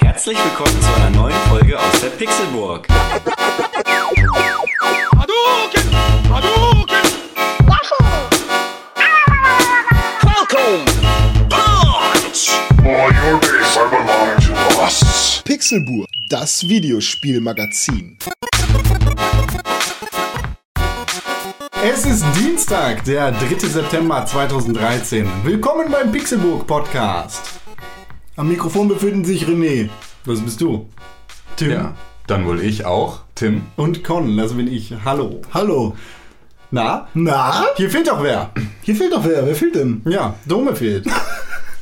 Herzlich willkommen zu einer neuen Folge aus der Pixelburg. Hadouken! Hadouken! For your days are belong to us. Pixelburg, das Videospielmagazin. Es ist Dienstag, der 3. September 2013. Willkommen beim Pixelburg Podcast. Am Mikrofon befinden sich René. Das bist du. Tim. Ja, dann wohl ich auch, Tim. Und Con, das bin ich. Hallo. Hallo. Na? Na? Hier fehlt doch wer. Hier fehlt doch wer. Wer fehlt denn? Ja, Dome fehlt.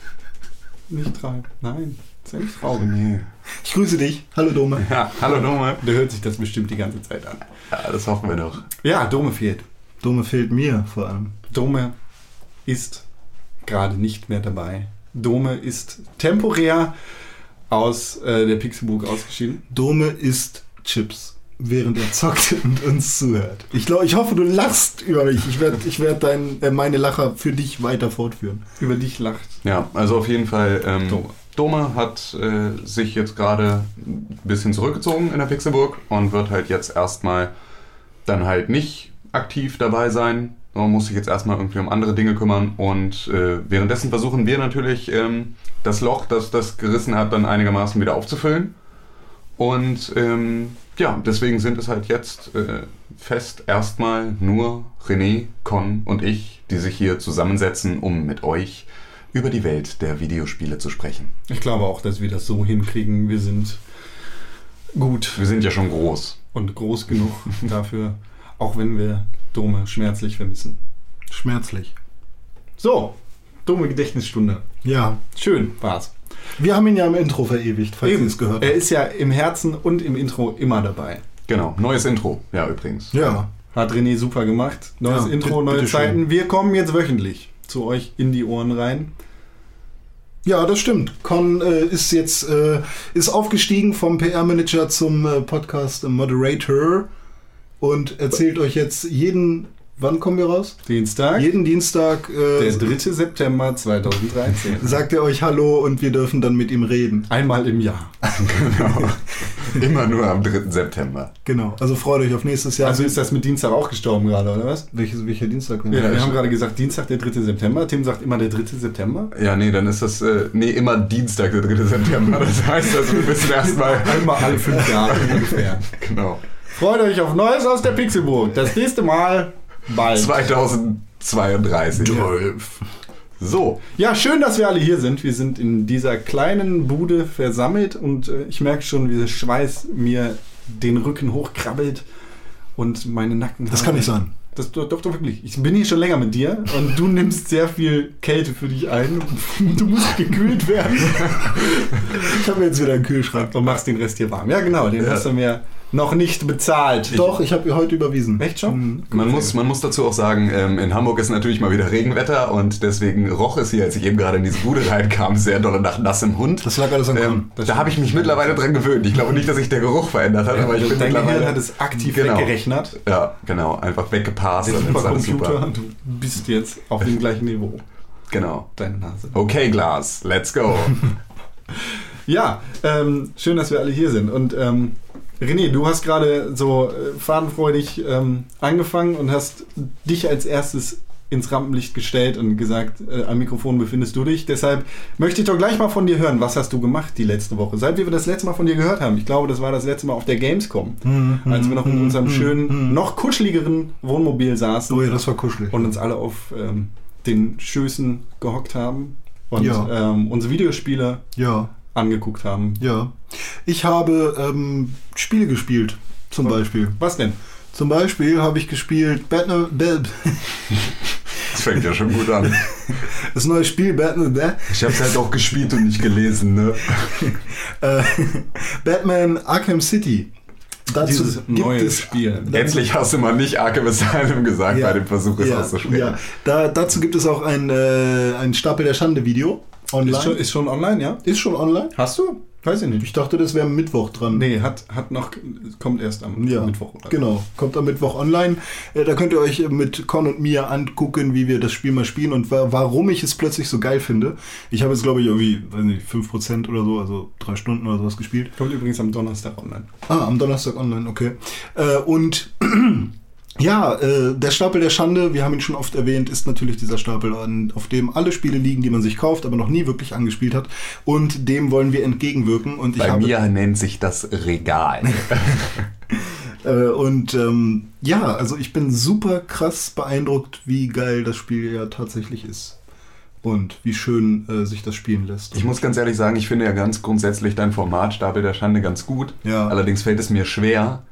nicht traurig. Nein, nicht traurig. Nee. Ich grüße dich. Hallo Dome. Ja, hallo Dome. Der hört sich das bestimmt die ganze Zeit an. Ja, das hoffen wir doch. Ja, Dome fehlt. Dome fehlt mir vor allem. Dome ist gerade nicht mehr dabei. Dome ist temporär aus äh, der Pixelburg ausgeschieden. Dome isst Chips, während er zockt und uns zuhört. Ich glaube, ich hoffe, du lachst über mich. Ich werde ich werd dein, äh, meine Lacher für dich weiter fortführen. Über dich lacht. Ja, also auf jeden Fall, ähm, Dome. Dome hat äh, sich jetzt gerade ein bisschen zurückgezogen in der Pixelburg und wird halt jetzt erstmal dann halt nicht aktiv dabei sein. Man muss sich jetzt erstmal irgendwie um andere Dinge kümmern und äh, währenddessen versuchen wir natürlich ähm, das Loch, das das gerissen hat, dann einigermaßen wieder aufzufüllen. Und ähm, ja, deswegen sind es halt jetzt äh, fest erstmal nur René, Con und ich, die sich hier zusammensetzen, um mit euch über die Welt der Videospiele zu sprechen. Ich glaube auch, dass wir das so hinkriegen. Wir sind gut Wir sind ja schon groß. und groß genug dafür, auch wenn wir Dome schmerzlich vermissen. Schmerzlich. So, Dome Gedächtnisstunde. Ja. Schön war's. Wir haben ihn ja im Intro verewigt, falls ihr es gehört Er habt. ist ja im Herzen und im Intro immer dabei. Genau, neues Intro, ja übrigens. Ja. Hat René super gemacht. Neues Ja, Intro, neue bitte schön. Zeiten. Wir kommen jetzt wöchentlich zu euch in die Ohren rein. Ja, das stimmt. Con äh, ist jetzt äh, ist aufgestiegen vom PR-Manager zum äh, Podcast-Moderator und erzählt euch jetzt jeden, wann kommen wir raus? Dienstag, Jeden Dienstag äh, der 3. September 2013. sagt er euch Hallo und wir dürfen dann mit ihm reden. Einmal im Jahr. Genau. Immer nur am 3. September. Genau. Also freut euch auf nächstes Jahr. Also ist das mit Dienstag auch gestorben gerade, oder was? welches, welcher Dienstag? Ja, wir haben gerade gesagt, Dienstag, der 3. September. Tim sagt immer der 3. September. Ja, nee, dann ist das, äh, nee, immer Dienstag, der 3. September. Das heißt also, wir müssen erstmal. Einmal alle fünf Jahre ungefähr. Genau. Freut euch auf Neues aus der Pixelburg. Das nächste Mal bald. 2032. So, Ja, schön, dass wir alle hier sind. Wir sind in dieser kleinen Bude versammelt und äh, ich merke schon, wie der Schweiß mir den Rücken hochkrabbelt und meine Nacken. Das kann nicht sein. Das, doch, doch, doch, wirklich. Ich bin hier schon länger mit dir und du nimmst sehr viel Kälte für dich ein. Du musst gekühlt werden Ich habe jetzt wieder einen Kühlschrank. und machst den Rest hier warm. Ja, genau, den Ja. hast du mir noch nicht bezahlt. Doch, ich habe ihr heute überwiesen. Echt schon? Mhm. man muss, man muss dazu auch sagen, ähm, in Hamburg ist natürlich mal wieder Regenwetter und deswegen roch es hier, als ich eben gerade in diese Bude reinkam, sehr doll nach nassem Hund. Das lag alles an Con. Ähm, da habe ich mich mittlerweile dran gewöhnt. Ich glaube nicht, dass sich der Geruch verändert hat, aber ich bin Dein Gehirn mittlerweile... hat es aktiv Genau. weggerechnet. Ja, genau. Einfach weggepasst. Der Supercomputer, super. du bist jetzt auf dem gleichen Niveau. Genau. Deine Nase. Okay, Glas, let's go. Ja, ähm, schön, dass wir alle hier sind. Und ähm, René, du hast gerade so äh, fadenfreudig ähm, angefangen und hast dich als erstes ins Rampenlicht gestellt und gesagt, äh, am Mikrofon befindest du dich. Deshalb möchte ich doch gleich mal von dir hören, was hast du gemacht die letzte Woche? Seit wir das letzte Mal von dir gehört haben. Ich glaube, das war das letzte Mal auf der Gamescom, als wir noch in unserem schönen, noch kuscheligeren Wohnmobil saßen Oh ja, das war kuschelig. und uns alle auf ähm, den Schößen gehockt haben und Ja. ähm, unsere Videospiele Ja, angeguckt haben. ja. Ich habe ähm, Spiele gespielt, zum Beispiel. Was denn? Zum Beispiel habe ich gespielt Batman, Ba- Das fängt ja schon gut an. das neue Spiel Batman, Ba- Ich habe es halt auch gespielt und nicht gelesen, ne? äh, Batman Arkham City. Dazu Dieses gibt neue es Spiel. Endlich hast du mal nicht Arkham Asylum gesagt Ja. bei dem Versuch, es ja, auszusprechen. ja. Da, dazu gibt es auch ein, äh, ein Stapel der Schande Video online. Ist schon, ist schon online, ja? Ist schon online? Hast du? Weiß ich nicht. Ich dachte, das wäre am Mittwoch dran. Nee, hat, hat noch, kommt erst am Ja, Mittwoch. Oder? Genau, kommt am Mittwoch online. Äh, Da könnt ihr euch mit Con und mir angucken, wie wir das Spiel mal spielen und wa warum ich es plötzlich so geil finde. Ich habe jetzt, glaube ich, irgendwie, weiß nicht, 5% oder so, also drei Stunden oder sowas gespielt. Kommt übrigens am Donnerstag online. Ah, am Donnerstag online, okay. Äh, und ja, äh, der Stapel der Schande, wir haben ihn schon oft erwähnt, ist natürlich dieser Stapel, an, auf dem alle Spiele liegen, die man sich kauft, aber noch nie wirklich angespielt hat. Und dem wollen wir entgegenwirken. Und Bei mir nennt sich das Regal. Äh, und ähm, ja, also ich bin super krass beeindruckt, wie geil das Spiel ja tatsächlich ist. Und wie schön äh, sich das spielen lässt. Ich muss ganz ehrlich sagen, ich finde ja ganz grundsätzlich dein Format Stapel der Schande ganz gut. Ja. Allerdings fällt es mir schwer,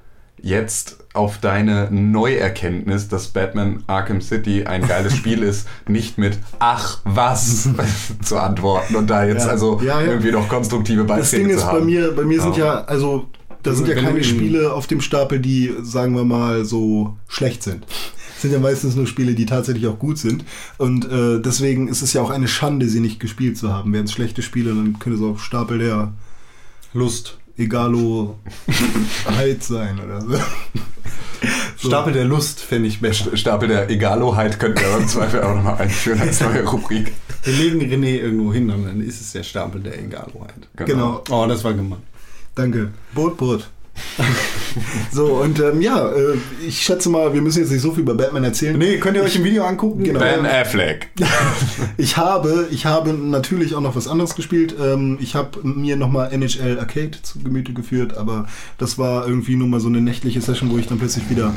jetzt auf deine Neuerkenntnis, dass Batman Arkham City ein geiles Spiel ist, nicht mit Ach was zu antworten und da jetzt Ja. also Ja, ja. irgendwie noch konstruktive Das Beiträge Ding zu ist haben. bei mir, bei mir sind Ja. ja, also da sind ja Wenn keine Spiele auf dem Stapel, die, sagen wir mal, so schlecht sind. Es sind ja meistens nur Spiele, die tatsächlich auch gut sind. Und äh, deswegen ist es ja auch eine Schande, sie nicht gespielt zu haben. Wären es schlechte Spiele, dann könnte es auch Stapel der Lust. Egalo Heid sein oder so. So. Stapel der Lust fände ich besser. Stapel der Egaloheit könnten wir im Zweifel auch nochmal einführen als neue Rubrik. Wir legen René irgendwo hin und dann ist es der Stapel der Egaloheit. Genau. Oh, das war gemein. Danke. Boot, Boot. so, und ähm, ja, äh, ich schätze mal, wir müssen jetzt nicht so viel über Batman erzählen. Nee, könnt ihr euch im Video angucken? Genau. Ben Affleck. Ich habe, ich habe natürlich auch noch was anderes gespielt. Ähm, ich habe mir nochmal NHL Arcade zu Gemüte geführt, aber das war irgendwie nur mal so eine nächtliche Session, wo ich dann plötzlich wieder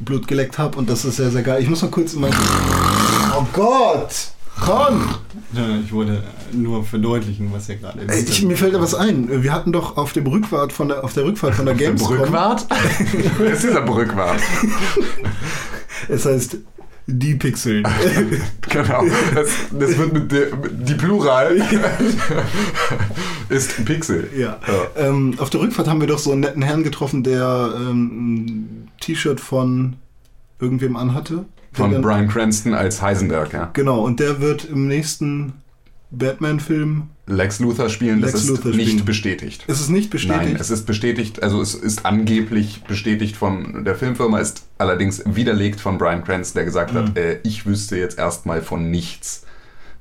Blut geleckt habe und das ist sehr, sehr geil. Ich muss mal kurz in mein... Oh Gott! Ja, ich wollte nur verdeutlichen, was hier gerade Ey, ich, mir fällt da was ein. Wir hatten doch auf dem Rückfahrt von der, auf der Rückfahrt von der Gamescom... Brückwart? Wer ist dieser Brückwart? Es heißt die Pixel. Genau. Das, das wird mit der, die Plural ist Pixel. Ja. Ähm, auf der Rückfahrt haben wir doch so einen netten Herrn getroffen, der ähm, ein T-Shirt von irgendwem anhatte. Von dann- Brian Cranston als Heisenberg, ja. Genau, und der wird im nächsten Batman-Film. Lex Luthor spielen, das Lex ist Luthor nicht spielen. bestätigt. Ist es nicht bestätigt? Nein, es ist bestätigt, also es ist angeblich bestätigt von der Filmfirma, ist allerdings widerlegt von Brian Cranston, der gesagt Mhm. hat, äh, ich wüsste jetzt erstmal von nichts.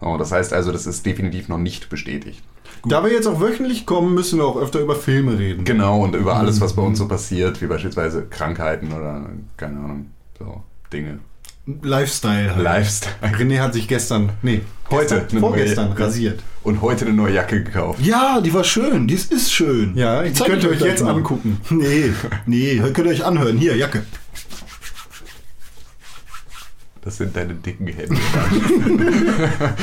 Oh, das heißt also, das ist definitiv noch nicht bestätigt. Da wir jetzt auch wöchentlich kommen, müssen wir auch öfter über Filme reden. Genau, und über alles, was bei Mhm. uns so passiert, wie beispielsweise Krankheiten oder, keine Ahnung, so Dinge. Lifestyle. halt. Lifestyle. René hat sich gestern, nee, Heute gestern, vorgestern neue- rasiert. Und heute eine neue Jacke gekauft. Ja, die war schön. Die ist, schön. Ja, die Zeig könnt ihr ich euch jetzt mal. angucken. Nee, nee, könnt ihr euch anhören. Hier, Jacke. Das sind deine dicken Hände.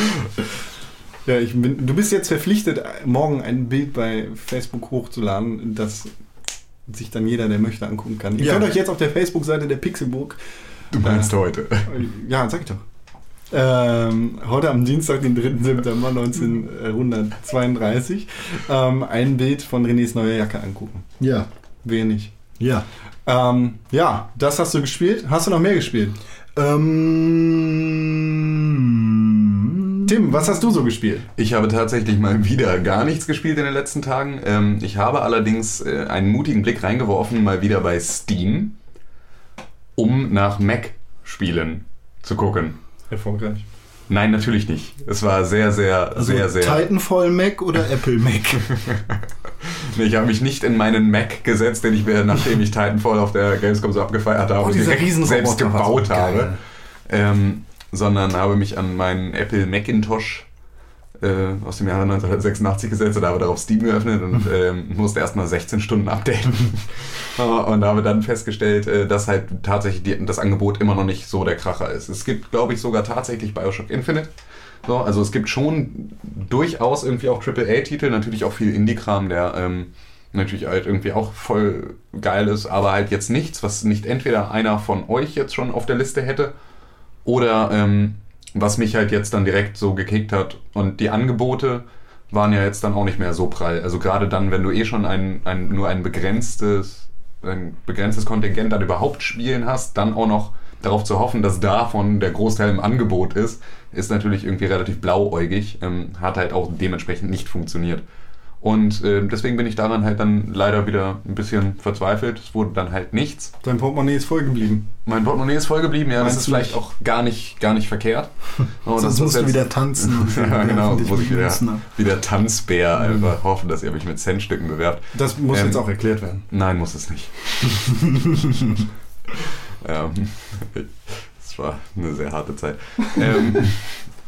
Ja, ich bin, du bist jetzt verpflichtet, morgen ein Bild bei Facebook hochzuladen, das sich dann jeder, der möchte, angucken kann. Ihr Ja. könnt euch jetzt auf der Facebook-Seite der Pixelburg, Du meinst heute. ja, sag ich doch, ähm, heute am Dienstag, den 3. September 1932, ähm, ein Bild von Renés neuer Jacke angucken. Ja, Wer nicht? ja. Ähm, ja, das hast du gespielt. Hast du noch mehr gespielt? Ähm, Tim, was hast du so gespielt? Ich habe tatsächlich mal wieder gar nichts gespielt in den letzten Tagen. Ähm, ich habe allerdings äh, einen mutigen Blick reingeworfen, mal wieder bei Steam, um nach Mac-Spielen zu gucken. Erfolgreich. Nein, natürlich nicht. Es war sehr, sehr, also sehr, sehr. Titanfall Mac oder Apple Mac? Nee, Ich habe mich nicht in meinen Mac gesetzt, den ich mir, nachdem ich Titanfall auf der Gamescom so abgefeiert habe, Oh, direkt selbst gebaut habe. Ähm, sondern habe mich an meinen Apple Macintosh äh, aus dem Jahre 1986 gesetzt und habe darauf Steam geöffnet und ähm, musste erstmal 16 Stunden updaten. und habe dann festgestellt, äh, dass halt tatsächlich die, das Angebot immer noch nicht so der Kracher ist. Es gibt, glaube ich, sogar tatsächlich Bioshock Infinite. So, also es gibt schon durchaus irgendwie auch AAA-Titel, natürlich auch viel Indie-Kram, der ähm, natürlich halt irgendwie auch voll geil ist, aber halt jetzt nichts, was nicht entweder einer von euch jetzt schon auf der Liste hätte oder ähm, was mich halt jetzt dann direkt so gekickt hat. Und die Angebote waren ja jetzt dann auch nicht mehr so prall. Also gerade dann, wenn du eh schon ein, ein, nur ein begrenztes, ein begrenztes Kontingent an überhaupt Spielen hast, dann auch noch darauf zu hoffen, dass davon der Großteil im Angebot ist, ist natürlich irgendwie relativ blauäugig. Ähm, hat halt auch dementsprechend nicht funktioniert. Und äh, deswegen bin ich daran halt dann leider wieder ein bisschen verzweifelt. Es wurde dann halt nichts. Dein Portemonnaie ist voll geblieben. Mein Portemonnaie ist voll geblieben, ja, das Meinst ist du vielleicht nicht? auch gar nicht, gar nicht verkehrt. Und Sonst das musst du wieder tanzen. ja, genau, muss ich wieder, wieder Tanzbär einfach hoffen, dass ihr mich mit Centstücken bewerbt. Das muss Ähm, jetzt auch erklärt werden. Nein, muss es nicht. ähm, das war eine sehr harte Zeit. Ähm,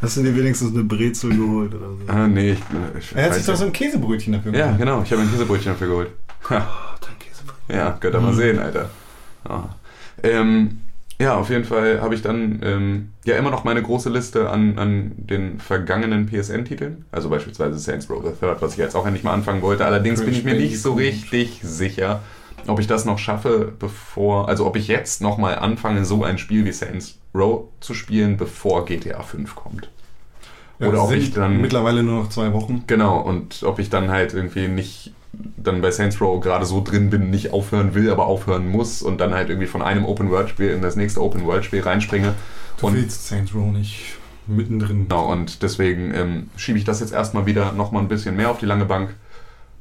Hast du dir wenigstens eine Brezel geholt oder so? äh, nee, ich, ich Er hat sich doch ja. so ein Käsebrötchen dafür Ja, gemacht. genau, ich habe ein Käsebrötchen dafür geholt. Ha, Oh, dein Käsebrötchen. ja, könnt ihr mal sehen, Alter. Ja, ähm, ja auf jeden Fall habe ich dann ähm, ja immer noch meine große Liste an, an den vergangenen PSN-Titeln. Also beispielsweise Saints Row the Third, was ich jetzt auch endlich mal anfangen wollte. Allerdings bin ich mir nicht so richtig sicher, ob ich das noch schaffe, bevor, also ob ich jetzt nochmal anfange, so ein Spiel wie Saints Row zu spielen, bevor GTA 5 kommt. Ja, Oder ob ich dann Mittlerweile nur noch zwei Wochen. Genau, und ob ich dann halt irgendwie nicht dann bei Saints Row gerade so drin bin, nicht aufhören will, aber aufhören muss und dann halt irgendwie von einem Open-World-Spiel in das nächste Open-World-Spiel reinspringe. Du Und- willst Saints Row nicht mittendrin. Genau, und deswegen ähm, schiebe ich das jetzt erstmal wieder nochmal ein bisschen mehr auf die lange Bank.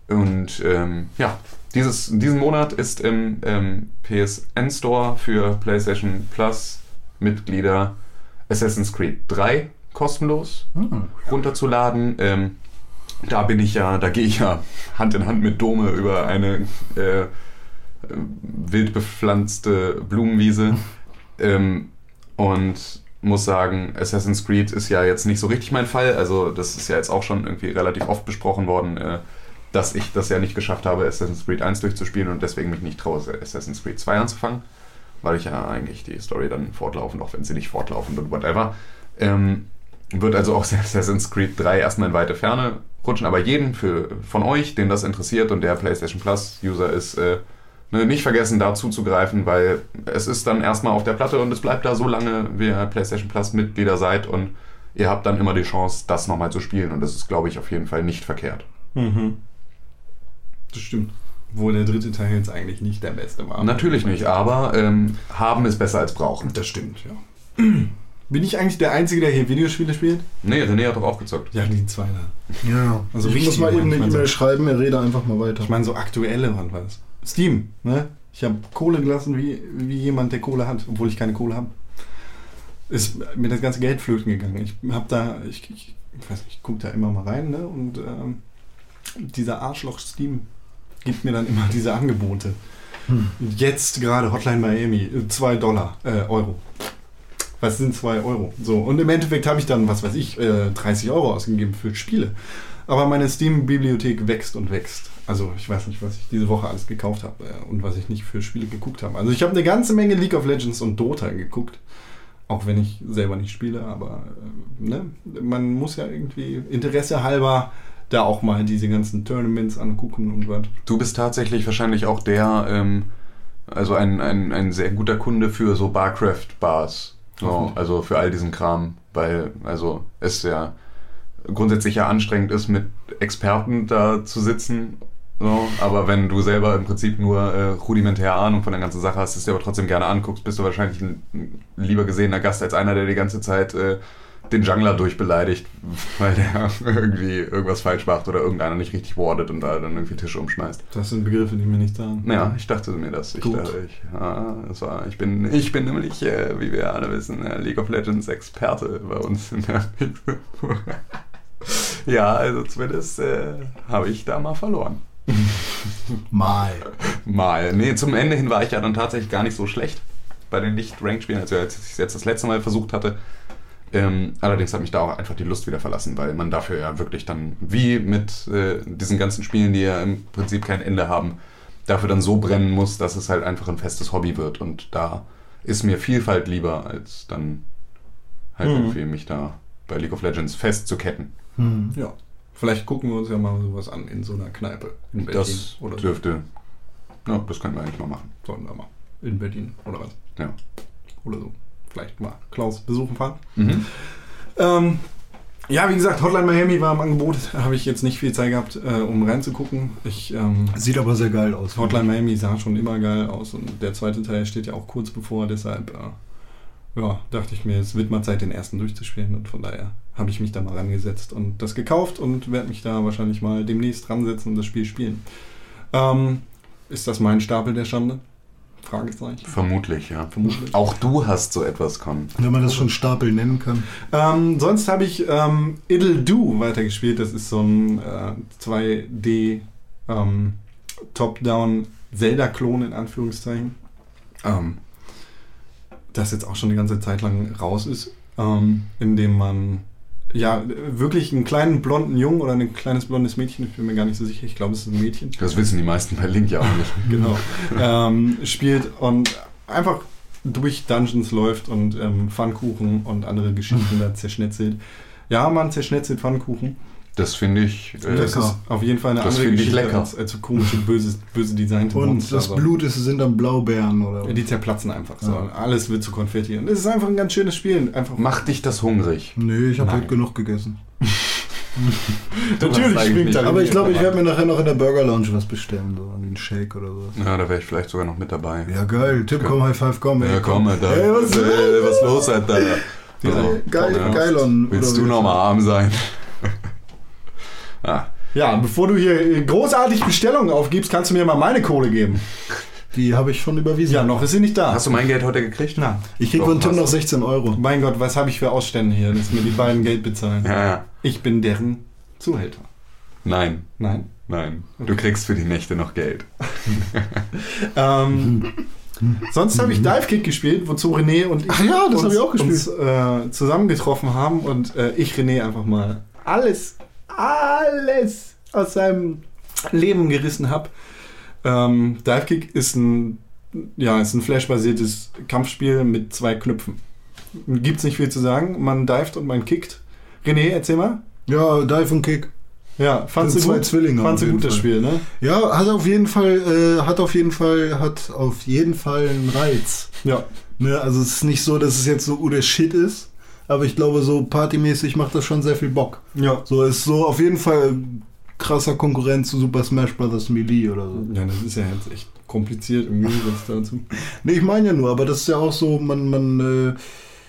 Und ähm, ja, dieses, diesen Monat ist im ähm, PSN Store für PlayStation Plus Mitglieder Assassin's Creed 3 kostenlos Ah, runterzuladen. Ähm, da bin ich ja, da gehe ich ja Hand in Hand mit Dome über eine äh, wild bepflanzte Blumenwiese ähm, und muss sagen, Assassin's Creed ist ja jetzt nicht so richtig mein Fall. Also das ist ja jetzt auch schon irgendwie relativ oft besprochen worden, äh, dass ich das ja nicht geschafft habe, Assassin's Creed 1 durchzuspielen und deswegen mich nicht traue, Assassin's Creed 2 anzufangen, weil ich ja eigentlich die Story dann fortlaufend, auch wenn sie nicht fortlaufend und whatever, ähm, wird also auch Assassin's Creed 3 erstmal in weite Ferne rutschen. Aber jeden für, von euch, den das interessiert und der PlayStation Plus User ist, äh, ne, nicht vergessen, da zuzugreifen, weil es ist dann erstmal auf der Platte und es bleibt da so lange, wie ihr PlayStation Plus Mitglieder seid und ihr habt dann immer die Chance, das nochmal zu spielen und das ist, glaube ich, auf jeden Fall nicht verkehrt. Mhm. Das stimmt. Wo der dritte Teil jetzt eigentlich nicht der beste war. Natürlich nicht, aber ähm, haben ist besser als brauchen. Das stimmt, ja. Bin ich eigentlich der Einzige, der hier Videospiele spielt? Nee, René hat doch auch gezockt. Ja, die zwei da. Ja, Also ich muss mal eben eine. E-Mail schreiben, er rede einfach mal weiter. Ich meine, so aktuelle waren was. Steam, ne? Ich habe Kohle gelassen wie, wie jemand, der Kohle hat, obwohl ich keine Kohle habe. Ist mir das ganze Geld flöten gegangen. Ich habe da, ich, ich, ich weiß nicht, ich gucke da immer mal rein, ne? Und ähm, dieser Arschloch Steam gibt mir dann immer diese Angebote. Jetzt gerade Hotline Miami, 2 Dollar, äh, Euro. Was sind 2 Euro? So, und im Endeffekt habe ich dann, was weiß ich, äh, 30 Euro ausgegeben für Spiele. Aber meine Steam-Bibliothek wächst und wächst. Also ich weiß nicht, was ich diese Woche alles gekauft habe äh, und was ich nicht für Spiele geguckt habe. Also ich habe eine ganze Menge League of Legends und Dota geguckt. Auch wenn ich selber nicht spiele, aber äh, ne? man muss ja irgendwie Interesse halber da auch mal diese ganzen Tournaments angucken und was. Du bist tatsächlich wahrscheinlich auch der, ähm, also ein, ein, ein sehr guter Kunde für so Barcraft-Bars. So, also für all diesen Kram, weil also es ja grundsätzlich ja anstrengend ist, mit Experten da zu sitzen. So, aber wenn du selber im Prinzip nur äh, rudimentäre Ahnung von der ganzen Sache hast, es dir aber trotzdem gerne anguckst, bist du wahrscheinlich ein, ein lieber gesehener Gast als einer, der die ganze Zeit äh, den Jungler durchbeleidigt, weil der irgendwie irgendwas falsch macht oder irgendeiner nicht richtig wardet und da dann irgendwie Tische umschmeißt. Das sind Begriffe, die mir nicht sagen. Ja, ich dachte mir das. Ich, Gut. dachte, ich, ja, das war, ich, bin, ich bin nämlich, äh, wie wir alle wissen, äh, League of Legends Experte bei uns in der Ja, also zumindest äh, habe ich da mal verloren. Mal. Mal. Nee, zum Ende hin war ich ja dann tatsächlich gar nicht so schlecht bei den Nicht-Ranked-Spielen, als als ich es jetzt das letzte Mal versucht hatte. Ähm, allerdings hat mich da auch einfach die Lust wieder verlassen, weil man dafür ja wirklich dann, wie mit äh, diesen ganzen Spielen, die ja im Prinzip kein Ende haben, dafür dann so brennen muss, dass es halt einfach ein festes Hobby wird. Und da ist mir Vielfalt lieber, als dann halt Mhm. irgendwie mich da bei League of Legends festzuketten. Hm. Ja. Vielleicht gucken wir uns ja mal sowas an in so einer Kneipe in Berlin. Das oder so. dürfte, ja, das können wir eigentlich mal machen. Sollten wir mal. In Berlin oder was. Ja. Oder so. Vielleicht mal Klaus besuchen fahren. Mhm. Ähm, ja, wie gesagt, Hotline Miami war im Angebot. Da habe ich jetzt nicht viel Zeit gehabt, äh, um reinzugucken. Ich, ähm, Sieht aber sehr geil aus. Hotline Miami sah schon immer geil aus und der zweite Teil steht ja auch kurz bevor, deshalb äh, ja, dachte ich mir, es wird mal Zeit, den ersten durchzuspielen und von daher habe ich mich da mal rangesetzt und das gekauft und werde mich da wahrscheinlich mal demnächst ransetzen und das Spiel spielen. Ähm, ist das mein Stapel der Schande? Fragezeichen. Vermutlich, ja. Vermutlich. Auch du hast so etwas, Con. Wenn man das schon Stapel nennen kann. Ähm, sonst habe ich ähm, It'll Do weitergespielt. Das ist so ein äh, 2D ähm, Top-Down Zelda-Klon in Anführungszeichen. Ähm, das jetzt auch schon eine ganze Zeit lang raus ist, ähm, in dem man ja wirklich einen kleinen blonden Jungen oder ein kleines blondes Mädchen, ich bin mir gar nicht so sicher, ich glaube es ist ein Mädchen, Das wissen die meisten bei Link ja auch nicht. genau, ähm, spielt und einfach durch Dungeons läuft und ähm, Pfannkuchen und andere Geschichten da zerschnetzelt. Ja, man zerschnetzelt Pfannkuchen. Das finde ich. Äh, Das ist auf jeden Fall eine Das andere finde ich Geschichte lecker. als, als so komische, böse, böse designte Und Monster. das so. Blut ist, sind dann Blaubeeren oder Ja, die zerplatzen einfach so. Ja. Alles wird zu Konfetti. Und es ist einfach ein ganz schönes Spiel. Einfach macht dich das hungrig. Nee, ich habe heute genug gegessen. Natürlich schwingt nicht. da Aber ich glaube, ich werde mir nachher noch in der Burger Lounge was bestellen, so einen Shake oder so. Ja, da wäre ich vielleicht sogar noch mit dabei. Ja, geil. Tim, komm, High Five, komm. ey, Ja, komm, Alter. Ey, was ist Ey, was los, Alter? Also, Geil, ja. Geilon. Willst oder du noch mal arm sein? Ah, Ja, bevor du hier großartig Bestellungen aufgibst, kannst du mir mal meine Kohle geben. Die habe ich schon überwiesen. Ja, noch ist sie nicht da. hast du mein Geld heute gekriegt? Na, Ich krieg Doch, von Tim noch du. 16 Euro. mein Gott, was habe ich für Ausstände hier, dass mir die beiden Geld bezahlen? Ja, ja. Ich bin deren Zuhälter. Nein, Nein. nein. Du kriegst für die Nächte noch Geld. Ähm, sonst habe ich Dive Kick gespielt, wozu René und ich Ach ja, das uns, hab ich auch gespielt. uns äh, zusammengetroffen haben und äh, ich René einfach mal alles, alles aus seinem Leben gerissen habe. Ähm, Dive Kick ist ein, ja, ist ein Flash-basiertes Kampfspiel mit zwei Knöpfen. Gibt's nicht viel zu sagen. Man dived und man kickt. René, erzähl mal. Ja, Dive und Kick. Ja, fandst du zwei gut? Zwillinge Fandst du gut das. Spiel, ne? Ja, hat auf jeden Fall, äh, hat auf jeden Fall, hat auf jeden Fall einen Reiz. Ja. Ne, also es ist nicht so, dass es jetzt so uh, der Shit ist, aber ich glaube, so partymäßig macht das schon sehr viel Bock. Ja. So ist so auf jeden Fall krasser Konkurrent zu Super Smash Bros. Melee oder so. Ja, das ist ja jetzt echt kompliziert im Gegensatz dazu. Nee, ich meine ja nur, aber das ist ja auch so, man, man, äh,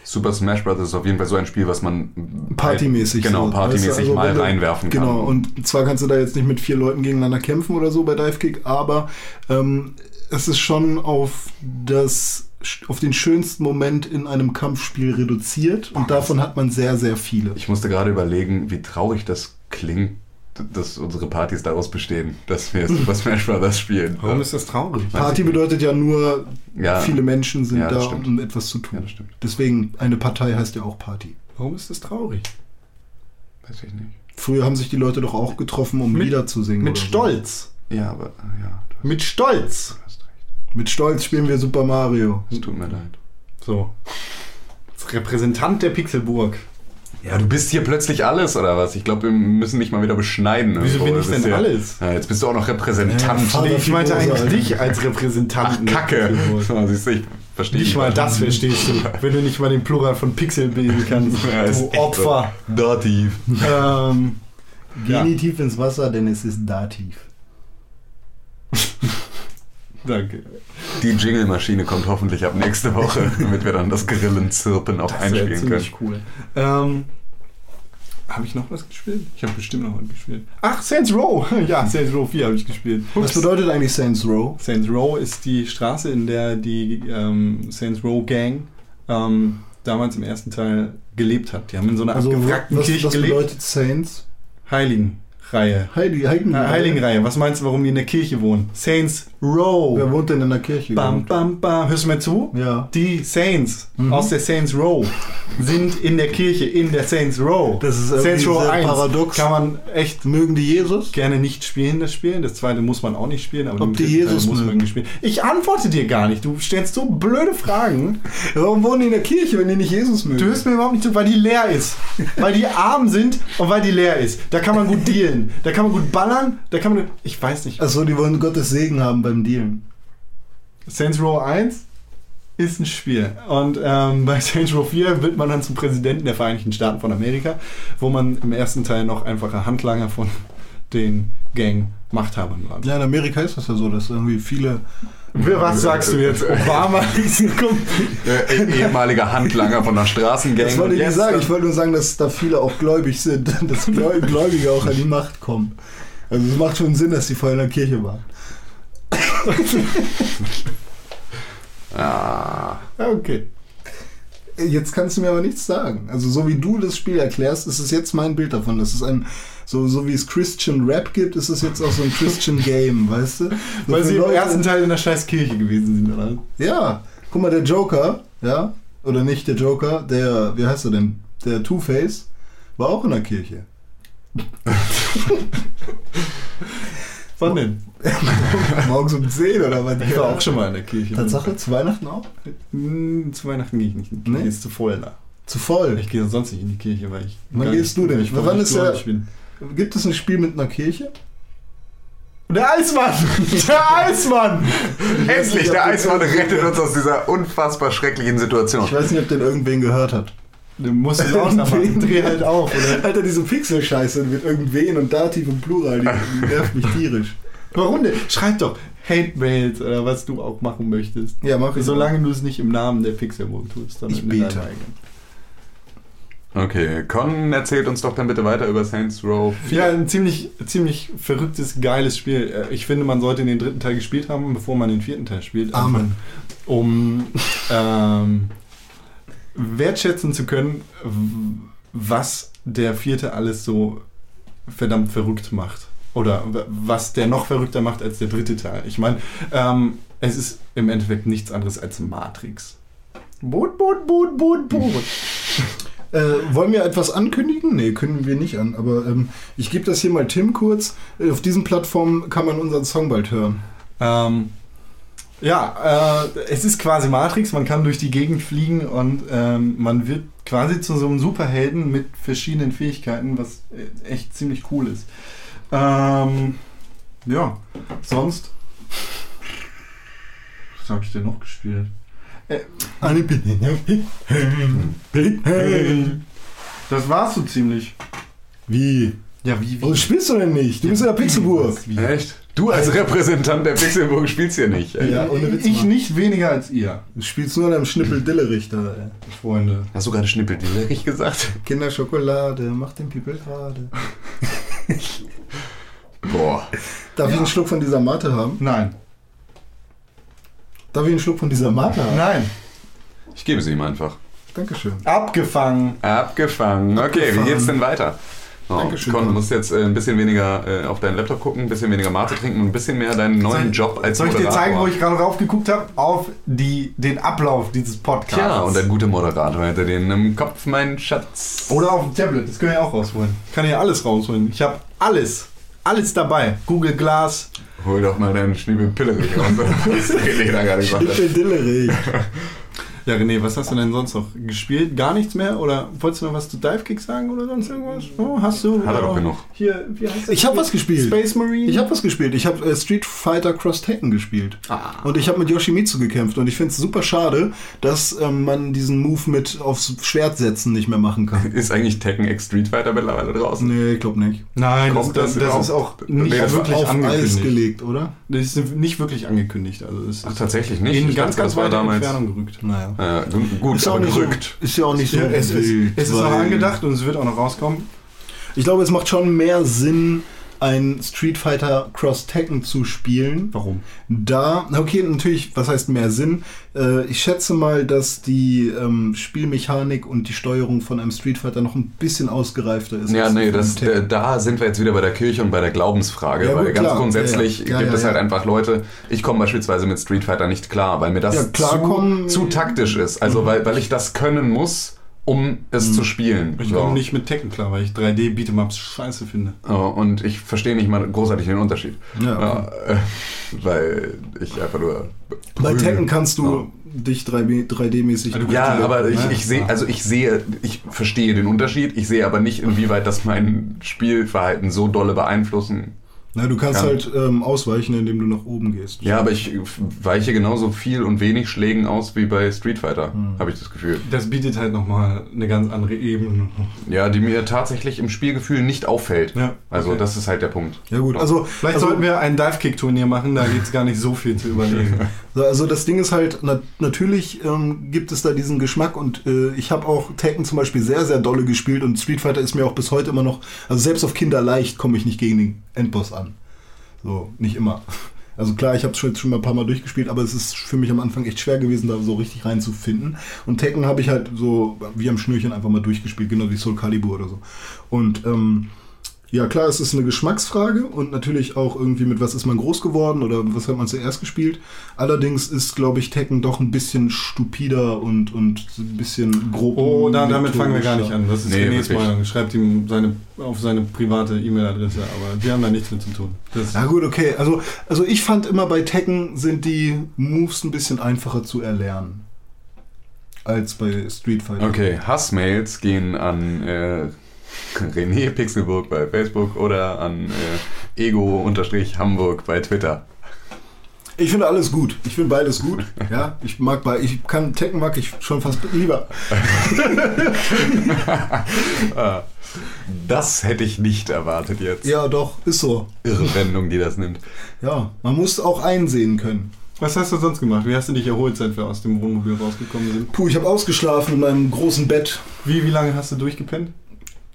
Super Smash Bros. ist auf jeden Fall so ein Spiel, was man partymäßig. Genau, so, partymäßig also mal du- reinwerfen kann. Genau, und zwar kannst du da jetzt nicht mit vier Leuten gegeneinander kämpfen oder so bei Dive Kick, aber ähm, es ist schon auf das auf den schönsten Moment in einem Kampfspiel reduziert und davon hat man sehr, sehr viele. Ich musste gerade überlegen, wie traurig das klingt, dass unsere Partys daraus bestehen, dass wir Super Smash Bros. spielen. Warum ist das traurig? Party bedeutet ja nur, Ja. viele Menschen sind Ja, da, stimmt. um etwas zu tun. Ja, das stimmt. Deswegen, eine Partei heißt ja auch Party. Warum ist das traurig? Weiß ich nicht. Früher haben sich die Leute doch auch getroffen, um Mit- Lieder zu singen. Mit oder so. Stolz. Ja, aber ja, Mit Stolz. Mit Stolz spielen wir Super Mario. Es tut mir leid. So. Als Repräsentant der Pixelburg. Ja, du bist hier plötzlich alles, oder was? Ich glaube, wir müssen mich mal wieder beschneiden. Wieso irgendwo. bin ich denn ja, alles? Ja, jetzt bist du auch noch Repräsentant. Ja, Vater- Nee, ich meinte eigentlich dich als Repräsentant. Ach, Kacke. So, siehst du, ich verstehe Nicht mal das verstehst du, wenn du nicht mal den Plural von Pixel bilden kannst. Du Opfer. Dativ. ähm, Ja. Genitiv ins Wasser, denn es ist Dativ. danke. Die Jingle-Maschine kommt hoffentlich ab nächste Woche, damit wir dann das Grillenzirpen auch Das einspielen können. ziemlich cool. Ähm, habe ich noch was gespielt? Ich habe bestimmt noch was gespielt. Ach, Saints Row. Ja, Saints Row 4 habe ich gespielt. Was bedeutet eigentlich Saints Row? Saints Row ist die Straße, in der die ähm, Saints Row Gang ähm, damals im ersten Teil gelebt hat. Die haben in so einer Also abgewrackten was, Kirche was gelebt. bedeutet Saints? Heiligenreihe. Heiligen, Heiligen, Na, Heiligenreihe. Was meinst du, warum die in der Kirche wohnen? Saints Row. Wer wohnt denn in der Kirche? Bam, bam, bam. Hörst du mir zu? Ja. Die Saints Mhm. aus der Saints Row sind in der Kirche in der Saints Row. Das ist Saints Row sehr 1 paradox. kann man echt Mögen die Jesus? gerne nicht spielen, das Spiel. Das zweite muss man auch nicht spielen, aber Ob die Jesus muss man mögen. spielen. Ich antworte dir gar nicht. Du stellst so blöde Fragen. Warum wohnen die in der Kirche, wenn die nicht Jesus mögen? Du hörst mir überhaupt nicht zu, weil die leer ist. Weil die arm sind und weil die leer ist. Da kann man gut dealen. Da kann man gut ballern. Da kann man. Ich weiß nicht. Achso, die wollen Gottes Segen haben beim Dealen. Saints Row 1 ist ein Spiel. Und ähm, bei Saints Row 4 wird man dann zum Präsidenten der Vereinigten Staaten von Amerika, wo man im ersten Teil noch einfacher Handlanger von den Gang-Machthabern war. Ja, in Amerika ist das ja so, dass irgendwie viele Was sagst du jetzt? Obama ist Äh, ehemaliger Handlanger von der Straßengang. Das wollte ich nicht sagen. Ich wollte nur sagen, dass da viele auch gläubig sind, dass Gläu- Gläubige auch an die Macht kommen. Also es macht schon Sinn, dass die vorher in der Kirche waren. Ah, okay. Jetzt kannst du mir aber nichts sagen. Also so wie du das Spiel erklärst, ist es jetzt mein Bild davon. Das ist ein, so, so wie es Christian Rap gibt, ist es jetzt auch so ein Christian Game, weißt du? So Weil sie im Leute- ersten Teil in der scheiß Kirche gewesen sind, oder? Ja, guck mal, der Joker, ja, oder nicht der Joker, der, wie heißt er denn? Der Two-Face war auch in der Kirche. Wann denn? Morgens um 10 oder was? Ich war auch schon mal in der Kirche. Tatsache, zu Weihnachten auch? Hm, Zu Weihnachten gehe ich nicht Kirche. Nee? Ist zu voll da. Zu voll. Ich gehe sonst nicht in die Kirche, weil ich. Wann gehst du denn? Ich, Wann ich ist der-. Gibt es ein Spiel mit einer Kirche? Der Eismann! Der Eismann! endlich, der Eismann rettet uns aus dieser unfassbar schrecklichen Situation. Ich weiß nicht, ob den irgendwen gehört hat. Du musst es lauter machen. Dreh halt auf, oder? Alter, diese Pixel-Scheiße mit irgendwen und Dativ und Plural, die nervt mich tierisch. Warum denn? Schreib doch Hate-Mails oder was du auch machen möchtest. Ja, mach ich. Solange du es nicht im Namen der Pixelburg tust. sondern Ich in bete. deinem eigenen. Okay, Con erzählt uns doch dann bitte weiter über Saints Row 4. Ja, ein ziemlich, ziemlich verrücktes, geiles Spiel. Äh, Ich finde, man sollte den dritten Teil gespielt haben, bevor man den vierten Teil spielt. Amen. um ähm, wertschätzen zu können, was der vierte alles so verdammt verrückt macht. Oder was der noch verrückter macht als der dritte Teil. Ich meine, ähm, es ist im Endeffekt nichts anderes als Matrix. Boot, Boot, Boot, Boot, Boot. Äh, wollen wir etwas ankündigen? Nee, kündigen wir nicht an. Aber ähm, ich gebe das hier mal Tim kurz. Äh, Auf diesen Plattformen kann man unseren Song bald hören. Ähm, ja, äh, es ist quasi Matrix, man kann durch die Gegend fliegen und ähm, man wird quasi zu so einem Superhelden mit verschiedenen Fähigkeiten, was äh, echt ziemlich cool ist. Ähm, ja, sonst. Was habe ich denn noch gespielt? Eine Das war's so ziemlich. Wie? Ja, wie, wie? Warum spielst du denn nicht? Du bist in der Pixelburg. Wie? Echt? Du als Repräsentant der Pixelburg spielst hier nicht. ey. Ja, ohne Witz ich mal. nicht weniger als ihr, Du spielst nur an einem. Ey. Freunde. Hast du gerade Schnippeldilerig gesagt? Kinderschokolade, mach den People gerade. Boah. Darf ich einen Schluck von dieser Mate haben? Nein. Darf ich einen Schluck von dieser Mate haben? Nein. Ich gebe sie ihm einfach. Dankeschön. Abgefangen. Abgefangen. Okay, Abgefangen. wie geht's denn weiter? Oh, Dankeschön. Con, du musst jetzt äh, ein bisschen weniger äh, auf deinen Laptop gucken, ein bisschen weniger Mate trinken und ein bisschen mehr deinen neuen Job als Soll ich dir Moderator. zeigen, wo ich gerade raufgeguckt habe? Auf die, den Ablauf dieses Podcasts. Tja, und ein guter Moderator hätte den im Kopf, mein Schatz. Oder auf dem Tablet, das können wir ja auch rausholen. Ich kann ja alles rausholen. Ich habe alles. Alles dabei. Google Glass. Hol doch mal deinen Schniebelpillerig raus, was der René da gerade gesagt hat. Schnippel-Dillerig. Ja, René, was hast du denn sonst noch gespielt? Gar nichts mehr? Oder wolltest du noch was zu Divekick sagen oder sonst irgendwas? Oh, hast du? Hat er doch Oder genug. Hier, wie heißt das Ich hab Spiel? was gespielt. Space Marine. Ich habe was gespielt. Ich habe äh, Street Fighter Cross Tekken gespielt. Und ich habe mit Yoshimitsu gekämpft. Und ich finde es super schade, dass ähm, man diesen Move mit aufs Schwert setzen nicht mehr machen kann. Ist eigentlich Tekken X Street Fighter mittlerweile draußen? Nee, ich glaube nicht. Nein, das, Kommt das, das das ist auch nicht Nee, das war wirklich Auf Eis angekündigt. gelegt, oder? Das ist nicht wirklich angekündigt. Also es Ach, ist tatsächlich nicht? in Ich ganz, ganz das war weiter damals- Entfernung gerückt. Naja. Äh, gut, Ist ja, auch aber nicht so, gerückt. ist ja auch nicht so Ja, es, ist, es ist noch angedacht und es wird auch noch rauskommen. Ich glaube, es macht schon mehr Sinn, ein Street Fighter Cross Tekken zu spielen. Warum? Da, okay, natürlich, was heißt mehr Sinn? Äh, ich schätze mal, dass die ähm, Spielmechanik und die Steuerung von einem Street Fighter noch ein bisschen ausgereifter ist. Ja, nee, das, äh, da sind wir jetzt wieder bei der Kirche und bei der Glaubensfrage, Ja, weil gut, ganz klar. grundsätzlich Ja, ja. Gibt es halt einfach Leute, ich komme beispielsweise mit Street Fighter nicht klar, weil mir das zu, zu taktisch ist. Also weil, weil ich das können muss, um es zu spielen. Ich So. komme nicht mit Tekken klar, weil ich 3D Beat'em'ups scheiße finde. Oh, und ich verstehe nicht mal großartig den Unterschied. Ja, äh, weil ich einfach nur. Bei. Tekken kannst du Ja. dich 3D 3D-mäßig. Also du Ja, Ja, aber ich, ne? ich sehe, also ich sehe, ich verstehe den Unterschied. Ich sehe aber nicht, inwieweit das mein Spielverhalten so dolle beeinflussen Na, du kannst Ja. halt ähm, ausweichen, indem du nach oben gehst. Ja, aber ich weiche genauso viel und wenig Schlägen aus wie bei Street Fighter, Hm. habe ich das Gefühl. Das bietet halt nochmal eine ganz andere Ebene. Ja, die mir tatsächlich im Spielgefühl nicht auffällt. Ja, Also okay. das ist halt der Punkt. Ja gut, also, Vielleicht also, sollten wir ein Dive-Kick-Turnier machen, da gibt es gar nicht so viel zu überlegen. also das Ding ist halt, na, natürlich ähm, gibt es da diesen Geschmack und äh, ich habe auch Tekken zum Beispiel sehr, sehr dolle gespielt und Street Fighter ist mir auch bis heute immer noch, also selbst auf Kinder leicht komme ich nicht gegen den Endboss an. So, nicht immer. Also klar, ich habe es schon, mal ein paar Mal durchgespielt, aber es ist für mich am Anfang echt schwer gewesen, da so richtig reinzufinden. Und Tekken habe ich halt so wie am Schnürchen einfach mal durchgespielt, genau wie Soul Calibur oder so. Und ähm, ja, klar, es ist eine Geschmacksfrage und natürlich auch irgendwie mit was ist man groß geworden oder was hat man zuerst gespielt. Allerdings ist, glaube ich, Tekken doch ein bisschen stupider und, und ein bisschen grob. Oh, da, damit fangen wir gar nicht an. Das ist Nee, Renés. Meinung. Schreibt ihm seine, auf seine private E-Mail-Adresse, aber wir haben da nichts mit zu tun. Das, Ja gut, okay. Also, also ich fand immer bei Tekken sind die Moves ein bisschen einfacher zu erlernen. Als bei Street Fighter. Okay, Hassmails gehen an äh, René Pixelburg bei Facebook oder an äh, Ego-Hamburg bei Twitter. Ich finde alles gut. Ich finde beides gut. Ja, ich mag bei, ich kann Tekken mag ich schon fast lieber. Das hätte ich nicht erwartet jetzt. Ja, doch, ist so. Irre Wendung, die das nimmt. Ja, man muss auch einsehen können. was hast du sonst gemacht? Wie hast du dich erholt, seit wir aus dem Wohnmobil rausgekommen sind? Puh, ich habe ausgeschlafen in meinem großen Bett. Wie, wie lange hast du durchgepennt?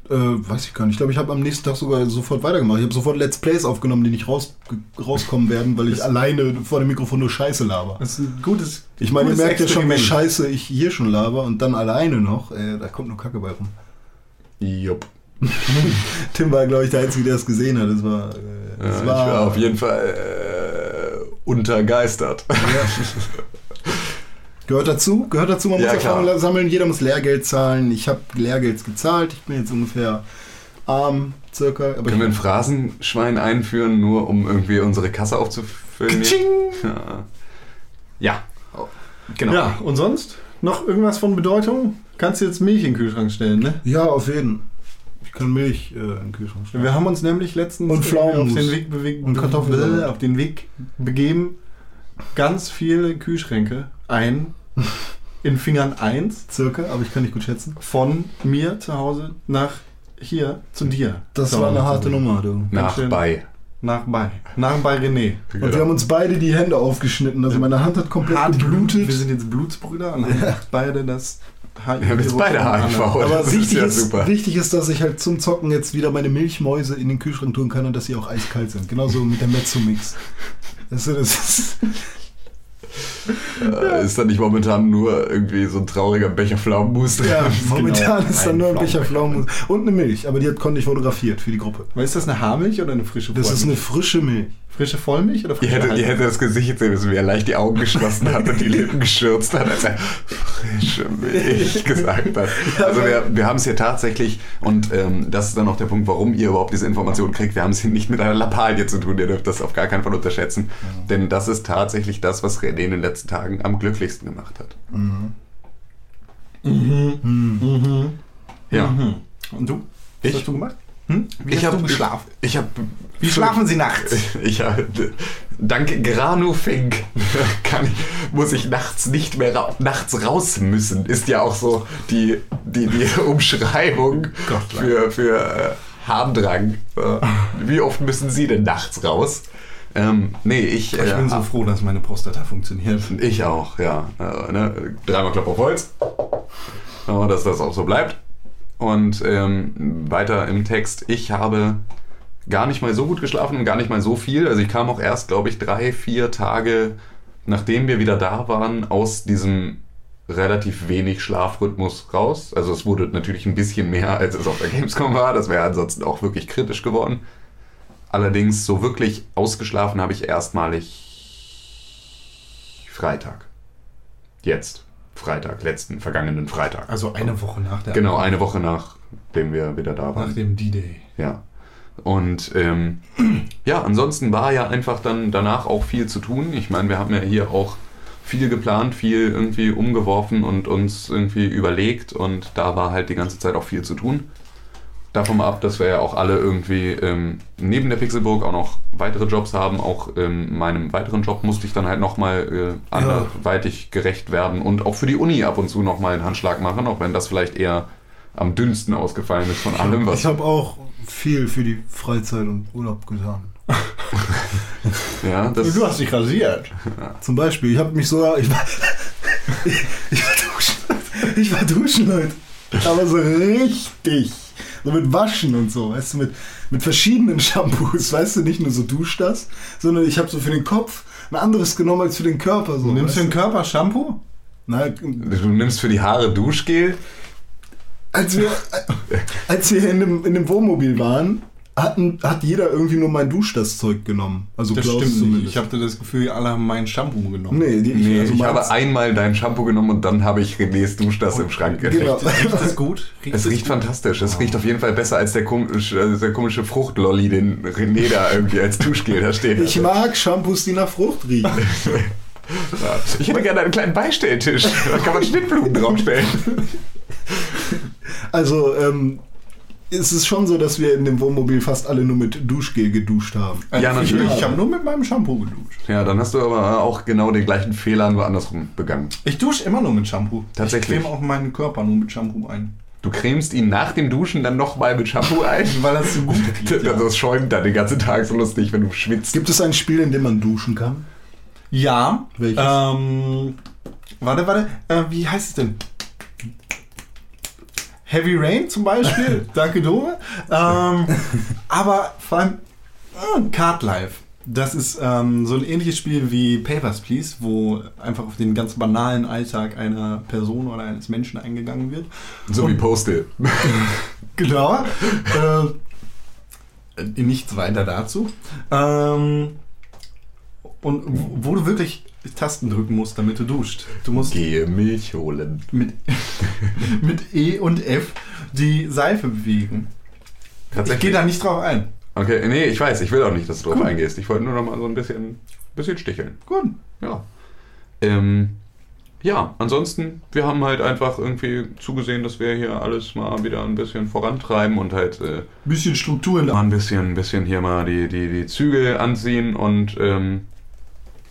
Äh, weiß ich gar nicht. Ich glaube, ich habe am nächsten Tag sogar sofort weitergemacht. Ich habe sofort Let's Plays aufgenommen, die nicht raus, rauskommen werden, weil ich alleine vor dem Mikrofon nur Scheiße laber. Das ist ein gutes. Ich meine, ihr merkt ja schon, wie scheiße ich hier schon laber und dann alleine noch. Äh, da kommt nur Kacke bei rum. Jupp. Tim war, glaube ich, der Einzige, der es gesehen hat. Das war, äh, Ja, das ich war, war auf jeden Fall äh, untergeistert. Gehört dazu, gehört dazu, man Ja, muss klar. Erfahrung sammeln, jeder muss Lehrgeld zahlen. Ich habe Lehrgeld gezahlt, ich bin jetzt ungefähr arm, circa. Aber Können wir ein Phrasenschwein einführen, nur um irgendwie unsere Kasse aufzufüllen? Ja. ja. Oh, Genau. Ja, und sonst? Noch irgendwas von Bedeutung? Kannst du jetzt Milch in den Kühlschrank stellen, ne? ja, auf jeden. Ich kann Milch äh, in den Kühlschrank stellen. Wir haben uns nämlich letztens Und Pflaumenmus. auf den Weg bewegt Und Kartoffelsalat. auf den Weg begeben, ganz viele Kühlschränke ein in Fingern 1 Circa, aber ich kann nicht gut schätzen. von mir zu Hause nach hier zu dir. Das zu war eine harte. Nummer, du. Nach bei. Nach bei. Nach bei René. Und wir haben uns beide die Hände aufgeschnitten. Also meine Hand hat komplett Hart geblutet. Wir sind jetzt Blutsbrüder und haben jetzt beide das HIV. Wir haben jetzt beide HIV. Aber das ist wichtig, ja ist, super. wichtig ist, dass ich halt zum Zocken jetzt wieder meine Milchmäuse in den Kühlschrank tun kann und dass sie auch eiskalt sind. Genauso mit der Mezzo-Mix. Das ist, das ist, Äh, Ist da nicht momentan nur irgendwie so ein trauriger Becher Pflaumenmus drin? ja, momentan genau ist da nur ein Becher Pflaumenmus und eine Milch, aber die hat konnte ich fotografiert für die Gruppe. Aber Ist das eine Haarmilch oder eine frische Das ist eine frische Milch. Frische Vollmilch oder Ihr frische hättet, ihr hättet das Gesicht sehen müssen, wie er leicht die Augen geschlossen hat und die Lippen geschürzt hat, als er frische Milch gesagt hat. Also wir, wir haben es hier tatsächlich, und ähm, das ist dann auch der Punkt, warum ihr überhaupt diese Information kriegt, wir haben es hier nicht mit einer Lappalie zu tun, ihr dürft das auf gar keinen Fall unterschätzen. Denn das ist tatsächlich das, was René in den letzten Tagen am glücklichsten gemacht hat. Ja. Und du? Was Ich? hast du gemacht? Hm? Wie Ich hast habe du geschlafen? Ich habe Wie schlafen Sie nachts? Ich habe dank Granufink kann, muss ich nachts nicht mehr ra nachts raus müssen. Ist ja auch so die, die, die Umschreibung für, für äh, Harndrang. Äh, Wie oft müssen Sie denn nachts raus? Ähm, nee, ich. Ich äh, bin so froh, dass meine Prostata funktioniert. ich auch, ja. Äh, ne? Dreimal Klopf auf Holz. Und dass das auch so bleibt. Und ähm, weiter im Text. Ich habe gar nicht mal so gut geschlafen und gar nicht mal so viel. Also ich kam auch erst, glaube ich, drei, vier Tage, nachdem wir wieder da waren, aus diesem relativ wenig Schlafrhythmus raus. Also es wurde natürlich ein bisschen mehr, als es auf der Gamescom war. Das wäre ansonsten auch wirklich kritisch geworden. Allerdings so wirklich ausgeschlafen habe ich erstmalig Freitag. Jetzt. Freitag, letzten, vergangenen Freitag. Also eine Woche nach der Genau, eine Woche nachdem wir wieder da waren. nach dem D-Day. Ja. Und ähm, ja, ansonsten war ja einfach dann danach auch viel zu tun. Ich meine, wir haben ja hier auch viel geplant, viel irgendwie umgeworfen und uns irgendwie überlegt und da war halt die ganze Zeit auch viel zu tun. davon ab, dass wir ja auch alle irgendwie ähm, neben der Pixelburg auch noch weitere Jobs haben. Auch ähm, meinem weiteren Job musste ich dann halt nochmal äh, anderweitig gerecht werden und auch für die Uni ab und zu nochmal einen Handschlag machen, auch wenn das vielleicht eher am dünnsten ausgefallen ist von allem, was Ich habe auch viel für die Freizeit und Urlaub getan. ja, das, Du hast dich rasiert. Zum Beispiel, ich habe mich sogar. Ich war, ich war duschen. Ich war duschen heute. Aber so richtig. So mit Waschen und so, weißt du, mit, mit verschiedenen Shampoos. Weißt du, nicht nur so dusch das, sondern ich habe so für den Kopf ein anderes genommen als für den Körper. So, Du nimmst für den Körper Shampoo? Na, du nimmst für die Haare Duschgel. Als wir, als wir in dem, in dem Wohnmobil waren, hatten, hat jeder irgendwie nur mein Duschdas-Zeug genommen. Also Das Klaus stimmt nicht. zumindest. Ich hatte das Gefühl, alle haben mein Shampoo genommen. Nee, die, Nee, also ich habe einmal dein Shampoo genommen und dann habe ich Renés Duschdas im Schrank entdeckt. Genau. Riecht das gut? Es das riecht gut? fantastisch. Es riecht auf jeden Fall besser als der, komische, also der komische Fruchtlolli, den René da irgendwie als Duschgel da steht. Ich mag Shampoos, die nach Frucht riechen. Ich hätte gerne einen kleinen Beistelltisch. Da kann man Schnittblumen draufstellen. Also, ähm, es ist schon so, dass wir in dem Wohnmobil fast alle nur mit Duschgel geduscht haben. Ja, ich, natürlich. Ich habe nur mit meinem Shampoo geduscht. Ja, dann hast du aber auch genau den gleichen Fehler nur andersrum begangen. Ich dusche immer nur mit Shampoo. Tatsächlich. Ich creme auch meinen Körper nur mit Shampoo ein. Du cremst ihn nach dem Duschen dann nochmal mit Shampoo ein. Weil das so gut riecht. ja. Das schäumt dann den ganzen Tag so lustig, wenn du schwitzt. Gibt es ein Spiel, in dem man duschen kann? Ja. Welches? Ähm, warte, warte. Äh, wie heißt es denn? Heavy Rain zum Beispiel. Danke, Dome. Ähm, aber vor allem äh, Card Life. Das ist ähm, so ein ähnliches Spiel wie Papers, Please, wo einfach auf den ganz banalen Alltag einer Person oder eines Menschen eingegangen wird. So wie Postal. Genau. äh, nichts weiter dazu. Ähm, und wo du wirklich Tasten drücken musst, damit du duscht. Du musst Gehe Milch holen. mit, mit E und F die Seife bewegen. Ich gehe da nicht drauf ein. Okay, nee, ich weiß, ich will auch nicht, dass du drauf eingehst. Ich wollte nur noch mal so ein bisschen, bisschen sticheln. Gut. Ja. Ähm, ja, ansonsten, wir haben halt einfach irgendwie zugesehen, dass wir hier alles mal wieder ein bisschen vorantreiben und halt äh, Bisschen Struktur in mal ein bisschen, ein bisschen hier mal die, die, die Zügel anziehen und ähm,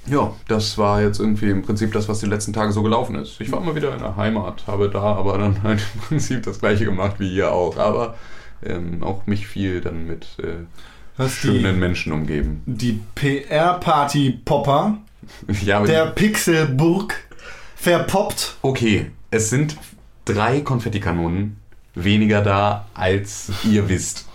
ja, das war jetzt irgendwie im Prinzip das, was die letzten Tage so gelaufen ist. Ich war immer wieder in der Heimat, habe da aber dann halt im Prinzip das gleiche gemacht wie hier auch, aber ähm, auch mich viel dann mit äh, schönen die, Menschen umgeben. die PR-Party-Popper Ja, der Pixelburg verpoppt. okay, es sind drei Konfettikanonen weniger da, als ihr wisst.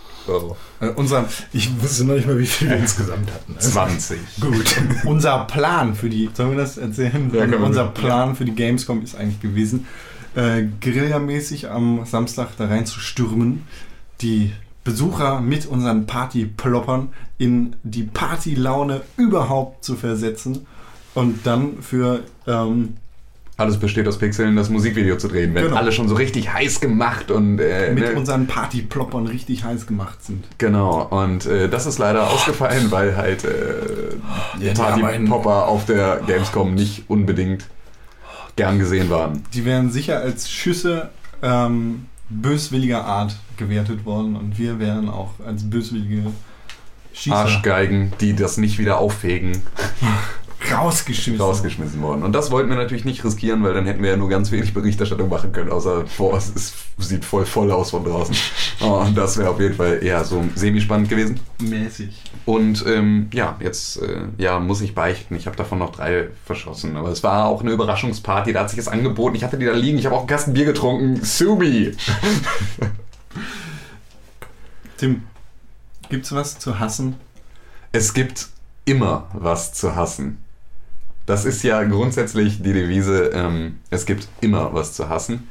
Äh, unser, Ich wusste noch nicht mal, wie viel wir insgesamt hatten. Also, 20. gut. unser Plan für die, sollen wir das erzählen? Ja, wir unser machen. Plan für die Gamescom ist eigentlich gewesen, äh, Guerilla-mäßig am Samstag da reinzustürmen, die Besucher mit unseren Partyploppern in die Partylaune überhaupt zu versetzen und dann für ähm, Alles besteht aus Pixeln, das Musikvideo zu drehen, wenn Genau. alle schon so richtig heiß gemacht und äh, mit ne, unseren Partyploppern richtig heiß gemacht sind. Genau, und äh, das ist leider ausgefallen, weil halt äh, Ja, Party-Popper auf der Gamescom nicht unbedingt gern gesehen waren. Die wären sicher als Schüsse ähm, böswilliger Art gewertet worden und wir wären auch als böswillige Schießer Arschgeigen, die das nicht wieder auffegen, rausgeschmissen. rausgeschmissen worden. Und das wollten wir natürlich nicht riskieren, weil dann hätten wir ja nur ganz wenig Berichterstattung machen können, außer, boah, es ist, sieht voll voll aus von draußen. Oh, und das wäre auf jeden Fall eher so semi-spannend gewesen. Mäßig. Und ähm, ja, jetzt äh, ja, muss ich beichten. Ich habe davon noch drei verschossen. Aber es war auch eine Überraschungsparty. Da hat sich es angeboten. Ich hatte die da liegen. Ich habe auch einen Kasten Bier getrunken. Subi! Tim, gibt's was zu hassen? Es gibt immer was zu hassen. Das ist ja grundsätzlich die Devise, ähm, es gibt immer was zu hassen.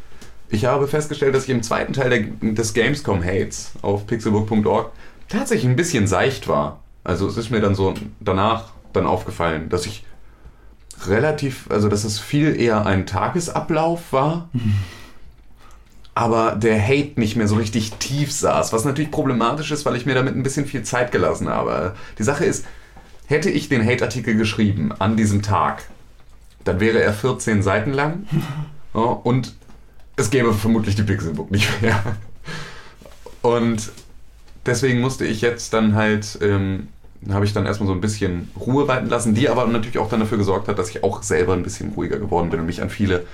Ich habe festgestellt, dass ich im zweiten Teil der, des Gamescom-Hates auf pixelbook.org tatsächlich ein bisschen seicht war. Also es ist mir dann so danach dann aufgefallen, dass ich relativ, also dass es viel eher ein Tagesablauf war, aber der Hate nicht mehr so richtig tief saß, was natürlich problematisch ist, weil ich mir damit ein bisschen viel Zeit gelassen habe. Die Sache ist, hätte ich den Hate-Artikel geschrieben an diesem Tag, dann wäre er 14 Seiten lang ja, und es gäbe vermutlich die Pixelbook nicht mehr. Und deswegen musste ich jetzt dann halt, ähm, habe ich dann erstmal so ein bisschen Ruhe walten lassen, die aber natürlich auch dann dafür gesorgt hat, dass ich auch selber ein bisschen ruhiger geworden bin und mich an viele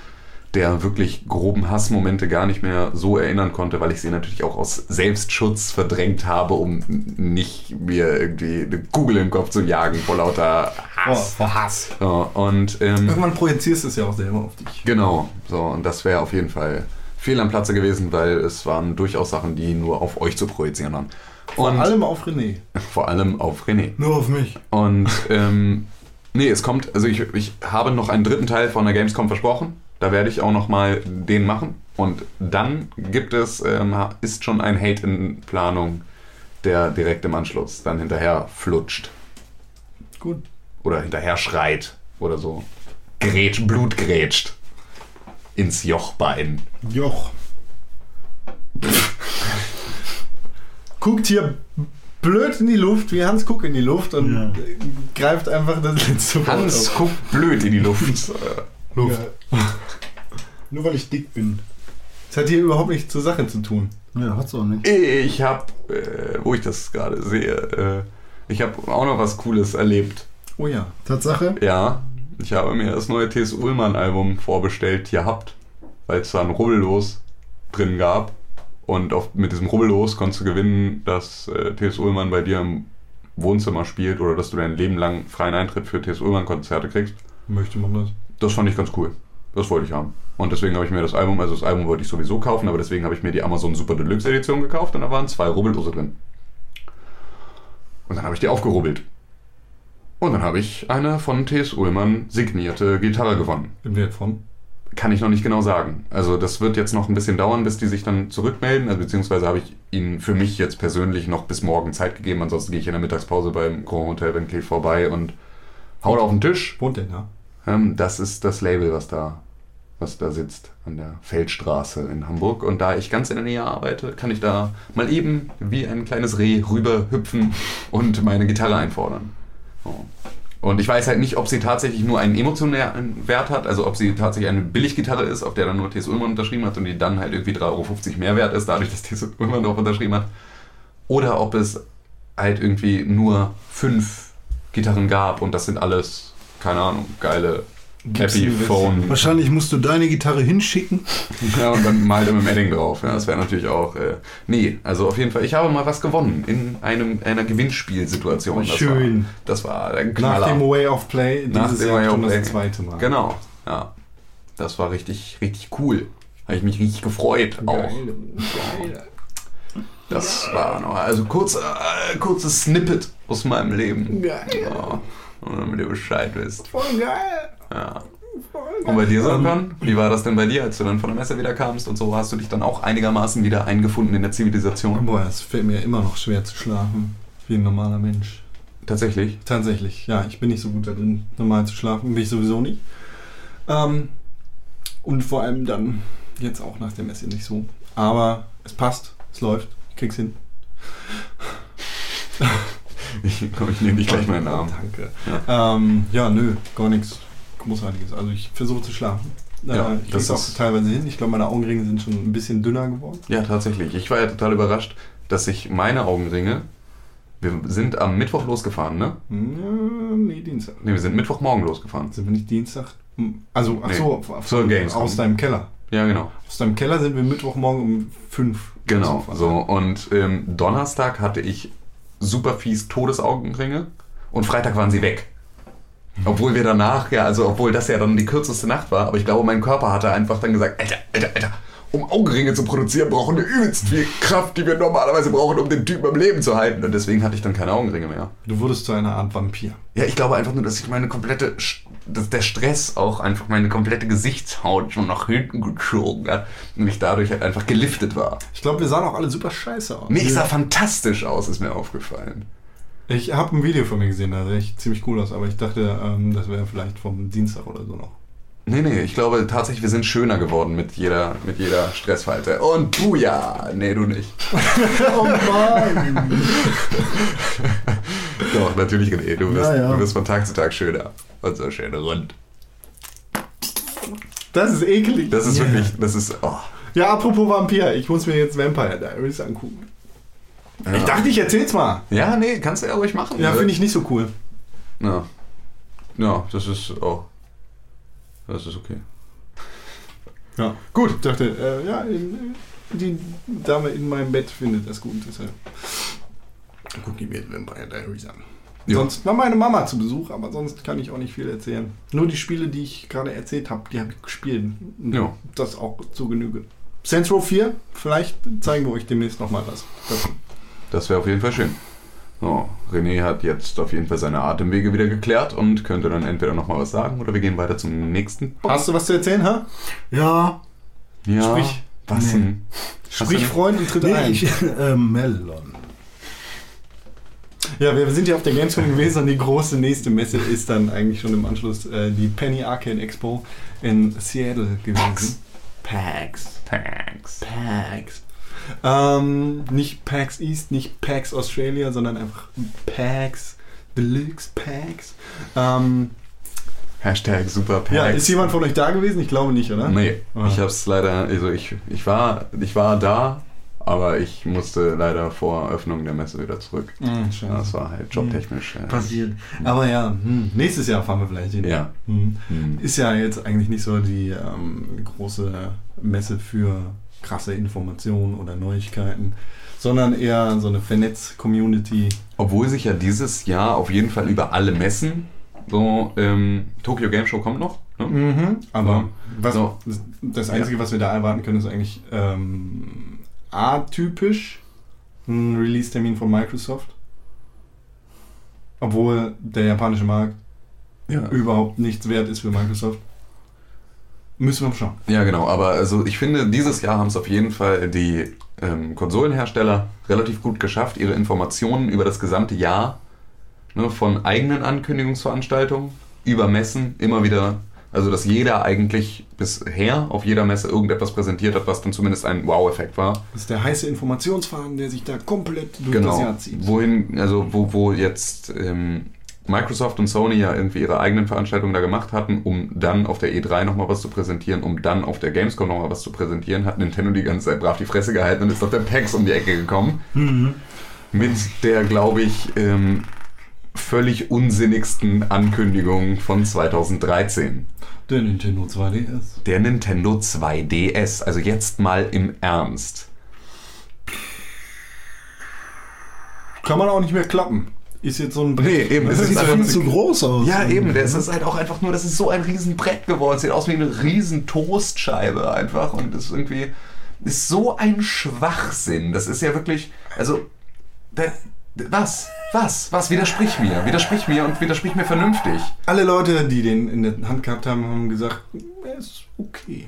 der wirklich groben Hassmomente gar nicht mehr so erinnern konnte, weil ich sie natürlich auch aus Selbstschutz verdrängt habe, um nicht mir irgendwie eine Kugel im Kopf zu jagen vor lauter Hass. vor Hass. Ja, und ähm, Irgendwann projizierst du es ja auch selber auf dich. Genau, so, und das wäre auf jeden Fall fehl am Platze gewesen, weil es waren durchaus Sachen, die nur auf euch zu projizieren waren. Vor Und allem auf René. vor allem auf René. Nur auf mich. Und ähm, nee, es kommt, also ich, ich habe noch einen dritten Teil von der Gamescom versprochen. Da werde ich auch noch mal den machen. Und dann gibt es, ähm, ist schon ein Hate in Planung, der direkt im Anschluss dann hinterher flutscht. Gut. Oder hinterher schreit. Oder so. Grätsch, Blut grätscht. Ins Jochbein. Joch. Guckt hier blöd in die Luft, wie Hans Kuck in die Luft und Ja. greift einfach das letzte Wort Hans auf. guckt blöd in die Luft. Luft. Nur weil ich dick bin. Das hat hier überhaupt nichts zur Sache zu tun. Ja, hat's auch nicht. Ich habe, äh, wo ich das gerade sehe, äh, ich habe auch noch was Cooles erlebt. Oh ja. Tatsache? Ja, ich habe mir das neue T.S. Ullmann Album vorbestellt gehabt, weil es da ein Rubbellos drin gab. Und auf, mit diesem Rubbellos konntest du gewinnen, dass äh, T.S. Ullmann bei dir im Wohnzimmer spielt oder dass du dein Leben lang freien Eintritt für T.S. Ullmann Konzerte kriegst. Möchte man das? Das fand ich ganz cool. Das wollte ich haben. Und deswegen habe ich mir das Album, also das Album wollte ich sowieso kaufen, aber deswegen habe ich mir die Amazon Super Deluxe Edition gekauft und da waren zwei Rubbeldose drin. Und dann habe ich die aufgerubbelt. Und dann habe ich eine von T.S. Ullmann signierte Gitarre gewonnen. Im Wert von? Kann ich noch nicht genau sagen. Also das wird jetzt noch ein bisschen dauern, bis die sich dann zurückmelden. Also beziehungsweise habe ich ihnen für mich jetzt persönlich noch bis morgen Zeit gegeben. Ansonsten gehe ich in der Mittagspause beim Grand Hotel Cleef vorbei und hau da auf den Tisch. Wohnt der da? Ähm, das ist das Label, was da, was da sitzt an der Feldstraße in Hamburg. Und da ich ganz in der Nähe arbeite, kann ich da mal eben wie ein kleines Reh rüber hüpfen und meine Gitarre einfordern. So. Und ich weiß halt nicht, ob sie tatsächlich nur einen emotionalen Wert hat, also ob sie tatsächlich eine Billiggitarre ist, auf der dann nur T.S. Ullmann unterschrieben hat und die dann halt irgendwie 3,50 Euro mehr wert ist, dadurch, dass T.S. Ullmann drauf unterschrieben hat. Oder ob es halt irgendwie nur fünf Gitarren gab und das sind alles, keine Ahnung, geile Epiphone. Wahrscheinlich musst du deine Gitarre hinschicken. Ja, und dann malt er mit dem Edding drauf. Ja, das wäre natürlich auch. Äh, nee, also auf jeden Fall, ich habe mal was gewonnen in einem, einer Gewinnspielsituation. Das Schön. War, das war Nach Knaller. dem Way of Play Nach dieses dem Way of Play. das zweite Mal. Genau, ja. Das war richtig, richtig cool. Habe ich mich richtig gefreut auch. Das war noch, also kurz, äh, kurzes Snippet aus meinem Leben. Geil. Ja, nur damit ihr Bescheid wisst. Voll geil. Ja. Und bei dir, Sören, wie war das denn bei dir, als du dann von der Messe wieder kamst und so? Hast du dich dann auch einigermaßen wieder eingefunden in der Zivilisation? Boah, es fällt mir immer noch schwer zu schlafen. Wie ein normaler Mensch. Tatsächlich. Tatsächlich, ja, ich bin nicht so gut da drin, normal zu schlafen. Bin ich sowieso nicht. Ähm, und vor allem dann jetzt auch nach der Messe nicht so. Aber es passt, es läuft, ich krieg's hin. Ich, komm, ich nehme dich gleich meinen Namen. Danke. Ja, ähm, ja nö, gar nichts Großartiges. Also ich versuche zu schlafen. Äh, Ja, ich das auch teilweise hin. Ich glaube, meine Augenringe sind schon ein bisschen dünner geworden. Ja, tatsächlich. Ich war ja total überrascht, dass sich meine Augenringe. Wir sind am Mittwoch losgefahren, ne? Ja, nee, Dienstag. Ne, wir sind Mittwochmorgen losgefahren. Sind wir nicht Dienstag? Hm, Also, ach Nee, so, zur Gamescom. aus deinem Keller. Ja, genau. Aus deinem Keller sind wir Mittwochmorgen um 5. Genau. So, und ähm, Donnerstag hatte ich super fies Todesaugenringe und Freitag waren sie weg. Obwohl wir danach, ja, also obwohl das ja dann die kürzeste Nacht war, aber ich glaube, mein Körper hatte einfach dann gesagt, Alter, Alter, Alter, um Augenringe zu produzieren, brauchen wir übelst viel Kraft, die wir normalerweise brauchen, um den Typen am Leben zu halten. Und deswegen hatte ich dann keine Augenringe mehr. Du wurdest zu einer Art Vampir. Ja, ich glaube einfach nur, dass ich meine komplette, dass der Stress auch einfach meine komplette Gesichtshaut schon nach hinten gezogen hat und ich dadurch halt einfach geliftet war. Ich glaube, wir sahen auch alle super scheiße aus. Nee, ich sah fantastisch aus, ist mir aufgefallen. Ich habe ein Video von mir gesehen, da sah ich ziemlich cool aus, aber ich dachte, ähm, das wäre vielleicht vom Dienstag oder so noch. Nee, nee, ich glaube tatsächlich, wir sind schöner geworden mit jeder, mit jeder Stressfalte. Und Buja! Nee, du nicht. Oh Mann! Doch, natürlich, René. Du wirst, Ja, ja. du wirst von Tag zu Tag schöner. Und so schön rund. Das ist eklig. Das ist Ja. wirklich, das ist, oh. ja, apropos Vampir, ich muss mir jetzt Vampire Diaries angucken. Ich dachte, ich erzähl's mal. Ja, nee, kannst du ja ruhig machen. Ja, finde ich nicht so cool. Ja. Ja, das ist auch. Das ist okay. Ja. Gut, ich dachte, äh, ja, in, die Dame in meinem Bett findet das gut. Deshalb gucke ich mir Vampire Diaries an. Ja. Sonst war meine Mama zu Besuch, aber sonst kann ich auch nicht viel erzählen. Nur die Spiele, die ich gerade erzählt habe, die habe ich gespielt. Ja. Das auch zu Genüge. Saints Row 4, vielleicht zeigen wir euch demnächst nochmal was. Das, Das wäre auf jeden Fall schön. So, René hat jetzt auf jeden Fall seine Atemwege wieder geklärt und könnte dann entweder nochmal was sagen oder wir gehen weiter zum nächsten Punkt. hast du was zu erzählen, ha? Ja, Ja, Sprich. was Nee. Sprich Freund und tritt nee, ein. ich, äh, Melon. Ja, wir sind ja auf der Gamescom gewesen und die große nächste Messe ist dann eigentlich schon im Anschluss äh, die Penny Arcade Expo in Seattle gewesen. PAX. Thanks. PAX. Ähm, nicht PAX East, nicht PAX Australia, sondern einfach PAX Deluxe PAX. Ähm, Hashtag super ja, ist jemand von euch da gewesen? Ich glaube nicht, oder? Nee, Ah. ich hab's leider, also ich, ich war, ich war da, aber ich musste leider vor Öffnung der Messe wieder zurück. Hm, scheiße. Das war halt jobtechnisch. äh, Passiert. Aber ja, hm, nächstes Jahr fahren wir vielleicht hin. Ja. Hm. Hm. Ist ja jetzt eigentlich nicht so die ähm, große Messe für krasse Informationen oder Neuigkeiten, sondern eher so eine Vernetz-Community. Obwohl sich ja dieses Jahr auf jeden Fall über alle Messen, so ähm, Tokyo Game Show kommt noch. Ne? Mhm. Aber was, So. das, das Einzige, was wir da erwarten können, ist eigentlich ähm, atypisch ein Release-Termin von Microsoft. Obwohl der japanische Markt Ja. überhaupt nichts wert ist für Microsoft. Müssen wir schauen. ja, genau. Aber also ich finde, dieses Jahr haben es auf jeden Fall die ähm, Konsolenhersteller relativ gut geschafft, ihre Informationen über das gesamte Jahr ne, von eigenen Ankündigungsveranstaltungen über Messen immer wieder, also dass jeder eigentlich bisher auf jeder Messe irgendetwas präsentiert hat, was dann zumindest ein Wow-Effekt war. Das ist der heiße Informationsfaden, der sich da komplett durch das Genau. Jahr zieht. Wohin, also wo, wo jetzt ähm, Microsoft und Sony ja irgendwie ihre eigenen Veranstaltungen da gemacht hatten, um dann auf der E3 nochmal was zu präsentieren, um dann auf der Gamescom nochmal was zu präsentieren, hat Nintendo die ganze Zeit brav die Fresse gehalten und ist auf der PAX um die Ecke gekommen. Mit der, glaube ich, ähm, völlig unsinnigsten Ankündigung von 2013. Der Nintendo 2DS. Der Nintendo 2DS. Also jetzt mal im Ernst. Kann man auch nicht mehr klappen. Ist jetzt so ein Nee, eben, Das ist sieht einfach viel zu groß aus. Ja, eben, das ist halt auch einfach nur, das ist so ein riesen Brett geworden. Sieht aus wie eine riesen Toastscheibe einfach und das ist irgendwie, ist so ein Schwachsinn. Das ist ja wirklich, also, da, was? Was? Was? Widersprich mir. Widersprich mir und widersprich mir vernünftig. Alle Leute, die den in der Hand gehabt haben, haben gesagt, er ist okay.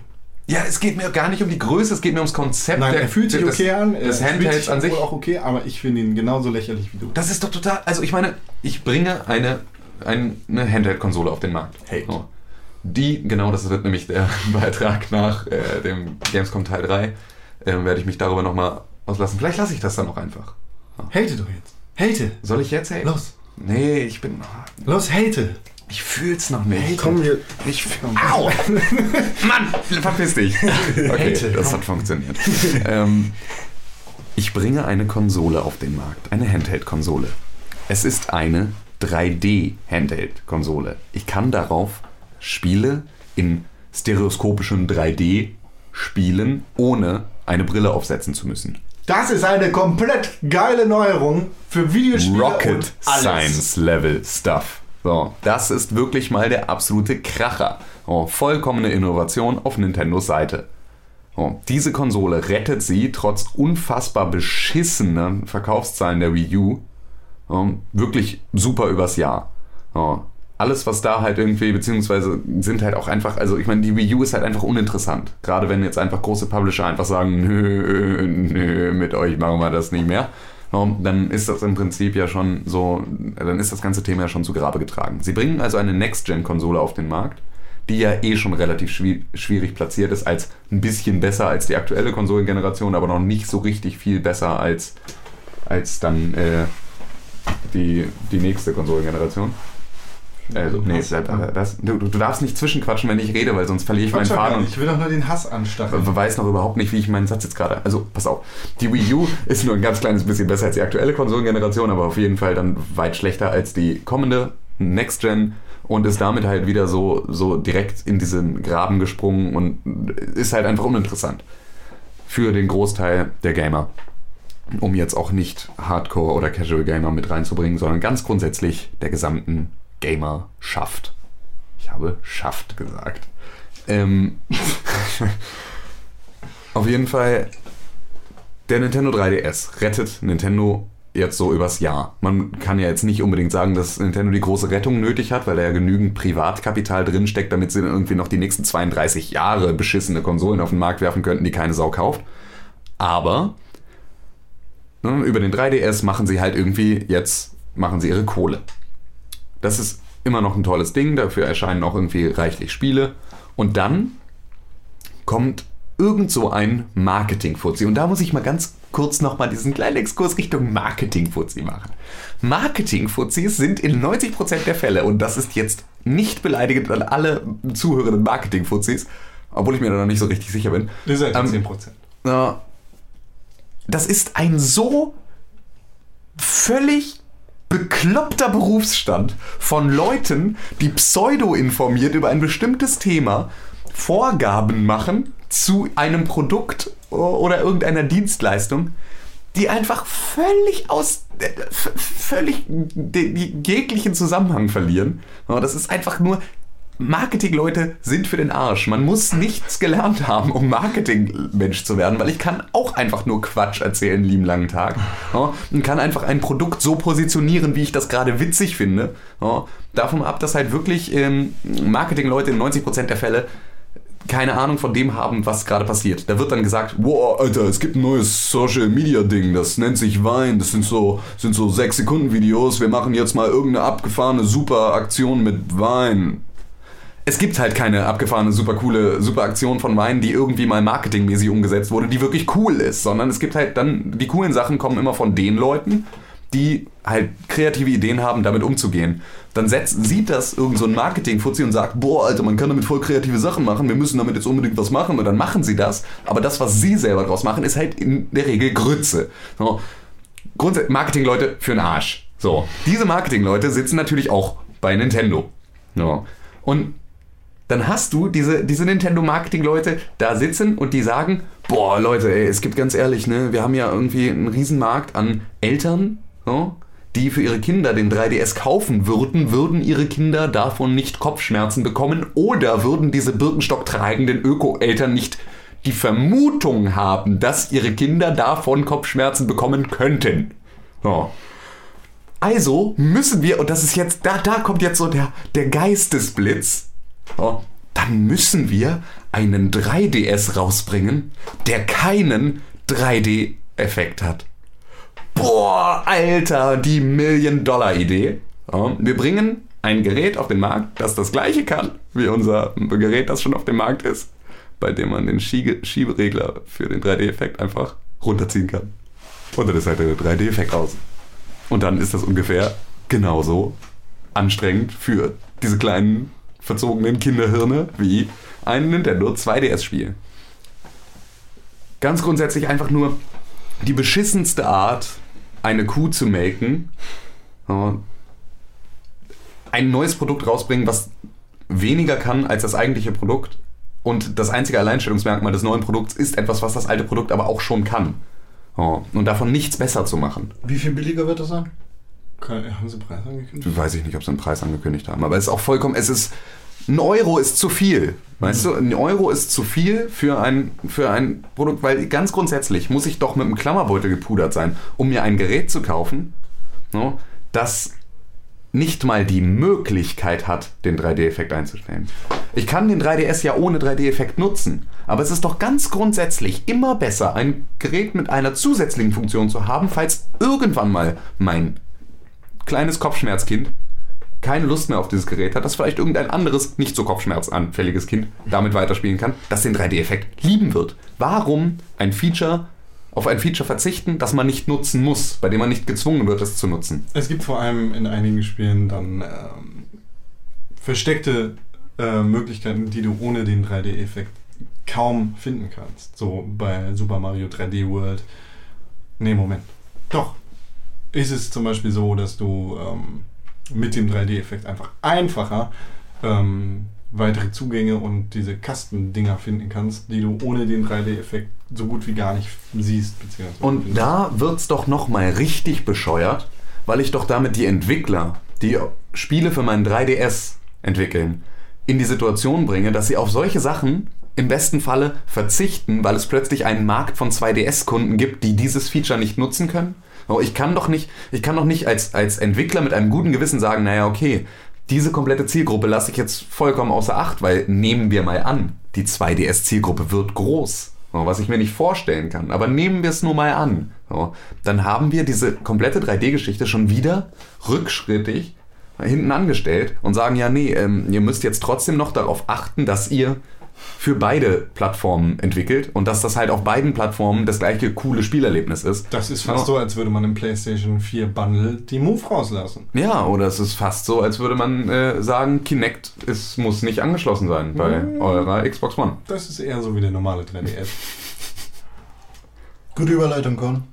Ja, es geht mir gar nicht um die Größe, es geht mir ums Konzept. Nein, der- er fühlt sich des, okay an. Handhelds sich an sich. auch okay, aber ich finde ihn genauso lächerlich wie du. Das ist doch total. Also ich meine, ich bringe eine, ein- eine Handheld-Konsole auf den Markt. Hate. So. Die, genau das wird nämlich der Beitrag nach äh, dem Gamescom Teil 3. Ähm, werde ich mich darüber nochmal auslassen. Vielleicht lasse ich das dann auch einfach. Hate doch jetzt. Hate. Soll ich jetzt? Hey? Los. Nee, ich bin. Los, hate. Ich fühl's noch nicht. Komm hier. Ich Au! Mann, verpiss dich. Okay, Hate, das hat funktioniert. ähm, ich bringe eine Konsole auf den Markt, eine Handheld-Konsole. Es ist eine 3D-Handheld-Konsole. Ich kann darauf Spiele in stereoskopischem 3D spielen, ohne eine Brille aufsetzen zu müssen. Das ist eine komplett geile Neuerung für Videospiele Rocket und alles. Science Level Stuff. So, das ist wirklich mal der absolute Kracher. Oh, vollkommene Innovation auf Nintendos Seite. Oh, diese Konsole rettet sie trotz unfassbar beschissener Verkaufszahlen der Wii U oh, wirklich super übers Jahr. Alles, was da halt irgendwie, beziehungsweise sind halt auch einfach, also ich meine, die Wii U ist halt einfach uninteressant. Gerade wenn jetzt einfach große Publisher einfach sagen, nö, nö, mit euch machen wir das nicht mehr. Dann ist das im Prinzip ja schon so, dann ist das ganze Thema ja schon zu Grabe getragen. Sie bringen also eine Next-Gen-Konsole auf den Markt, die ja eh schon relativ schwi- schwierig platziert ist, als ein bisschen besser als die aktuelle Konsolengeneration, aber noch nicht so richtig viel besser als, als dann äh, die, die nächste Konsolengeneration. Also, nee, das, das, du, du darfst nicht zwischenquatschen, wenn ich rede, weil sonst verliere ich meinen Quatsch Faden Ich will doch nur den Hass anstacheln. weiß noch überhaupt nicht, wie ich meinen Satz jetzt gerade. Also, pass auf. Die Wii U ist nur ein ganz kleines bisschen besser als die aktuelle Konsolengeneration, aber auf jeden Fall dann weit schlechter als die kommende Next Gen und ist damit halt wieder so, so direkt in diesen Graben gesprungen und ist halt einfach uninteressant für den Großteil der Gamer. Um jetzt auch nicht Hardcore oder Casual Gamer mit reinzubringen, sondern ganz grundsätzlich der gesamten Gamerschaft. Ich habe Schaft gesagt. Ähm, auf jeden Fall, der Nintendo 3DS rettet Nintendo jetzt so übers Jahr. Man kann ja jetzt nicht unbedingt sagen, dass Nintendo die große Rettung nötig hat, weil da ja genügend Privatkapital drinsteckt, damit sie dann irgendwie noch die nächsten 32 Jahre beschissene Konsolen auf den Markt werfen könnten, die keine Sau kauft. Aber ne, über den 3DS machen sie halt irgendwie jetzt machen sie ihre Kohle. Das ist immer noch ein tolles Ding, dafür erscheinen auch irgendwie reichlich Spiele. Und dann kommt irgend so ein Marketing-Fuzzi. Und da muss ich mal ganz kurz nochmal diesen kleinen Exkurs Richtung Marketing-Fuzzi machen. Marketing-Fuzzis sind in 90% der Fälle, und das ist jetzt nicht beleidigend an alle zuhörenden Marketing-Fuzzis, obwohl ich mir da noch nicht so richtig sicher bin. Ihr seid Ähm, die 10%. Ja. Das ist ein so völlig bekloppter Berufsstand von Leuten, die pseudo-informiert über ein bestimmtes Thema Vorgaben machen zu einem Produkt oder irgendeiner Dienstleistung, die einfach völlig aus äh, völlig jeglichen Zusammenhang verlieren. Das ist einfach nur Marketingleute sind für den Arsch. Man muss nichts gelernt haben, um Marketingmensch zu werden, weil ich kann auch einfach nur Quatsch erzählen, lieben langen Tag. Ja, und kann einfach ein Produkt so positionieren, wie ich das gerade witzig finde. Ja, davon ab, dass halt wirklich ähm, Marketingleute in 90% der Fälle keine Ahnung von dem haben, was gerade passiert. Da wird dann gesagt, wow, Alter, es gibt ein neues Social Media Ding, das nennt sich Wein, das sind so, sind so 6 Sekunden Videos, wir machen jetzt mal irgendeine abgefahrene super Aktion mit Wein. Es gibt halt keine abgefahrene, super coole, super Aktion von Wein, die irgendwie mal marketingmäßig umgesetzt wurde, die wirklich cool ist, sondern es gibt halt dann, die coolen Sachen kommen immer von den Leuten, die halt kreative Ideen haben, damit umzugehen. Dann setzt, sieht das irgend so ein Marketing-Fuzzi und sagt, boah, Alter, man kann damit voll kreative Sachen machen, wir müssen damit jetzt unbedingt was machen und dann machen sie das. Aber das, was sie selber draus machen, ist halt in der Regel Grütze. So. Grundsätzlich, Marketing-Leute für den Arsch. So. Diese Marketing-Leute sitzen natürlich auch bei Nintendo. Ja. Und dann hast du diese, diese Nintendo-Marketing-Leute da sitzen und die sagen, boah, Leute, ey, es gibt ganz ehrlich, ne, wir haben ja irgendwie einen Riesenmarkt an Eltern, so, die für ihre Kinder den 3DS kaufen würden, würden ihre Kinder davon nicht Kopfschmerzen bekommen oder würden diese Birkenstock tragenden Öko-Eltern nicht die Vermutung haben, dass ihre Kinder davon Kopfschmerzen bekommen könnten. So. Also müssen wir, und das ist jetzt, da, da kommt jetzt so der, der Geistesblitz, so, dann müssen wir einen 3DS rausbringen, der keinen 3D-Effekt hat. Boah, Alter, die Million-Dollar-Idee. Ja, wir bringen ein Gerät auf den Markt, das das gleiche kann wie unser Gerät, das schon auf dem Markt ist, bei dem man den Schiege Schieberegler für den 3D-Effekt einfach runterziehen kann. Und dann ist halt der 3D-Effekt aus. Und dann ist das ungefähr genauso anstrengend für diese kleinen verzogenen Kinderhirne wie ein Nintendo 2DS-Spiel. Ganz grundsätzlich einfach nur die beschissenste Art, eine Kuh zu melken, ein neues Produkt rausbringen, was weniger kann als das eigentliche Produkt. Und das einzige Alleinstellungsmerkmal des neuen Produkts ist etwas, was das alte Produkt aber auch schon kann. Und davon nichts besser zu machen. Wie viel billiger wird das sein? Haben Sie Preis angekündigt? Weiß ich nicht, ob sie einen Preis angekündigt haben. Aber es ist auch vollkommen, es ist, ein Euro ist zu viel. Weißt du, ein Euro ist zu viel für ein, für ein Produkt, weil ganz grundsätzlich muss ich doch mit einem Klammerbeutel gepudert sein, um mir ein Gerät zu kaufen, no, das nicht mal die Möglichkeit hat, den 3D-Effekt einzustellen. Ich kann den 3DS ja ohne 3D-Effekt nutzen, aber es ist doch ganz grundsätzlich immer besser, ein Gerät mit einer zusätzlichen Funktion zu haben, falls irgendwann mal mein kleines Kopfschmerzkind keine Lust mehr auf dieses Gerät hat, dass vielleicht irgendein anderes, nicht so kopfschmerzanfälliges Kind damit weiterspielen kann, das den 3D-Effekt lieben wird. Warum ein Feature auf ein Feature verzichten, das man nicht nutzen muss, bei dem man nicht gezwungen wird, es zu nutzen? Es gibt vor allem in einigen Spielen dann ähm, versteckte äh, Möglichkeiten, die du ohne den 3D-Effekt kaum finden kannst. So bei Super Mario 3D World. Nee, Moment. Doch. Ist es zum Beispiel so, dass du ähm, mit dem 3D-Effekt einfach einfacher ähm, weitere Zugänge und diese Kastendinger finden kannst, die du ohne den 3D-Effekt so gut wie gar nicht siehst. beziehungsweise Und findest. da wird's doch nochmal richtig bescheuert, weil ich doch damit die Entwickler, die Spiele für meinen 3DS entwickeln, in die Situation bringe, dass sie auf solche Sachen im besten Falle verzichten, weil es plötzlich einen Markt von 2DS-Kunden gibt, die dieses Feature nicht nutzen können. Oh, Ich kann doch nicht, ich kann doch nicht als, als Entwickler mit einem guten Gewissen sagen, naja, okay, diese komplette Zielgruppe lasse ich jetzt vollkommen außer Acht, weil nehmen wir mal an, die 2DS-Zielgruppe wird groß, was ich mir nicht vorstellen kann. Aber nehmen wir es nur mal an. Dann haben wir diese komplette 3D-Geschichte schon wieder rückschrittig hinten angestellt und sagen, ja, nee, ähm, ihr müsst jetzt trotzdem noch darauf achten, dass ihr für beide Plattformen entwickelt und dass das halt auf beiden Plattformen das gleiche coole Spielerlebnis ist. Das ist fast Ja. so, als würde man im PlayStation 4 Bundle die Move rauslassen. Ja, oder es ist fast so, als würde man äh, sagen, Kinect ist, muss nicht angeschlossen sein bei eurer Xbox One. Das ist eher so wie der normale 3DS. Gute Überleitung, Con.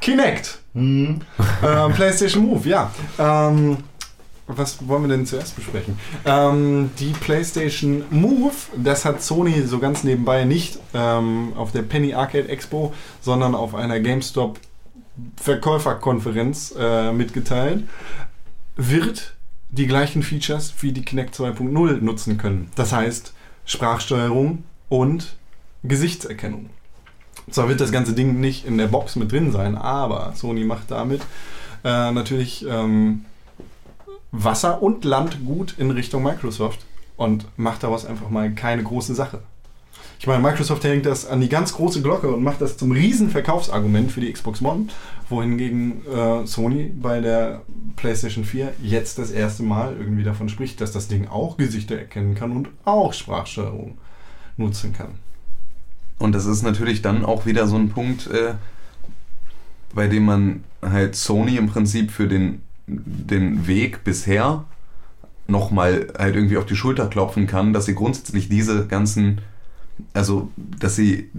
Kinect! Mhm. ähm, PlayStation Move, ja. Ähm, was wollen wir denn zuerst besprechen? Ähm, die PlayStation Move, das hat Sony so ganz nebenbei nicht ähm, auf der Penny Arcade Expo, sondern auf einer GameStop Verkäuferkonferenz äh, mitgeteilt, wird die gleichen Features wie die Kinect 2.0 nutzen können. Das heißt Sprachsteuerung und Gesichtserkennung. Zwar wird das ganze Ding nicht in der Box mit drin sein, aber Sony macht damit äh, natürlich ähm, Wasser und Land gut in Richtung Microsoft und macht daraus einfach mal keine große Sache. Ich meine, Microsoft hängt das an die ganz große Glocke und macht das zum riesen Verkaufsargument für die Xbox One, wohingegen äh, Sony bei der PlayStation 4 jetzt das erste Mal irgendwie davon spricht, dass das Ding auch Gesichter erkennen kann und auch Sprachsteuerung nutzen kann. Und das ist natürlich dann auch wieder so ein Punkt, äh, bei dem man halt Sony im Prinzip für den, den Weg bisher nochmal halt irgendwie auf die Schulter klopfen kann, dass sie grundsätzlich diese ganzen, also dass sie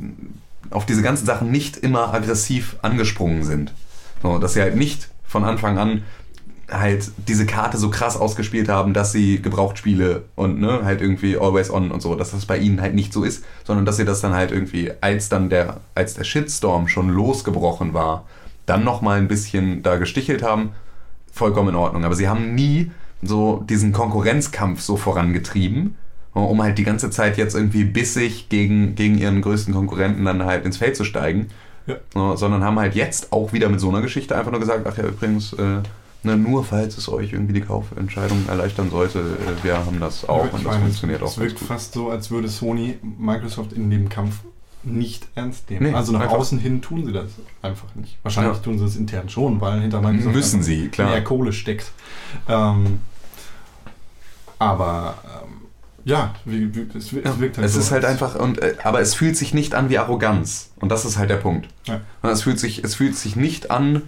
auf diese ganzen Sachen nicht immer aggressiv angesprungen sind. So, dass sie halt nicht von Anfang an halt diese Karte so krass ausgespielt haben, dass sie Gebrauchtspiele und ne, halt irgendwie always on und so, dass das bei ihnen halt nicht so ist, sondern dass sie das dann halt irgendwie, als dann der, als der Shitstorm schon losgebrochen war, dann nochmal ein bisschen da gestichelt haben, vollkommen in Ordnung. Aber sie haben nie so diesen Konkurrenzkampf so vorangetrieben, um halt die ganze Zeit jetzt irgendwie bissig gegen, gegen ihren größten Konkurrenten dann halt ins Feld zu steigen. Ja. So, sondern haben halt jetzt auch wieder mit so einer Geschichte einfach nur gesagt, ach ja, übrigens, äh, ne, nur falls es euch irgendwie die Kaufentscheidung erleichtern sollte, äh, wir haben das auch Ich und das meine, funktioniert auch Es wirkt fast so, als würde Sony Microsoft in dem Kampf nicht ernst nehmen. Nee, also nach außen hin tun sie das einfach nicht. Wahrscheinlich Ja. tun sie es intern schon, weil hinter Microsoft Müssen sie, klar. mehr Kohle steckt. Ähm, aber ähm, ja, wie, wie, es, wir- es wirkt halt Es so. ist halt einfach, und, äh, aber es fühlt sich nicht an wie Arroganz. Und das ist halt der Punkt. Ja. Es fühlt sich, es fühlt sich nicht an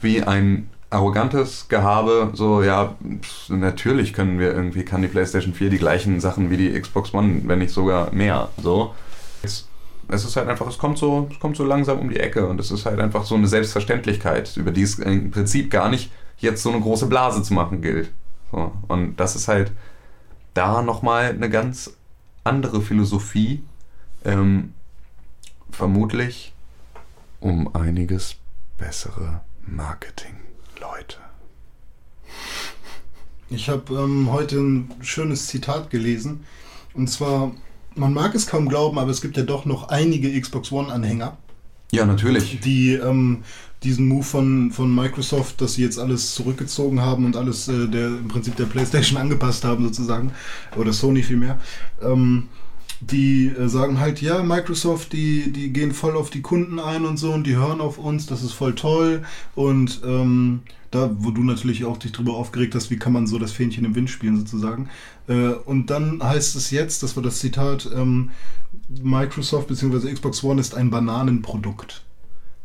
wie ein arrogantes Gehabe, so, ja, natürlich können wir irgendwie, kann die PlayStation 4 die gleichen Sachen wie die Xbox One, wenn nicht sogar mehr, so. Es, ist halt einfach, es kommt so, es kommt so langsam um die Ecke und es ist halt einfach so eine Selbstverständlichkeit, über die es im Prinzip gar nicht jetzt so eine große Blase zu machen gilt. So. Und das ist halt da nochmal eine ganz andere Philosophie, ähm, vermutlich um einiges bessere Marketing-Leute. Ich habe ähm, heute ein schönes Zitat gelesen. Und zwar, man mag es kaum glauben, aber es gibt ja doch noch einige Xbox One-Anhänger, Ja, natürlich. die ähm, diesen Move von, von Microsoft, dass sie jetzt alles zurückgezogen haben und alles äh, der, im Prinzip der PlayStation angepasst haben, sozusagen, oder Sony vielmehr, ähm, die äh, sagen halt, ja, Microsoft, die, die gehen voll auf die Kunden ein und so und die hören auf uns, das ist voll toll. Und ähm, da, wo du natürlich auch dich drüber aufgeregt hast, wie kann man so das Fähnchen im Wind spielen, sozusagen. Äh, und dann heißt es jetzt, das war das Zitat, ähm, Microsoft bzw. Xbox One ist ein Bananenprodukt.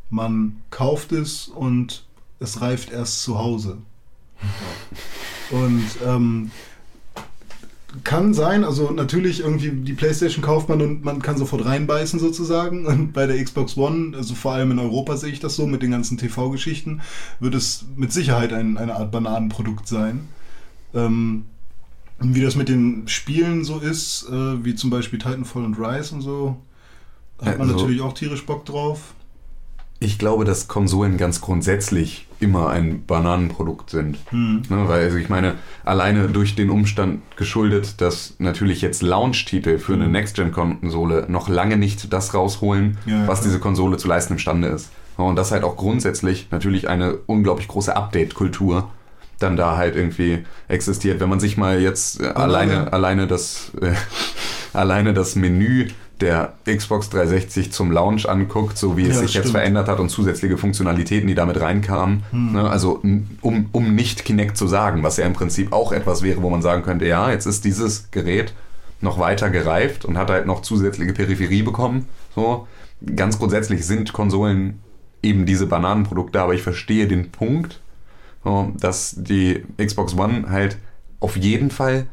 Man kauft es und es reift erst zu Hause. Und ähm, kann sein, also natürlich irgendwie die Playstation kauft man und man kann sofort reinbeißen sozusagen. Und bei der Xbox One, also vor allem in Europa sehe ich das so mit den ganzen TV-Geschichten, wird es mit Sicherheit ein, eine Art Bananenprodukt sein. Ähm, wie das mit den Spielen so ist, äh, wie zum Beispiel Titanfall und Rise und so, hat man Also- natürlich auch tierisch Bock drauf. Ich glaube, dass Konsolen ganz grundsätzlich immer ein Bananenprodukt sind. Ne, weil, also ich meine, alleine durch den Umstand geschuldet, dass natürlich jetzt Launch-Titel für eine Next-Gen-Konsole noch lange nicht das rausholen, Ja, was klar. diese Konsole zu leisten imstande ist. Und das halt auch grundsätzlich natürlich eine unglaublich große Update-Kultur dann da halt irgendwie existiert. Wenn man sich mal jetzt äh, alleine, alleine das äh, alleine das Menü der Xbox 360 zum Launch anguckt, so wie es Ja, sich jetzt stimmt. verändert hat und zusätzliche Funktionalitäten, die damit reinkamen. Hm. Ne, also um, um nicht Kinect zu sagen, was ja im Prinzip auch etwas wäre, wo man sagen könnte, ja, jetzt ist dieses Gerät noch weiter gereift und hat halt noch zusätzliche Peripherie bekommen. So. Ganz grundsätzlich sind Konsolen eben diese Bananenprodukte, aber ich verstehe den Punkt, dass die Xbox One halt auf jeden Fall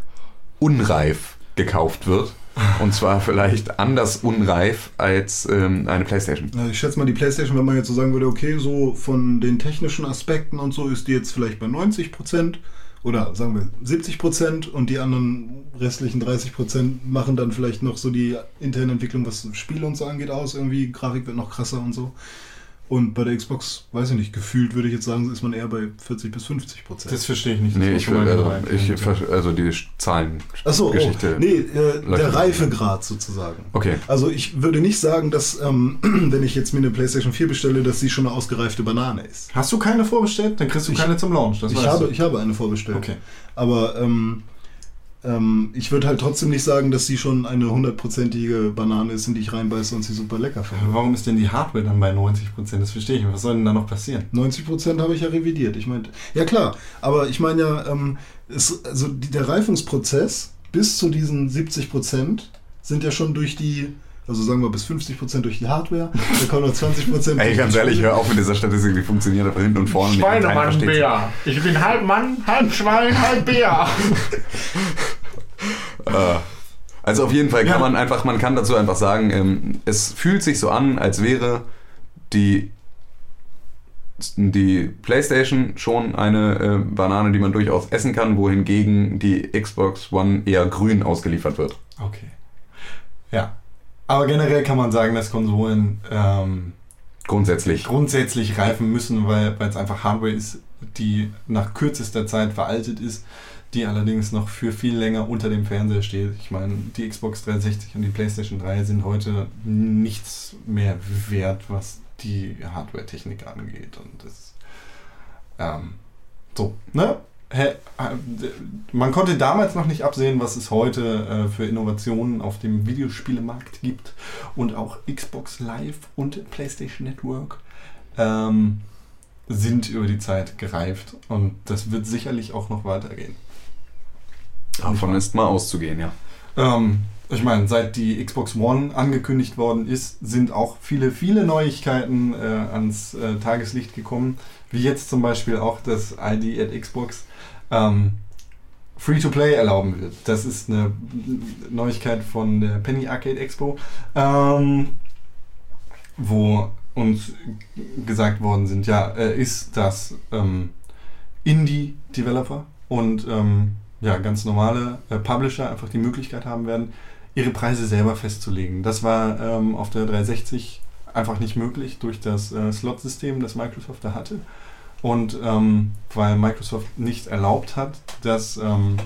unreif gekauft wird. Und zwar vielleicht anders unreif als ähm, eine PlayStation. Also ich schätze mal, die PlayStation, wenn man jetzt so sagen würde, okay, so von den technischen Aspekten und so ist die jetzt vielleicht bei 90 Prozent oder sagen wir 70 Prozent und die anderen restlichen 30 Prozent machen dann vielleicht noch so die interne Entwicklung, was Spiele und so angeht, aus. Irgendwie Grafik wird noch krasser und so. Und bei der Xbox, weiß ich nicht, gefühlt würde ich jetzt sagen, ist man eher bei 40 bis 50 Prozent. Das verstehe ich nicht. Das Nee, ich also, rein- ich, also die Zahlen. Achso, oh, Geschichte. nee, äh, der. Reifegrad sozusagen. Okay. Also ich würde nicht sagen, dass, ähm, wenn ich jetzt mir eine PlayStation 4 bestelle, dass sie schon eine ausgereifte Banane ist. Hast du keine vorbestellt? Dann kriegst du Ich- keine zum Launch. Das ich, weißt habe, du. ich habe eine vorbestellt. Okay. Aber ähm, ähm, ich würde halt trotzdem nicht sagen, dass sie schon eine hundertprozentige Banane ist, in die ich reinbeiße und sie super lecker finde. Warum ist denn die Hardware dann bei 90%? Das verstehe ich nicht. Was soll denn da noch passieren? 90% habe ich ja revidiert. Ich meinte, ja klar, aber ich meine ja, ähm, es, also die, der Reifungsprozess bis zu diesen 70% sind ja schon durch die, also sagen wir bis 50% durch die Hardware, da kommen noch 20% Ey, durch ganz die ehrlich, Spiele. hör auf mit dieser Statistik, die funktioniert aber hinten und vorne nicht. Schweinemann-Bär. Ich bin halb Mann, halb Schwein, halb Bär. Äh, Also auf jeden Fall kann Ja. man einfach, man kann dazu einfach sagen, ähm, es fühlt sich so an, als wäre die, die PlayStation schon eine äh, Banane, die man durchaus essen kann, wohingegen die Xbox One eher grün ausgeliefert wird. Okay. Ja. Aber generell kann man sagen, dass Konsolen ähm, Grundsätzlich. grundsätzlich reifen müssen, weil es einfach Hardware ist, die nach kürzester Zeit veraltet ist, die allerdings noch für viel länger unter dem Fernseher steht. Ich meine, die Xbox 360 und die PlayStation 3 sind heute nichts mehr wert, was die Hardware-Technik angeht. Und das ähm, so, ne? Man konnte damals noch nicht absehen, was es heute äh, für Innovationen auf dem Videospielemarkt gibt und auch Xbox Live und PlayStation Network ähm, sind über die Zeit gereift und das wird sicherlich auch noch weitergehen. Davon ist mal auszugehen, ja. Ähm, ich meine, seit die Xbox One angekündigt worden ist, sind auch viele, viele Neuigkeiten äh, ans äh, Tageslicht gekommen, wie jetzt zum Beispiel auch das ID at Xbox. Ähm, Free-to-Play erlauben wird. Das ist eine Neuigkeit von der Penny Arcade Expo, ähm, wo uns gesagt worden sind, ja, äh, ist, dass ähm, Indie-Developer und ähm, ja, ganz normale äh, Publisher einfach die Möglichkeit haben werden, ihre Preise selber festzulegen. Das war ähm, auf der 360 einfach nicht möglich durch das äh, Slot-System, das Microsoft da hatte. Und ähm, weil Microsoft nicht erlaubt hat, dass ähm,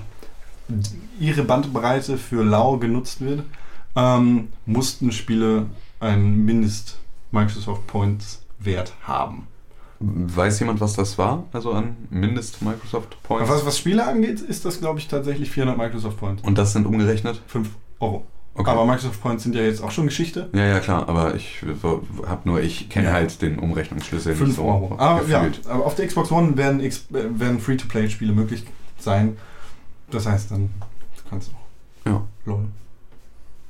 ihre Bandbreite für lau genutzt wird, ähm, mussten Spiele einen Mindest-Microsoft Points-Wert haben. Weiß jemand, was das war? Also an Mindest Microsoft Points? Was, was Spiele angeht, ist das, glaube ich, tatsächlich 400 Microsoft Points. Und das sind umgerechnet? 5 Euro. Okay. Aber Microsoft Points sind ja jetzt auch schon Geschichte. ja, ja, klar, aber ich habe nur, ich kenne Ja. halt den Umrechnungsschlüssel 5 nicht so Euro. Aber, ja, gefühlt. aber auf der Xbox One werden, X- äh, werden Free-to-Play-Spiele möglich sein. Das heißt, dann kannst du Ja. auch LOL.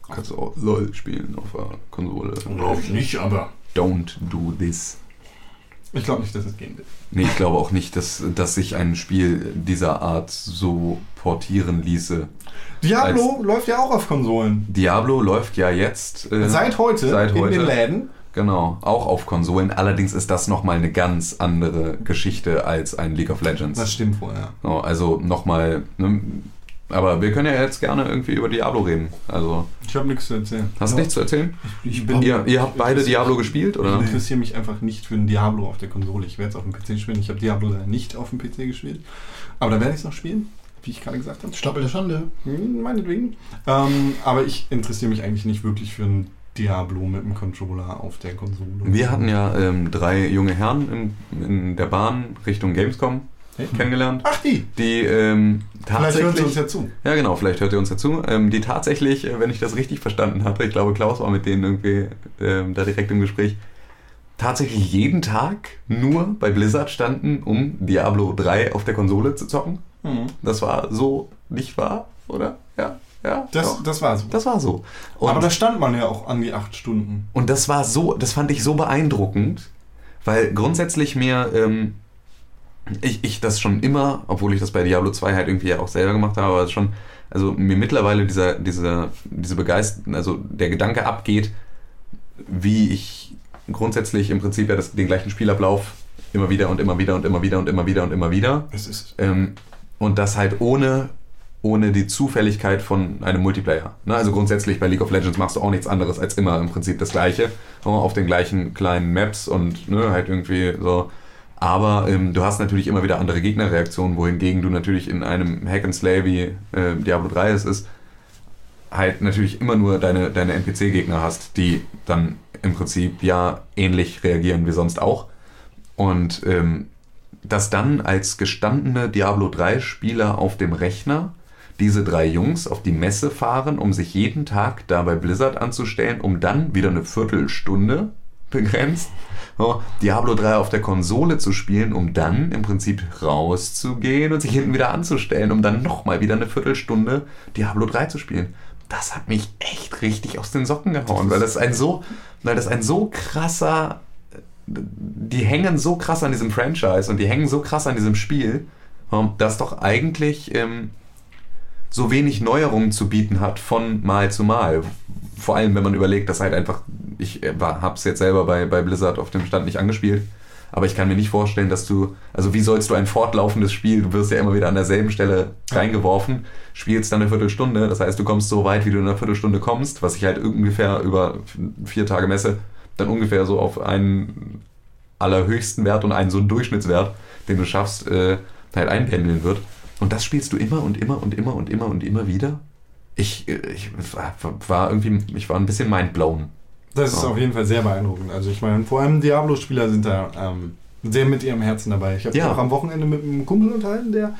Kannst du auch LOL spielen auf der Konsole. nicht, aber. Don't do this. Ich glaube nicht, dass es gehen wird. Nee, ich glaube auch nicht, dass, dass sich ein Spiel dieser Art so portieren ließe. Diablo läuft ja auch auf Konsolen. Diablo läuft ja jetzt. äh, Seit heute Seit in heute. den Läden. Genau, auch auf Konsolen. Allerdings ist das nochmal eine ganz andere Geschichte als ein League of Legends. Das stimmt wohl, ja. So, also nochmal. Ne, aber wir können ja jetzt gerne irgendwie über Diablo reden. Also, Ich habe nichts zu erzählen. hast du nichts zu erzählen? Ich bin, Ihr, ihr habt beide Diablo gespielt, Ich oder? interessiere mich einfach nicht für ein Diablo auf der Konsole. Ich werde es auf dem PC spielen. Ich habe Diablo leider nicht auf dem PC gespielt. Aber da werde ich es noch spielen, wie ich gerade gesagt habe. Stapel der Schande. Hm, Meinetwegen. Ähm, aber ich interessiere mich eigentlich nicht wirklich für ein Diablo mit dem Controller auf der Konsole. Wir hatten ja ähm, drei junge Herren in, in der Bahn Richtung Gamescom Hey. kennengelernt, Ach, die! die ähm, Vielleicht hören sie uns tatsächlich. ja zu. Ja, genau, vielleicht hört ihr uns dazu. Ähm, die tatsächlich, äh, wenn ich das richtig verstanden hatte, ich glaube, Klaus war mit denen irgendwie ähm, da direkt im Gespräch, tatsächlich jeden Tag nur bei Blizzard standen, um Diablo 3 auf der Konsole zu zocken. Mhm. Das war so nicht wahr, oder? Ja, ja. Das, doch. das war so. das war so. Und, aber da stand man ja auch an die acht Stunden. und das war so, das fand ich so beeindruckend, weil grundsätzlich mir, ähm, ich, ich das schon immer, obwohl ich das bei Diablo 2 halt irgendwie auch selber gemacht habe, aber schon, also mir mittlerweile dieser, dieser, diese Begeisterung, also der Gedanke abgeht, wie ich grundsätzlich im Prinzip ja das, den gleichen Spielablauf immer wieder und immer wieder und immer wieder und immer wieder und immer wieder Es ist. ähm, und das halt ohne, ohne die Zufälligkeit von einem Multiplayer. Ne? Also grundsätzlich bei League of Legends machst du auch nichts anderes als immer im Prinzip das Gleiche. Auf den gleichen kleinen Maps und ne, halt irgendwie so. Aber ähm, du hast natürlich immer wieder andere Gegnerreaktionen, wohingegen du natürlich in einem Hack and Slay wie äh, Diablo 3 es ist, halt natürlich immer nur deine, deine NPC-Gegner hast, die dann im Prinzip ja ähnlich reagieren wie sonst auch. Und ähm, dass dann als gestandene Diablo 3 Spieler auf dem Rechner diese drei Jungs auf die Messe fahren, um sich jeden Tag da bei Blizzard anzustellen, um dann wieder eine Viertelstunde begrenzt so, Diablo 3 auf der Konsole zu spielen, um dann im Prinzip rauszugehen und sich hinten wieder anzustellen, um dann nochmal wieder eine Viertelstunde Diablo 3 zu spielen. Das hat mich echt richtig aus den Socken gehauen, weil das ein so, weil das ein so krasser die hängen so krass an diesem Franchise und die hängen so krass an diesem Spiel, ähm, das doch eigentlich ähm, so wenig Neuerungen zu bieten hat von Mal zu Mal. Vor allem, wenn man überlegt, dass halt einfach, ich habe es jetzt selber bei, bei Blizzard auf dem Stand nicht angespielt, aber ich kann mir nicht vorstellen, dass du, also wie sollst du ein fortlaufendes Spiel, du wirst ja immer wieder an derselben Stelle reingeworfen, spielst dann eine Viertelstunde, das heißt, du kommst so weit, wie du in einer Viertelstunde kommst, was ich halt ungefähr über vier Tage messe, dann ungefähr so auf einen allerhöchsten Wert und einen so einen Durchschnittswert, den du schaffst, äh, halt einpendeln wird. Und das spielst du immer und immer und immer und immer und immer wieder. Ich, ich war, irgendwie, ich war ein bisschen mindblown. Das ist Ja. auf jeden Fall sehr beeindruckend. Also ich meine, vor allem Diablo-Spieler sind da ähm, sehr mit ihrem Herzen dabei. Ich habe Ja. mich auch am Wochenende mit einem Kumpel unterhalten, der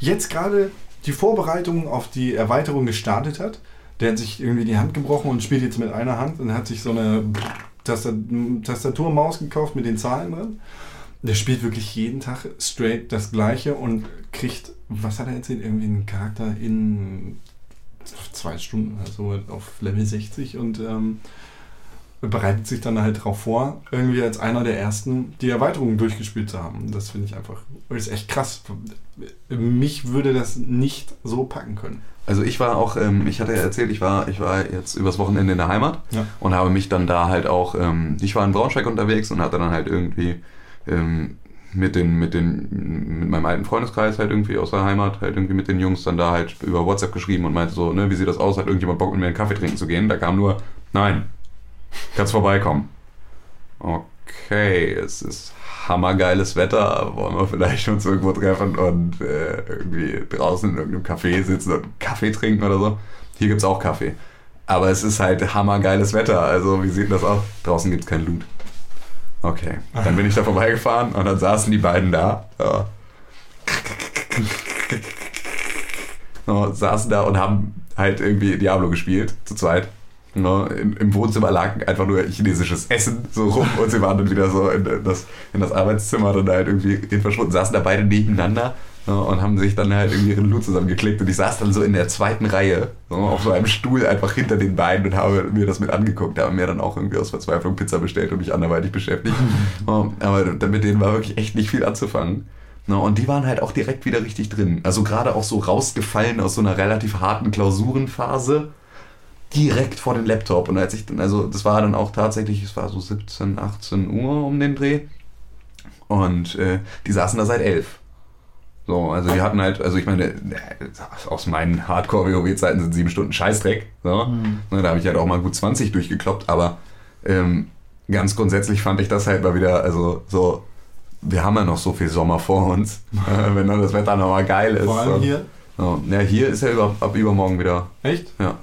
jetzt gerade die Vorbereitungen auf die Erweiterung gestartet hat. Der hat sich irgendwie die Hand gebrochen und spielt jetzt mit einer Hand und hat sich so eine Tastat Tastatur, Maus gekauft mit den Zahlen drin. Der spielt wirklich jeden Tag straight das Gleiche und kriegt, was hat er erzählt, irgendwie einen Charakter in zwei Stunden oder so auf Level 60 und ähm, bereitet sich dann halt darauf vor, irgendwie als einer der ersten die Erweiterung durchgespielt zu haben. Das finde ich einfach, ist echt krass. Mich würde das nicht so packen können. Also ich war auch, ähm, ich hatte ja erzählt, ich war, ich war jetzt übers Wochenende in der Heimat Ja. und habe mich dann da halt auch, ähm, ich war in Braunschweig unterwegs und hatte dann halt irgendwie ähm, mit den, mit den, mit meinem alten Freundeskreis halt irgendwie aus der Heimat, halt irgendwie mit den Jungs dann da halt über WhatsApp geschrieben und meinte so, ne, wie sieht das aus, hat irgendjemand Bock mit mir einen Kaffee trinken zu gehen? Da kam nur, nein, kannst vorbeikommen. Okay, es ist hammergeiles Wetter, wollen wir vielleicht uns irgendwo treffen und äh, irgendwie draußen in irgendeinem Café sitzen und Kaffee trinken oder so. Hier gibt es auch Kaffee. Aber es ist halt hammergeiles Wetter, also wie sieht das aus? Draußen gibt es kein Loot. Okay, dann bin ich da vorbeigefahren und dann saßen die beiden da. Ja. Ja, saßen da und haben halt irgendwie Diablo gespielt, zu zweit. Ja, im, Im Wohnzimmer lag einfach nur chinesisches Essen so rum und sie waren dann wieder so in das, in das Arbeitszimmer dann halt irgendwie verschwunden, saßen da beide nebeneinander, Ja, und haben sich dann halt irgendwie ihren Loot zusammengeklickt und ich saß dann so in der zweiten Reihe, so auf so einem Stuhl einfach hinter den beiden und habe mir das mit angeguckt. Da haben mir dann auch irgendwie aus Verzweiflung Pizza bestellt und mich anderweitig beschäftigt. Ja, aber mit denen war wirklich echt nicht viel anzufangen. Ja, und die waren halt auch direkt wieder richtig drin. Also gerade auch so rausgefallen aus so einer relativ harten Klausurenphase direkt vor den Laptop. Und als ich dann, also das war dann auch tatsächlich, es war so 17, 18 Uhr um den Dreh. Und äh, die saßen da seit 11. So, also die hatten halt, also ich meine, aus meinen Hardcore-WoW-Zeiten sind sieben Stunden Scheißdreck. So. Ne, Da habe ich halt auch mal gut 20 durchgekloppt, aber ähm, ganz grundsätzlich fand ich das halt mal wieder, also so, wir haben ja noch so viel Sommer vor uns, äh, wenn dann das Wetter nochmal geil ist. Vor allem so. hier. So. Ja, hier ist ja über, ab übermorgen wieder, Echt? ja.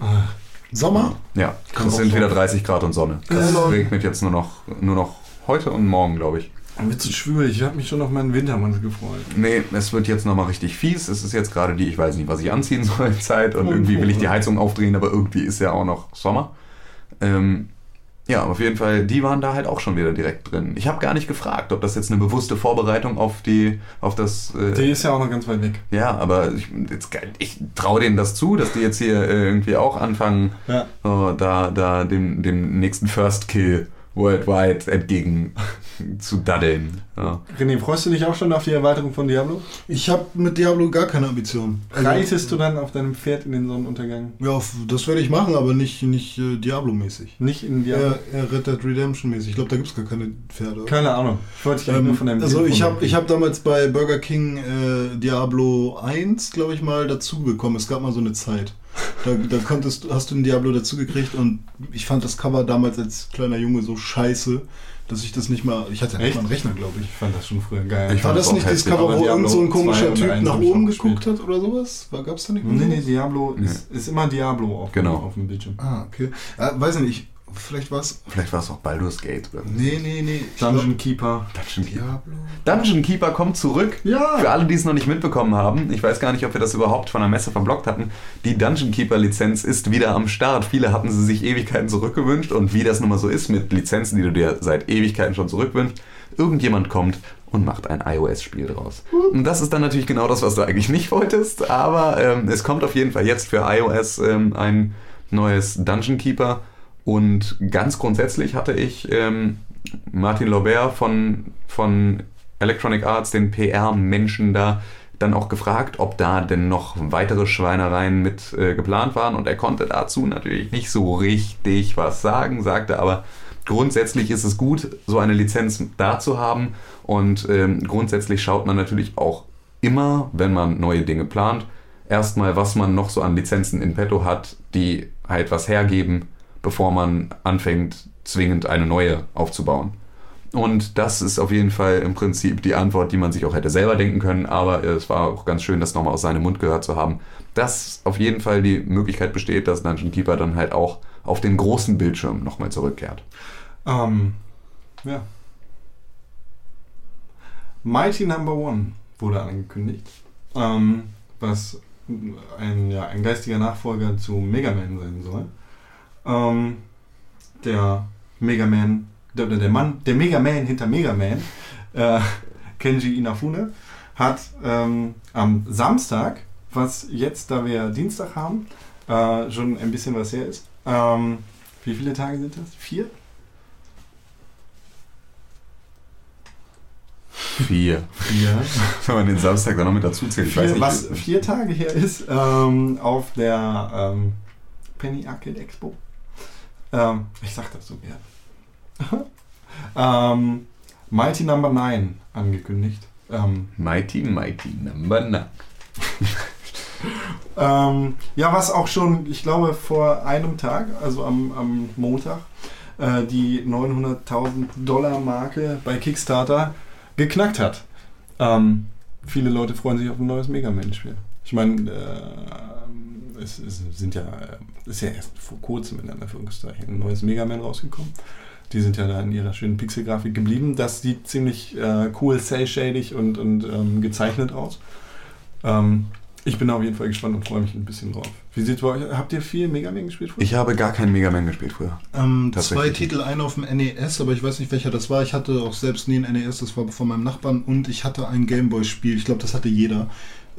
Sommer? Ja, es sind wieder 30 Grad und Sonne. Ja. regnet jetzt nur noch, nur noch heute und morgen, glaube ich. Dann wird so schwül. Ich habe mich schon auf meinen Wintermantel gefreut. Nee, es wird jetzt nochmal richtig fies. Es ist jetzt gerade die, ich weiß nicht, was ich anziehen soll, Zeit. Und Oh, irgendwie will ich die. Heizung aufdrehen, aber irgendwie ist ja auch noch Sommer. Ähm, ja, auf jeden Fall, die waren da halt auch schon wieder direkt drin. Ich habe gar nicht gefragt, ob das jetzt eine bewusste Vorbereitung auf die, auf das. Äh, Die ist ja auch noch ganz weit weg. ja, aber ich, jetzt, ich traue denen das zu, dass die jetzt hier äh, irgendwie auch anfangen, Ja. so, da, da dem, dem nächsten First Kill worldwide entgegen zu daddeln. Ja. René, freust du dich auch schon auf die Erweiterung von Diablo? Ich habe mit Diablo gar keine Ambition. Also, Reitest du dann auf deinem Pferd in den Sonnenuntergang? Ja, auf- das werde ich machen, aber nicht, nicht äh, Diablo-mäßig. Nicht in Diablo? Eher Red Dead Redemption-mäßig. Ich glaube, da gibt es gar keine Pferde. Keine Ahnung. Ich wollte dich eigentlich nur Ähm, von deinem also ich habe ich hab damals bei Burger King äh, Diablo 1, glaube ich mal, dazu bekommen. Es gab mal so eine Zeit. Da, da konntest, du- hast du ein Diablo dazu gekriegt und ich fand das Cover damals als kleiner Junge so scheiße, dass ich das nicht mal. Ich hatte ja nicht mal einen Rechner, glaube ich. Ich fand das schon früher geil. Ich War fand das nicht das Cover, wo irgend so ein komischer 2 und Typ 1 nach oben geguckt gespielt. hat oder sowas? War, gab's da nicht Nee, nee? Diablo ist, ist immer Diablo auf, Genau. auf dem Bildschirm. Ah, okay. Ja, weiß nicht, vielleicht war es. Vielleicht war es auch Baldur's Gate. Oder so. Nee, nee, nee. Dungeon Keeper. Dungeon Keeper. Diablo. Dungeon Keeper kommt zurück. Ja. Für alle, die es noch nicht mitbekommen haben, ich weiß gar nicht, ob wir das überhaupt von der Messe verblockt hatten, die Dungeon Keeper Lizenz ist wieder am Start. Viele hatten sie sich Ewigkeiten zurückgewünscht und wie das nun mal so ist mit Lizenzen, die du dir seit Ewigkeiten schon zurückwünschst, irgendjemand kommt und macht ein iOS-Spiel draus. Und das ist dann natürlich genau das, was du eigentlich nicht wolltest, aber ähm, es kommt auf jeden Fall jetzt für iOS ähm, ein neues Dungeon Keeper und ganz grundsätzlich hatte ich ähm, Martin Laubert von, von Electronic Arts, den PR-Menschen da, dann auch gefragt, ob da denn noch weitere Schweinereien mit äh, geplant waren. Und er konnte dazu natürlich nicht so richtig was sagen, sagte aber, grundsätzlich ist es gut, so eine Lizenz da zu haben. Und ähm, grundsätzlich schaut man natürlich auch immer, wenn man neue Dinge plant, erstmal, was man noch so an Lizenzen in petto hat, die halt was hergeben, bevor man anfängt, zwingend eine neue aufzubauen. Und das ist auf jeden Fall im Prinzip die Antwort, die man sich auch hätte selber denken können, aber es war auch ganz schön, das nochmal aus seinem Mund gehört zu haben, dass auf jeden Fall die Möglichkeit besteht, dass Dungeon Keeper dann halt auch auf den großen Bildschirm nochmal zurückkehrt. Ähm, ja. Mighty Number One wurde angekündigt. Ähm, was ein, ja, ein geistiger Nachfolger zu Mega Man sein soll. Ähm, der Mega Man, der, der Mann, der Mega Man hinter Mega Man, äh, Kenji Inafune, hat ähm, am Samstag, was jetzt, da wir Dienstag haben, äh, schon ein bisschen was her ist. Ähm, wie viele Tage sind das? Vier? Vier. Vier. Wenn man den Samstag dann noch mit dazu zählt. Ich weiß vier nicht, was vier Tage her ist, ähm, auf der ähm, Penny Arcade Expo. Ähm, ich sag das so gerne. ähm, Mighty Number 9 angekündigt. Ähm, Mighty, Mighty Number 9. Ähm, ja, was auch schon, ich glaube, vor einem Tag, also am, am Montag, äh, die 900.000 Dollar Marke bei Kickstarter geknackt hat. Ähm, viele Leute freuen sich auf ein neues Mega Man-Spiel. Ich meine, äh, es, es sind ja, ist ja erst vor kurzem in Anführungszeichen ein neues Mega Man rausgekommen. Die sind ja da in ihrer schönen Pixelgrafik geblieben. Das sieht ziemlich äh, cool, cel-shadig und, und ähm, gezeichnet aus. Ähm, Ich bin auf jeden Fall gespannt und freue mich ein bisschen drauf. Wie sieht's bei euch? Habt ihr viel Mega Man gespielt? früher? Ich habe gar keinen Mega Man gespielt früher. Ähm, zwei Titel, einer auf dem NES, aber ich weiß nicht welcher das war. Ich hatte auch selbst nie ein NES, das war von meinem Nachbarn und ich hatte ein Gameboy-Spiel. Ich glaube, das hatte jeder.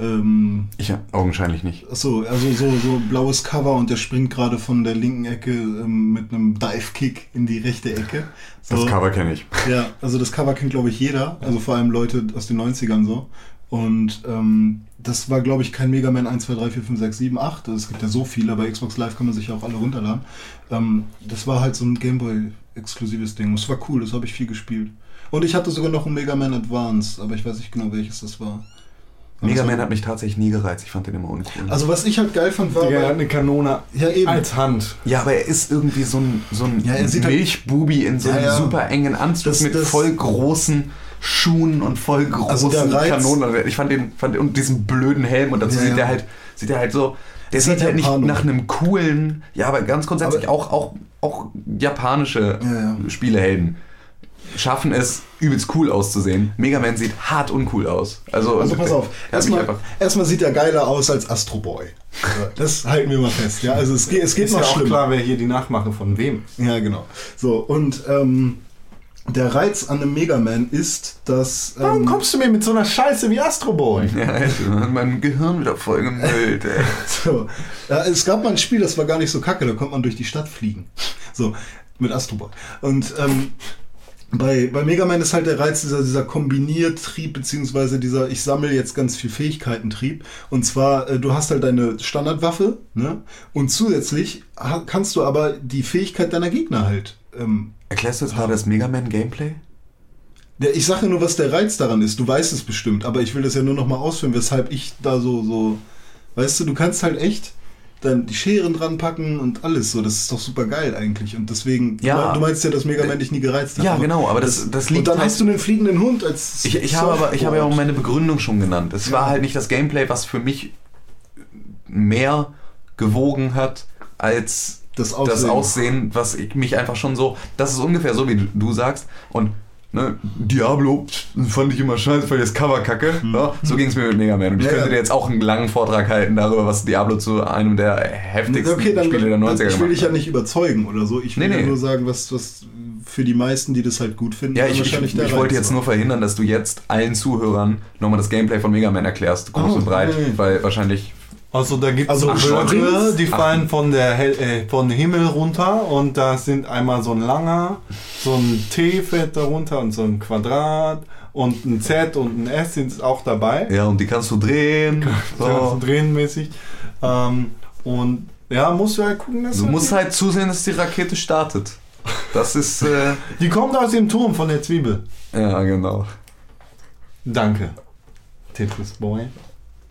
Ähm, Ich augenscheinlich nicht. Achso, also so, so blaues Cover und der springt gerade von der linken Ecke ähm, mit einem Dive-Kick in die rechte Ecke. So, Das Cover kenne ich. Ja, also das Cover kennt, glaube ich, jeder. Also vor allem Leute aus den 90ern so. Und ähm, das war, glaube ich, kein Mega Man 1, 2, 3, 4, 5, 6, 7, 8. Es gibt ja so viele, bei Xbox Live kann man sich ja auch alle runterladen. Ähm, das war halt so ein Gameboy-exklusives Ding. Das war cool, das habe ich viel gespielt. Und ich hatte sogar noch ein Mega Man Advance, aber ich weiß nicht genau, welches das war. Mega Also- Man hat mich tatsächlich nie gereizt. Ich fand den immer uncool. Also was ich halt geil fand, war... Digga, er hat eine Kanone ja, eben. als Hand. ja, aber er ist irgendwie so ein, so ein Ja, er sieht halt- Milchbubi in so Ja, einem ja. super engen Anzug Das- mit das- voll großen Schuhen und voll großen Also der Reiz- Kanonen. Ich fand den, fand, und diesen blöden Helm und dazu Ja, sieht ja. er halt, sieht er halt so, der sieht halt nicht nach einem coolen, ja, aber ganz grundsätzlich Aber- auch, auch, auch japanische Ja, ja. Spielehelden schaffen es, übelst cool auszusehen. Mega Man sieht hart uncool aus. Also, Also pass auf, er erstmal, erstmal sieht er geiler aus als Astro Boy. Das halten wir mal fest. Ja, also es geht, es geht Ist noch ja auch schlimmer. klar, wer hier die Nachmache von wem. Ja, genau. So, und ähm, der Reiz an einem Mega Man ist, dass. Ähm, Warum kommst du mir mit so einer Scheiße wie Astro Boy? Ja, Alter, mein Gehirn wieder voll gemüllt, ey. So, ja, es gab mal ein Spiel, das war gar nicht so kacke, da konnte man durch die Stadt fliegen. So, mit Astro Boy. Und ähm, bei, bei Mega Man ist halt der Reiz dieser, dieser Kombiniertrieb, beziehungsweise dieser Ich sammle jetzt ganz viel Fähigkeiten-Trieb. Und zwar, äh, du hast halt deine Standardwaffe, ne? Und zusätzlich kannst du aber die Fähigkeit deiner Gegner halt. Ähm, Erklärst du jetzt gerade das Mega Man Gameplay? ja, ich sage nur, was der Reiz daran ist. Du weißt es bestimmt, aber ich will das ja nur noch mal ausführen, weshalb ich da so, so. Weißt du, du kannst halt echt dann die Scheren dran packen und alles so. Das ist doch super geil eigentlich. Und deswegen, du Ja. du meinst ja, dass Mega Man dich nie gereizt hat. Ja, genau, aber das- das liegt Und dann halt- hast du einen fliegenden Hund als. Ich, ich habe aber ich habe ja auch meine Begründung schon genannt. Es war halt nicht das Gameplay, was für mich mehr gewogen hat als Das das Aussehen. Aussehen, was ich mich einfach schon so. Das ist ungefähr so, wie du, du sagst. Und ne, Diablo fand ich immer scheiße, ich das Cover kacke. Ja, so ging es mir mit Mega Man. Und ich. Ja, könnte ja. dir jetzt auch einen langen Vortrag halten darüber, was Diablo zu einem der heftigsten Okay, dann, Spiele der 90er ich will gemacht dich ja hat. nicht überzeugen oder so. Ich will Nee, ja nee. nur sagen, was, was für die meisten, die das halt gut finden, Ja, ich, ich, wahrscheinlich ich der wollte Reiz jetzt nur verhindern, dass du jetzt allen Zuhörern nochmal das Gameplay von Mega Man erklärst, groß Oh, und breit, nee. weil wahrscheinlich Also da gibt es Also so Blöcke, die fallen von der Hel äh, von Himmel runter und da sind einmal so ein langer, so ein T fällt darunter und so ein Quadrat und ein Z und ein S sind auch dabei. Ja, und die kannst du drehen. So So. drehenmäßig. Ähm, und ja, musst du halt gucken, dass Du musst halt zusehen, dass die Rakete startet. Das ist, äh, Die kommt aus dem Turm von der Zwiebel. ja, genau. Danke. Tetris Boy.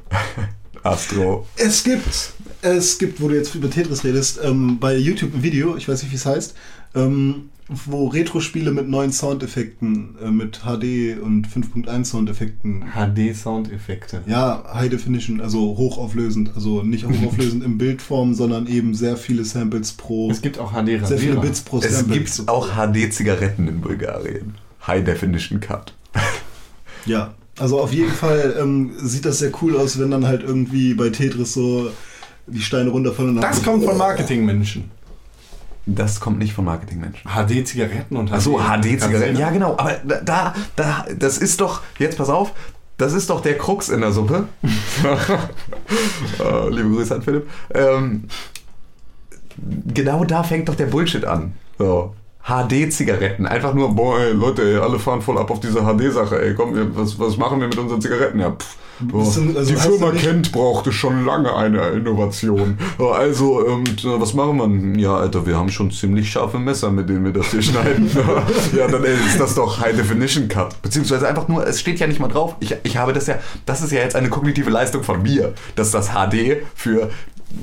Astro. Es gibt, es gibt, wo du jetzt über Tetris redest, ähm, bei YouTube ein Video, ich weiß nicht, wie es heißt, ähm, wo Retro-Spiele mit neuen Soundeffekten, äh, mit HD und 5.1 Soundeffekten, HD-Soundeffekte. ja, High Definition, also hochauflösend, also nicht hochauflösend in Bildform, sondern eben sehr viele Samples pro, Es gibt auch HD sehr viele. Bits pro Es Sample. gibt auch HD-Zigaretten in Bulgarien. High Definition Cut. Ja, also auf jeden Fall ähm, sieht das sehr cool aus, wenn dann halt irgendwie bei Tetris so die Steine runterfallen. und dann- Das kommt von Marketingmenschen. Das kommt nicht von Marketingmenschen. HD-Zigaretten und Achso, HD-Zigaretten. Kannst Ja, genau. Aber da, da, das ist doch, jetzt pass auf, das ist doch der Krux in der Suppe. äh, liebe Grüße an Philipp. Ähm, genau da fängt doch der Bullshit an. So. HD-Zigaretten. Einfach nur, boah, ey, Leute, ey, alle fahren voll ab auf diese HD-Sache, ey, komm, wir, was, was machen wir mit unseren Zigaretten? Ja, pff, du- also die Firma Kent brauchte schon lange eine Innovation. Also, ähm, t- was machen wir? Ja, Alter, wir haben schon ziemlich scharfe Messer, mit denen wir das hier schneiden. ja, dann ey, ist das doch High Definition Cut. Beziehungsweise einfach nur, es steht ja nicht mal drauf. Ich, ich habe das ja, das ist ja jetzt eine kognitive Leistung von mir, dass das HD für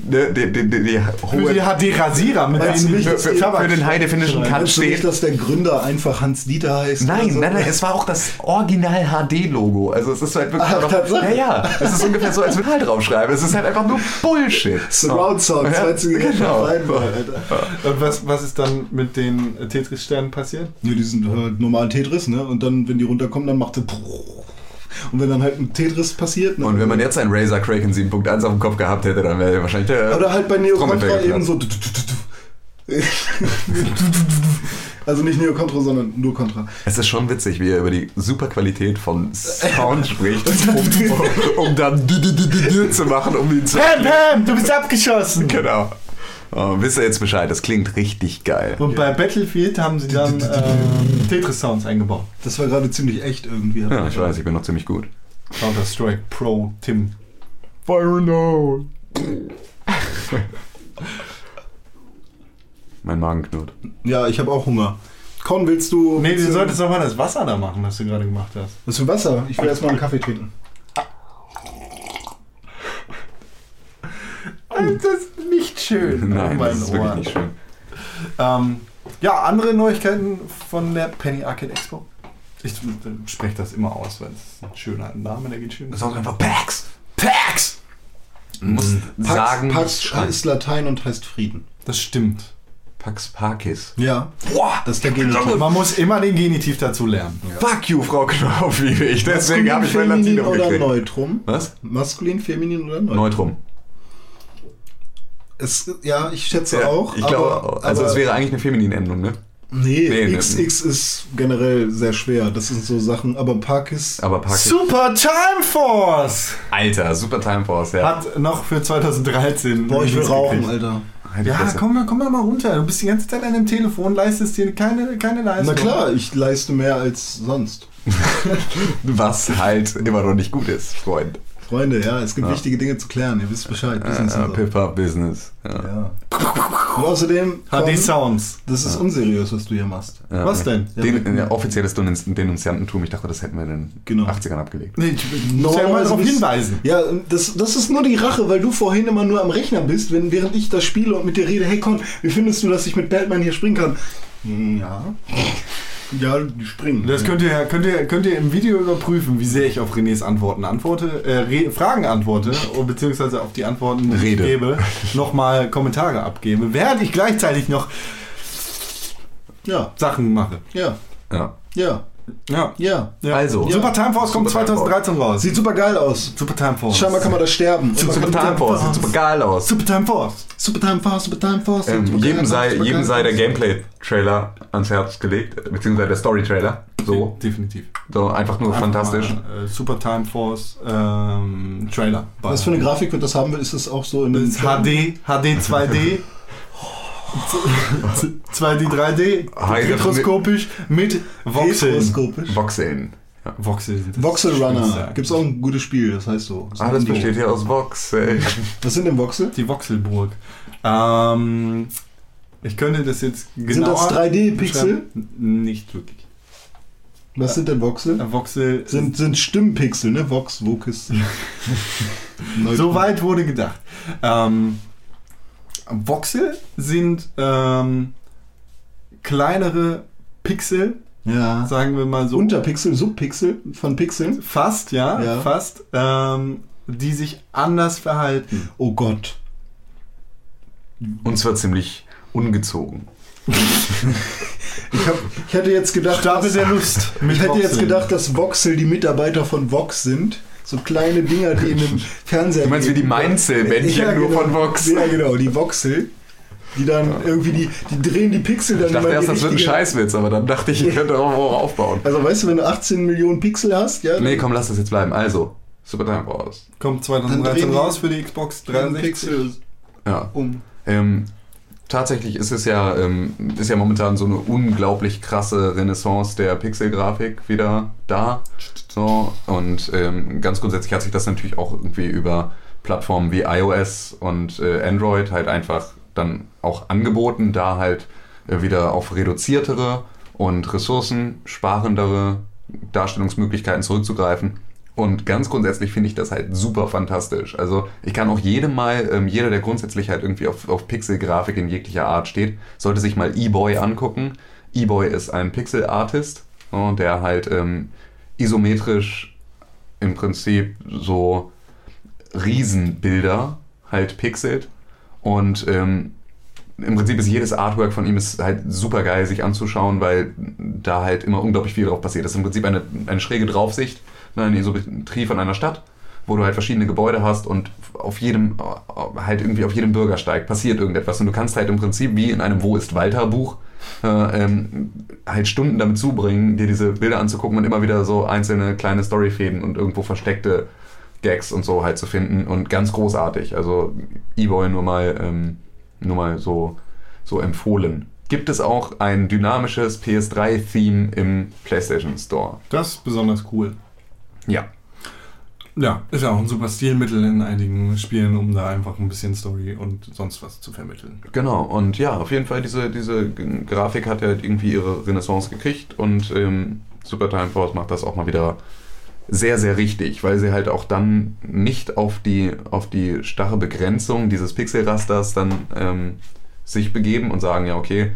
ne, die, die, die, die Für hohe die HD-Rasierer mit die dass für, für, für den High Definition Cut du nicht, steht. dass der Gründer einfach Hans Dieter heißt? Nein, so? nein, nein, es war auch das Original HD-Logo. Also es ist halt wirklich Ach, noch, Tatsache? Ja, ja. Es ist ungefähr so, als würde halt draufschreiben. Es ist halt einfach nur Bullshit. Surround Sound, Ja, 20 genau. Alter. Alter. Und was, was ist dann mit den Tetris-Sternen passiert? Ja, die sind halt normal Tetris, ne? Und dann, wenn die runterkommen, dann macht er. Und wenn dann halt ein Tetris passiert. Ne? Und wenn man jetzt einen Razer Kraken 7.1 auf dem Kopf gehabt hätte, dann wäre wahrscheinlich der. Oder halt bei Neo Contra eben so. Also nicht Neo Contra, sondern nur Contra. Es ist schon witzig, wie er über die super Qualität von Sound spricht, um, um dann dü- dü zu machen, um ihn zu. Pam, Pam, du bist abgeschossen. Genau. Oh, wisst ihr jetzt Bescheid? Das klingt richtig geil. Und bei Battlefield haben sie dann ähm, Tetris-Sounds eingebaut. Das war gerade ziemlich echt irgendwie. Ja, ich weiß, ich bin noch ziemlich gut. Counter-Strike Pro Tim. Fire no. mein Magen knurrt. Ja, ich habe auch Hunger. Con, willst du. Nee, du willst solltest doch mal das Wasser da machen, was du gerade gemacht hast. Was für Wasser? Ich will erstmal einen Kaffee trinken. Das ist nicht schön. Nein, das ist wirklich Ohr. nicht schön. Ähm, ja, andere Neuigkeiten von der Penny Arcade Expo. Ich spreche das immer aus, weil es ist ein schöner Name, der geht schön. Das ist auch einfach Pax. Pax! Muss sagen. Pax ist Latein und heißt Frieden. Das stimmt. Pax Parkis. Ja. Das ist der Genitiv. Man muss immer den Genitiv dazu lernen. Fuck you, Frau Knauf, liebe ich. Deswegen habe ich mein Feminin Latinum oder gekriegt. Neutrum? Was? Maskulin, feminin oder Neutrum? Neutrum. Es, ja, ich schätze Ja, auch. Ich aber- glaube, also aber- es wäre eigentlich eine feminine Endung, ne? Nee, Nee, ne- XX ist generell sehr schwer. Das sind so Sachen. Aber Parkis. Aber Parkis. Super Time Force Alter, super Time Force, ja. hat noch für 2013. Boah, ich will rauchen, gekriegt. Alter. Halt Ja, komm, mal- komm mal runter. Du bist die ganze Zeit an dem Telefon, leistest dir keine, keine Leistung. Na klar, ich leiste mehr als sonst. Was halt immer noch nicht gut ist, Freund. Freunde, ja, es gibt Ja. wichtige Dinge zu klären. Ihr wisst Bescheid. Business und so. Pip-Up-Business. Ja. Ja. Und außerdem, HD Sounds. das ist unseriös, was du hier machst. Ja. Was denn? Den, ja, offizielles Denunz- Denunziantentum. Ich dachte, das hätten wir in den Genau. 80ern abgelegt. Nee, ich muss ja mal darauf hinweisen. Ja, das, das ist nur die Rache, weil du vorhin immer nur am Rechner bist, wenn, während ich das spiele und mit dir rede, hey Con, wie findest du, dass ich mit Batman hier springen kann? Hm, Ja. Ja, die springen. Das könnt ihr, könnt, ihr, könnt ihr im Video überprüfen, wie sehr ich auf Renés Antworten antworte, äh, Fragen antworte, oder beziehungsweise auf die Antworten, Rede. gebe, nochmal Kommentare abgebe, während ich gleichzeitig noch ja, Sachen mache. ja, Ja. ja, Ja. ja. ja. Also. Super Time Force kommt Super Time 2013 raus. Sieht super geil aus. Super Time Force. Scheinbar kann man da sterben. Man Super kann- Time Force. Sieht super geil aus. Super Time Force. Super Time Force, Super Time Force. Ähm, super jedem sei, super jedem sei der Gameplay-Trailer ans Herz gelegt, beziehungsweise der Story-Trailer. So, Definitiv. so einfach nur Einfach fantastisch. Mal, äh, Super Time Force ähm, Trailer. Was für eine Grafik wird das haben? Ist es auch so in Das HD, HD 2D. 2D, 3D, High retroskopisch mit Voxeln. Voxeln. Ja. Voxel sind das Voxel Runner. Gibt es auch ein gutes Spiel, das heißt so. Das Alles ein besteht hier aus Voxeln. Was sind denn Voxel? Die Voxelburg. Ähm, ich könnte das jetzt genauer... Sind das 3D-Pixel? beschreiben. Nicht wirklich. Was sind denn Voxel? Äh, Voxel... Sind, sind Stimmpixel, ne? Vox, Vocus. So weit wurde gedacht. Ähm, Voxel sind ähm, kleinere Pixel, Ja. sagen wir mal so. Unterpixel, Subpixel von Pixeln. Fast, ja, Ja. fast. Ähm, die sich anders verhalten. Oh Gott. Und zwar ziemlich ungezogen. Ich, hab, ich hätte jetzt gedacht, Stapel dass, der Lust. ich hätte jetzt gedacht, dass Voxel die Mitarbeiter von Vox sind. So kleine Dinger, die in einem Fernseher. Du meinst wie die leben. Mainzel-Männchen nur genau. von Vox? Ja, genau, die Voxel. Die dann irgendwie, die, die drehen die Pixel dann Ich dachte erst, das wird ein Scheißwitz, aber dann dachte ich, ich könnte auch worauf aufbauen. Also weißt du, wenn du 18 Millionen Pixel hast, ja, Nee, komm, lass das jetzt bleiben. Also, Super Time Force. Kommt Dann 2013 drehen die- raus für die Xbox dann 360. Pixel Ja. um. Ähm, tatsächlich ist es ja, ähm, ist ja momentan so eine unglaublich krasse Renaissance der Pixelgrafik wieder da. So, und ähm, ganz grundsätzlich hat sich das natürlich auch irgendwie über Plattformen wie iOS und äh, Android halt einfach dann auch angeboten, da halt äh, wieder auf reduziertere und ressourcensparendere Darstellungsmöglichkeiten zurückzugreifen. Und ganz grundsätzlich finde ich das halt super fantastisch. Also ich kann auch jedem mal, ähm, jeder, der grundsätzlich halt irgendwie auf, auf Pixel-Grafik in jeglicher Art steht, sollte sich mal E-Boy angucken. E-Boy ist ein Pixel-Artist, so, der halt ähm, isometrisch im Prinzip so Riesenbilder halt pixelt. Und ähm, im Prinzip ist jedes Artwork von ihm ist halt super geil sich anzuschauen, weil da halt immer unglaublich viel drauf passiert. Das ist im Prinzip eine, eine schräge Draufsicht eine Isometrie von einer Stadt, wo du halt verschiedene Gebäude hast und auf jedem, äh, halt irgendwie auf jedem Bürgersteig passiert irgendetwas. Und du kannst halt im Prinzip wie in einem Wo ist Walter Buch äh, ähm, halt Stunden damit zubringen, dir diese Bilder anzugucken und immer wieder so einzelne kleine Storyfäden und irgendwo versteckte Gags und so halt zu finden und ganz großartig. Also E-Boy nur mal, ähm, nur mal so, so empfohlen. Gibt es auch ein dynamisches PS3-Theme im PlayStation Store? Das ist besonders cool. Ja. Ja, ist ja auch ein super Stilmittel in einigen Spielen, um da einfach ein bisschen Story und sonst was zu vermitteln. Genau, und ja, auf jeden Fall, diese, diese Grafik hat ja halt irgendwie ihre Renaissance gekriegt und ähm, Super Time Force macht das auch mal wieder sehr, sehr richtig, weil sie halt auch dann nicht auf die, auf die starre Begrenzung dieses Pixelrasters dann ähm, sich begeben und sagen, ja, okay,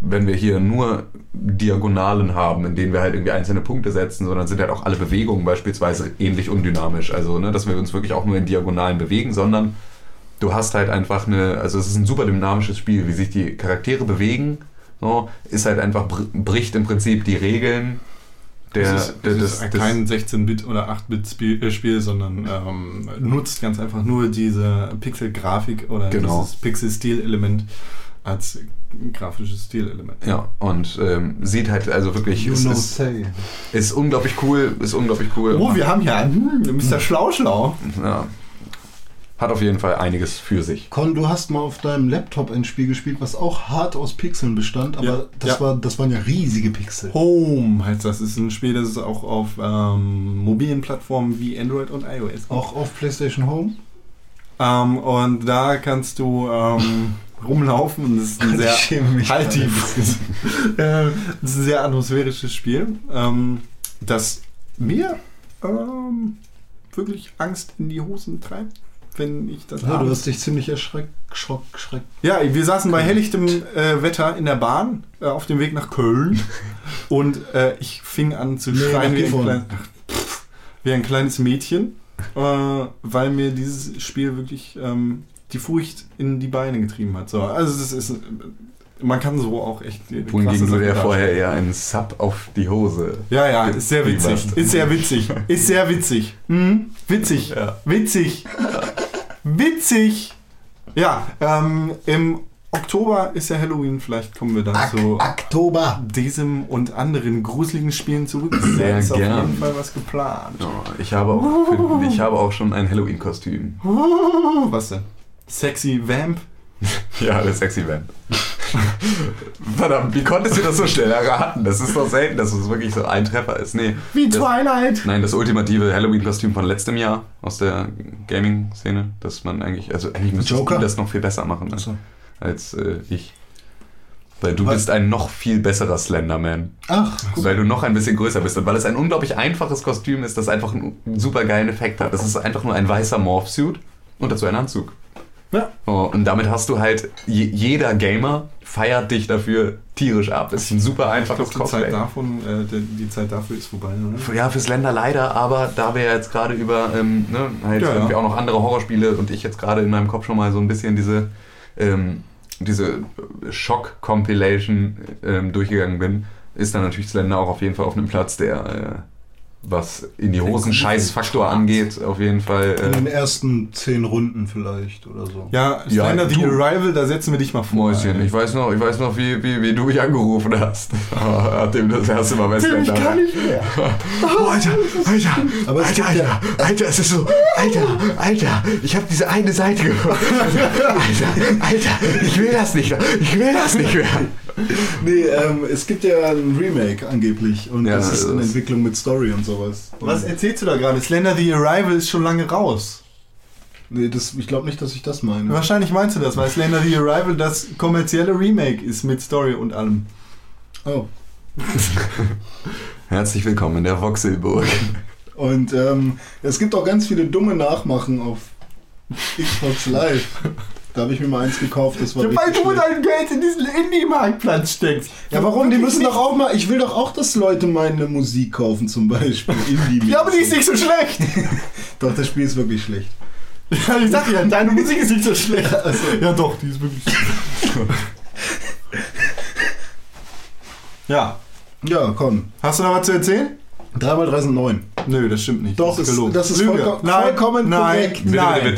wenn wir hier nur Diagonalen haben, in denen wir halt irgendwie einzelne Punkte setzen, sondern sind halt auch alle Bewegungen beispielsweise ähnlich undynamisch. Also, ne, dass wir uns wirklich auch nur in Diagonalen bewegen, sondern du hast halt einfach eine, also es ist ein super dynamisches Spiel, wie sich die Charaktere bewegen, so, ist halt einfach, br- bricht im Prinzip die Regeln der, das ist, der, das ist des, kein 16-Bit oder 8-Bit-Spiel, äh, Spiel, sondern ähm, nutzt ganz einfach nur diese Pixel-Grafik oder Genau. dieses Pixel-Stil-Element als grafisches Stilelement. ja, und ähm, sieht halt also wirklich, You ist, know ist, say. ist unglaublich cool, ist unglaublich cool. Oh, wir haben hier einen hm, Mr. Schlauschlau. ja, hat auf jeden Fall einiges für sich. Con, du hast mal auf deinem Laptop ein Spiel gespielt, was auch hart aus Pixeln bestand, aber Ja, das, ja. War, das waren ja riesige Pixel. Home heißt das. ist ein Spiel, das ist auch auf ähm, mobilen Plattformen wie Android und iOS. gibt. Auch auf PlayStation Home? Ähm, und da kannst du ähm, rumlaufen und es ist ein sehr halt. Fresse. Äh, Es ist ein sehr atmosphärisches Spiel, ähm, das mir ähm, wirklich Angst in die Hosen treibt, wenn ich das Ja, du hast dich ziemlich erschreckt. Schrock, schreck. Ja, wir saßen bei helllichtem äh, Wetter in der Bahn äh, auf dem Weg nach Köln und äh, ich fing an zu Nee, schreien wie ein, klein, pff, wie ein kleines Mädchen, äh, weil mir dieses Spiel wirklich ähm, die Furcht in die Beine getrieben hat. So, also es ist, man kann so auch echt Wohingegen du darstellen. vorher eher einen Sub auf die Hose. Ja, ja, ist sehr witzig. Ist sehr witzig. Ist sehr witzig. Mhm. Witzig. Ja. Witzig. Witzig. Ja, ähm, im Oktober ist ja Halloween. Vielleicht kommen wir da zu Oktober. diesem und anderen gruseligen Spielen zurück. Sehr ist auf gern. jeden Fall was geplant. Ja, ich, habe auch für, ich habe auch schon ein Halloween-Kostüm. Was denn? Sexy Vamp? Ja, der Sexy Van. Verdammt, wie konntest du das so schnell erraten? Das ist doch selten, dass es wirklich so ein Treffer ist. Nee. Wie das, Twilight. Nein, das ultimative Halloween-Kostüm von letztem Jahr aus der Gaming-Szene, dass man eigentlich, also eigentlich müsste Joker? das noch viel besser machen als, Achso. als äh, ich. Weil du Was? bist ein noch viel besserer Slenderman. Ach, guck. Weil du noch ein bisschen größer bist. Und weil es ein unglaublich einfaches Kostüm ist, das einfach einen super geilen Effekt hat. Das ist einfach nur ein weißer Morph-Suit und dazu ein Anzug. Ja. Oh, und damit hast du halt, je, jeder Gamer feiert dich dafür tierisch ab. Das ist ein super Ich einfaches glaube, die Zeit davon, äh, die, Zeit dafür ist vorbei, oder? Ja, fürs Länder leider, aber da wir ja jetzt gerade über ähm, ne, halt Ja, ja. irgendwie auch noch andere Horrorspiele und ich jetzt gerade in meinem Kopf schon mal so ein bisschen diese, ähm, diese Schock-Compilation ähm, durchgegangen bin, ist dann natürlich Slender auch auf jeden Fall auf einem Platz, der, äh, was in die Hosen Scheiß-Faktor angeht, auf jeden Fall. In den Äh, ersten zehn Runden vielleicht oder so. Ja, Ja, Slender the Arrival, da setzen wir dich mal vor. Mäuschen, ich weiß noch, ich weiß noch wie, wie, wie du mich angerufen hast, nachdem du das erste Mal Tim, ich kann nicht mehr. Oh, Alter, Alter, Aber Alter, gibt ja- Alter, Alter, es ist so, Alter, Alter, ich habe diese eine Seite gehört. Alter, Alter, ich will das nicht, ich will das nicht mehr. Nee, ähm, es gibt ja ein Remake angeblich und Ja, das ist in das- Entwicklung mit Story und sowas. Was Und, erzählst du da gerade? Slender the Arrival ist schon lange raus. nee, das, ich glaube nicht, dass ich das meine. Wahrscheinlich meinst du das, weil Slender the Arrival das kommerzielle Remake ist mit Story und allem. Oh. Herzlich willkommen in der Voxelburg. Und ähm, es gibt auch ganz viele dumme Nachmachen auf Xbox Live. Da habe ich mir mal eins gekauft, das war Ja, weil richtig du dein Geld in diesen Indie-Marktplatz steckst. Ja, warum? Die müssen doch auch mal. Ich will doch auch, dass Leute meine Musik kaufen, zum Beispiel. Indie Ja, aber die ist nicht so schlecht. Doch, das Spiel ist wirklich schlecht. Ja, ich sag ja, deine Musik ist nicht so schlecht. Ja, doch, die ist wirklich schlecht. Ja. Ja, komm. Hast du noch was zu erzählen? 3 mal 3 sind 9. Nö, das stimmt nicht. Doch, das ist- gelogen. das ist Lüge. vollko- nein, vollkommen nein, korrekt. Witte, Nein.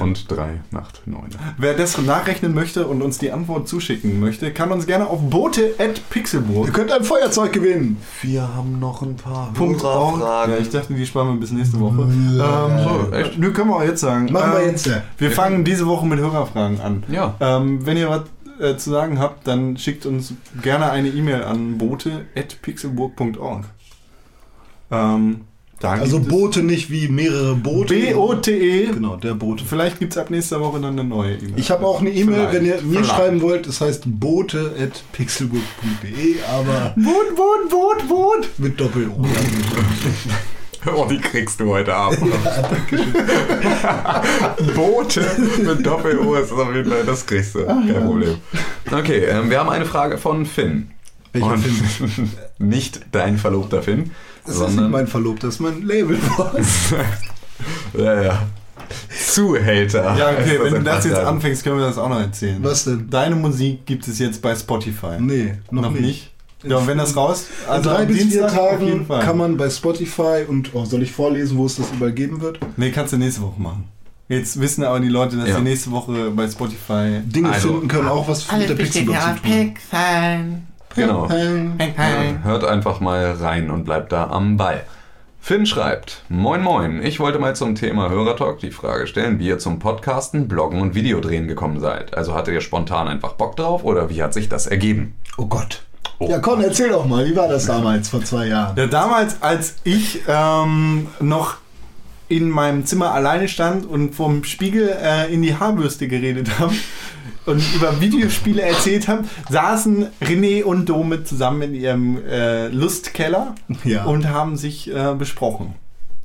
Und drei Nacht neun. Wer das nachrechnen möchte und uns die Antwort zuschicken möchte, kann uns gerne auf bote.pixelburg. Ihr könnt ein Feuerzeug gewinnen. Wir haben noch ein paar Punkt. Ja, ich dachte, die sparen wir bis nächste Woche. Ähm, So, echt? Nö, können wir auch jetzt sagen. Machen wir Ähm, jetzt, ja. Wir fangen diese Woche mit Hörerfragen an. Ja. Ähm, wenn ihr was äh, zu sagen habt, dann schickt uns gerne eine E-Mail an bote.pixelburg.org. Ähm, da Also Boote nicht wie mehrere Boote. B-O-T-E. Genau, der Bote. Vielleicht gibt es ab nächster Woche dann eine neue E-Mail. Ich habe auch eine E-Mail, Vielleicht, wenn ihr mir vielleicht. schreiben wollt, das heißt bote.pixelburg.de, aber Boot, Boot, Boot, Boot. mit Doppel-O. Oh, die kriegst du heute Abend. Boote mit Doppel-O ist auf jeden Fall, das kriegst du. Kein Problem. Okay, ähm, wir haben eine Frage von Finn. Welcher Und Finn? nicht dein Verlobter Finn, Das ist nicht sondern mein Verlobter, das ist mein Labelboss. ja, ja. Zuhälter. Ja, okay, wenn du das jetzt Fachjargon. anfängst, können wir das auch noch erzählen. Was denn? Deine Musik gibt es jetzt bei Spotify. Nee, noch, nicht. Ja, und wenn das raus... In drei bis vier Tagen kann man bei Spotify und oh, soll ich vorlesen, wo es das überall geben wird? Nee, kannst du nächste Woche machen. Jetzt wissen aber die Leute, dass Ja. sie nächste Woche bei Spotify... Dinge Also, finden können, auch was mit der Pixelbook zu tun. Genau. Ähm, Ja, hört einfach mal rein und bleibt da am Ball. Finn schreibt, Moin Moin, ich wollte mal zum Thema Hörertalk die Frage stellen, wie ihr zum Podcasten, Bloggen und Videodrehen gekommen seid. Also hattet ihr spontan einfach Bock drauf oder wie hat sich das ergeben? Oh Gott. Oh. Ja, komm, erzähl doch mal, wie war das damals vor zwei Jahren? Ja, damals, als ich ähm, noch in meinem Zimmer alleine stand und vom Spiegel äh, in die Haarbürste geredet habe und über Videospiele erzählt habe, saßen René und Dome zusammen in ihrem äh, Lustkeller Ja. und haben sich äh, besprochen.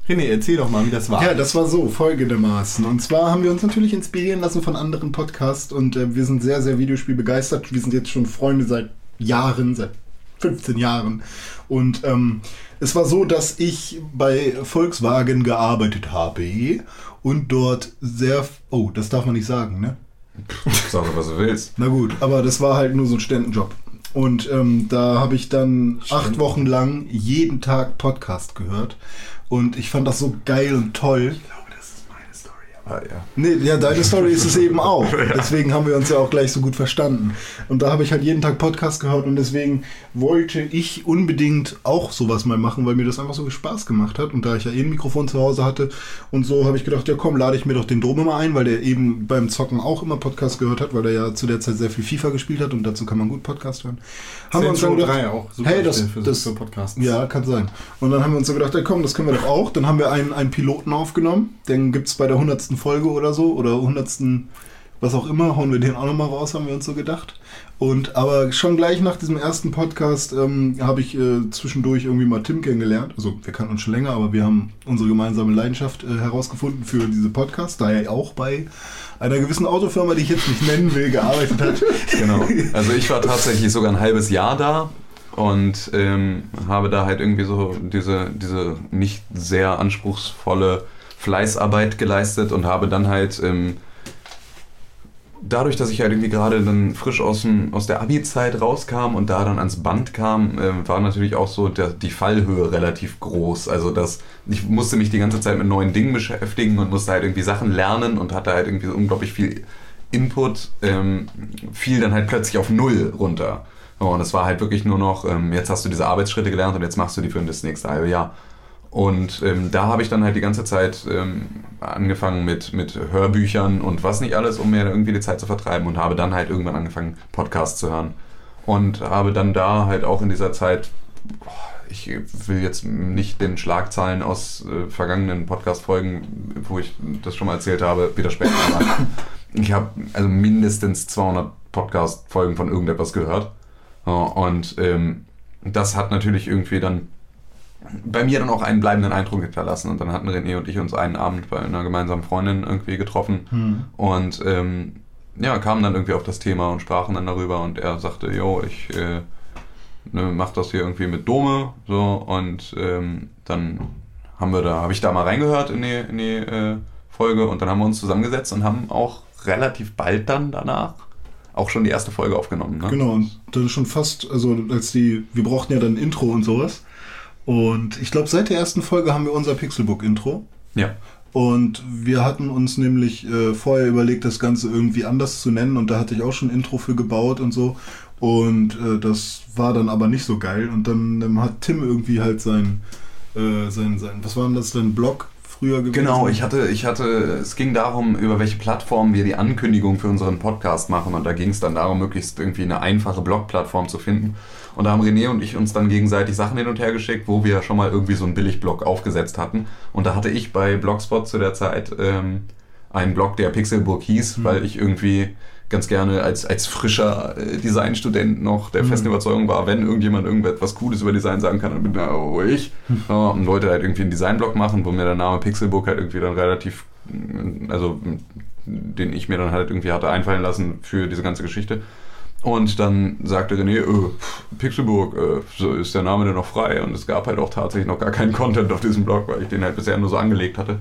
René, erzähl doch mal, wie das war. Ja, das war so, folgendermaßen. Und zwar haben wir uns natürlich inspirieren lassen von anderen Podcasts und äh, wir sind sehr, sehr Videospielbegeistert. Wir sind jetzt schon Freunde seit Jahren, seit 15 Jahren. Und ähm, es war so, dass ich bei Volkswagen gearbeitet habe und dort sehr. Oh, das darf man nicht sagen, ne? Sag doch, was du willst. Na gut, aber das war halt nur so ein Ständenjob. Und ähm, da habe ich dann acht Wochen lang jeden Tag Podcast gehört. Und ich fand das so geil und toll. Ah, ja. Nee, ja, deine Story ist es eben auch. Deswegen haben wir uns ja auch gleich so gut verstanden. Und da habe ich halt jeden Tag Podcast gehört und deswegen wollte ich unbedingt auch sowas mal machen, weil mir das einfach so viel Spaß gemacht hat. Und da ich ja eh ein Mikrofon zu Hause hatte und so habe ich gedacht, ja komm, lade ich mir doch den Dome mal ein, weil der eben beim Zocken auch immer Podcast gehört hat, weil er ja zu der Zeit sehr viel FIFA gespielt hat und dazu kann man gut Podcast hören. Haben wir uns dann gedacht, 3 auch super hey, das, für, das, für Podcasts. ja, kann sein. Und dann haben wir uns so gedacht, ey, komm, das können wir doch auch. Dann haben wir einen, einen Piloten aufgenommen. Den gibt es bei der 100. Folge oder so. Oder 100. was auch immer. Hauen wir den auch nochmal raus, haben wir uns so gedacht. Und aber schon gleich nach diesem ersten Podcast ähm, habe ich äh, zwischendurch irgendwie mal Tim kennengelernt. Also wir kannten uns schon länger, aber wir haben unsere gemeinsame Leidenschaft äh, herausgefunden für diese Podcasts, da er auch bei einer gewissen Autofirma, die ich jetzt nicht nennen will, gearbeitet hat. Genau. Also ich war tatsächlich sogar ein halbes Jahr da und ähm, habe da halt irgendwie so diese, diese nicht sehr anspruchsvolle Fleißarbeit geleistet und habe dann halt ähm, dadurch, dass ich halt irgendwie gerade dann frisch aus, dem, aus der Abi-Zeit rauskam und da dann ans Band kam, äh, war natürlich auch so der, die Fallhöhe relativ groß. Also dass ich musste mich die ganze Zeit mit neuen Dingen beschäftigen und musste halt irgendwie Sachen lernen und hatte halt irgendwie so unglaublich viel Input, ähm, fiel dann halt plötzlich auf Null runter. Und es war halt wirklich nur noch, ähm, jetzt hast du diese Arbeitsschritte gelernt und jetzt machst du die für das nächste halbe Jahr. Und ähm, da habe ich dann halt die ganze Zeit ähm, angefangen mit, mit Hörbüchern und was nicht alles, um mir irgendwie die Zeit zu vertreiben und habe dann halt irgendwann angefangen, Podcasts zu hören. Und habe dann da halt auch in dieser Zeit, ich will jetzt nicht den Schlagzeilen aus äh, vergangenen Podcast-Folgen, wo ich das schon mal erzählt habe, widersprechen. aber ich habe also mindestens 200 Podcast-Folgen von irgendetwas gehört. Und ähm, das hat natürlich irgendwie dann bei mir dann auch einen bleibenden Eindruck hinterlassen. Und dann hatten René und ich uns einen Abend bei einer gemeinsamen Freundin irgendwie getroffen und ähm, ja, kamen dann irgendwie auf das Thema und sprachen dann darüber und er sagte, jo, ich äh, ne, mach das hier irgendwie mit Dome so und ähm, dann haben wir da, habe ich da mal reingehört in die, in die äh, Folge und dann haben wir uns zusammengesetzt und haben auch relativ bald dann danach auch schon die erste Folge aufgenommen. Ne? Genau, und dann schon fast, also als die, wir brauchten ja dann ein Intro und sowas. Und ich glaube, seit der ersten Folge haben wir unser Pixelbook-Intro. Ja. Und wir hatten uns nämlich äh, vorher überlegt, das Ganze irgendwie anders zu nennen. Und da hatte ich auch schon ein Intro für gebaut und so. Und äh, das war dann aber nicht so geil. Und dann ähm, hat Tim irgendwie halt sein, äh, sein, sein, was war denn das, dein Blog früher gewesen? Genau, ich hatte, ich hatte, es ging darum, über welche Plattform wir die Ankündigung für unseren Podcast machen. Und da ging es dann darum, möglichst irgendwie eine einfache Blog-Plattform zu finden. Und da haben René und ich uns dann gegenseitig Sachen hin und her geschickt, wo wir schon mal irgendwie so einen Billig-Blog aufgesetzt hatten. Und da hatte ich bei Blogspot zu der Zeit ähm, einen Blog, der Pixelburg hieß, weil ich irgendwie ganz gerne als, als frischer äh, Designstudent noch der festen Überzeugung war, wenn irgendjemand irgendetwas Cooles über Design sagen kann, dann bin da oh, ich. Ja, und wollte halt irgendwie einen Designblog machen, wo mir der Name Pixelbook halt irgendwie dann relativ, also den ich mir dann halt irgendwie hatte einfallen lassen für diese ganze Geschichte. Und dann sagte René, äh, Pixelburg, äh, so ist der Name denn noch frei? Und es gab halt auch tatsächlich noch gar keinen Content auf diesem Blog, weil ich den halt bisher nur so angelegt hatte.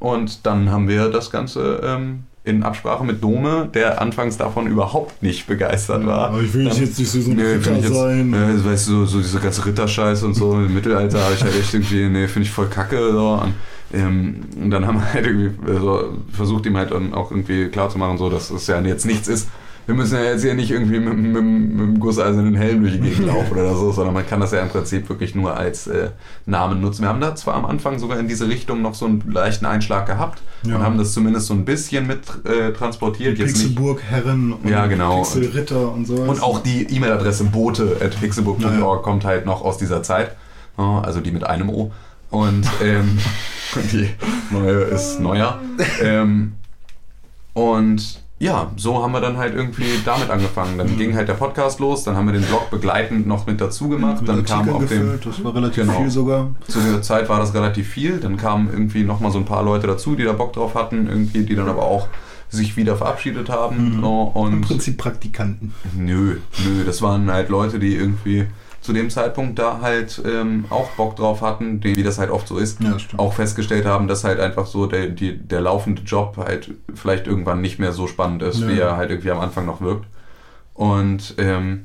Und dann haben wir das Ganze ähm, in Absprache mit Dome, der anfangs davon überhaupt nicht begeistert war. Aber ich will Dann- jetzt nicht so ein Nee, Ritter jetzt, sein. äh, weißt du, so, so diese ganze Ritterscheiße und so im Mittelalter habe ich halt echt irgendwie, nee, finde ich voll kacke. So. Und, ähm, und dann haben wir halt irgendwie äh, so versucht, ihm halt dann auch irgendwie klarzumachen, so, dass es ja jetzt nichts ist. Wir müssen ja jetzt hier nicht irgendwie mit, mit, mit dem gusseisernen Helm durch die Gegend laufen oder so, sondern man kann das ja im Prinzip wirklich nur als äh, Namen nutzen. Wir haben da zwar am Anfang sogar in diese Richtung noch so einen leichten Einschlag gehabt Ja. und haben das zumindest so ein bisschen mit äh, transportiert. Pixelburg Herren und Ja, genau. Pixelritter und so. und auch die E-Mail-Adresse bote.pixelbook.org Ja, ja. kommt halt noch aus dieser Zeit. Also die mit einem O. Und ähm, die neue ist neuer. Ähm, und ja, so haben wir dann halt irgendwie damit angefangen. Dann ging halt der Podcast los, dann haben wir den Blog begleitend noch mit dazu gemacht. mit Dann kam auf dem, das war relativ Genau. viel sogar. zu der Zeit war das relativ viel. Dann kamen irgendwie nochmal so ein paar Leute dazu, die da Bock drauf hatten, irgendwie, die dann aber auch sich wieder verabschiedet haben. So, Im und Prinzip Praktikanten. Nö, nö, das waren halt Leute, die irgendwie zu dem Zeitpunkt da halt ähm, auch Bock drauf hatten, die, wie das halt oft so ist, Ja, auch festgestellt haben, dass halt einfach so der, die, der laufende Job halt vielleicht irgendwann nicht mehr so spannend ist, Ja. wie er halt irgendwie am Anfang noch wirkt. Und ähm,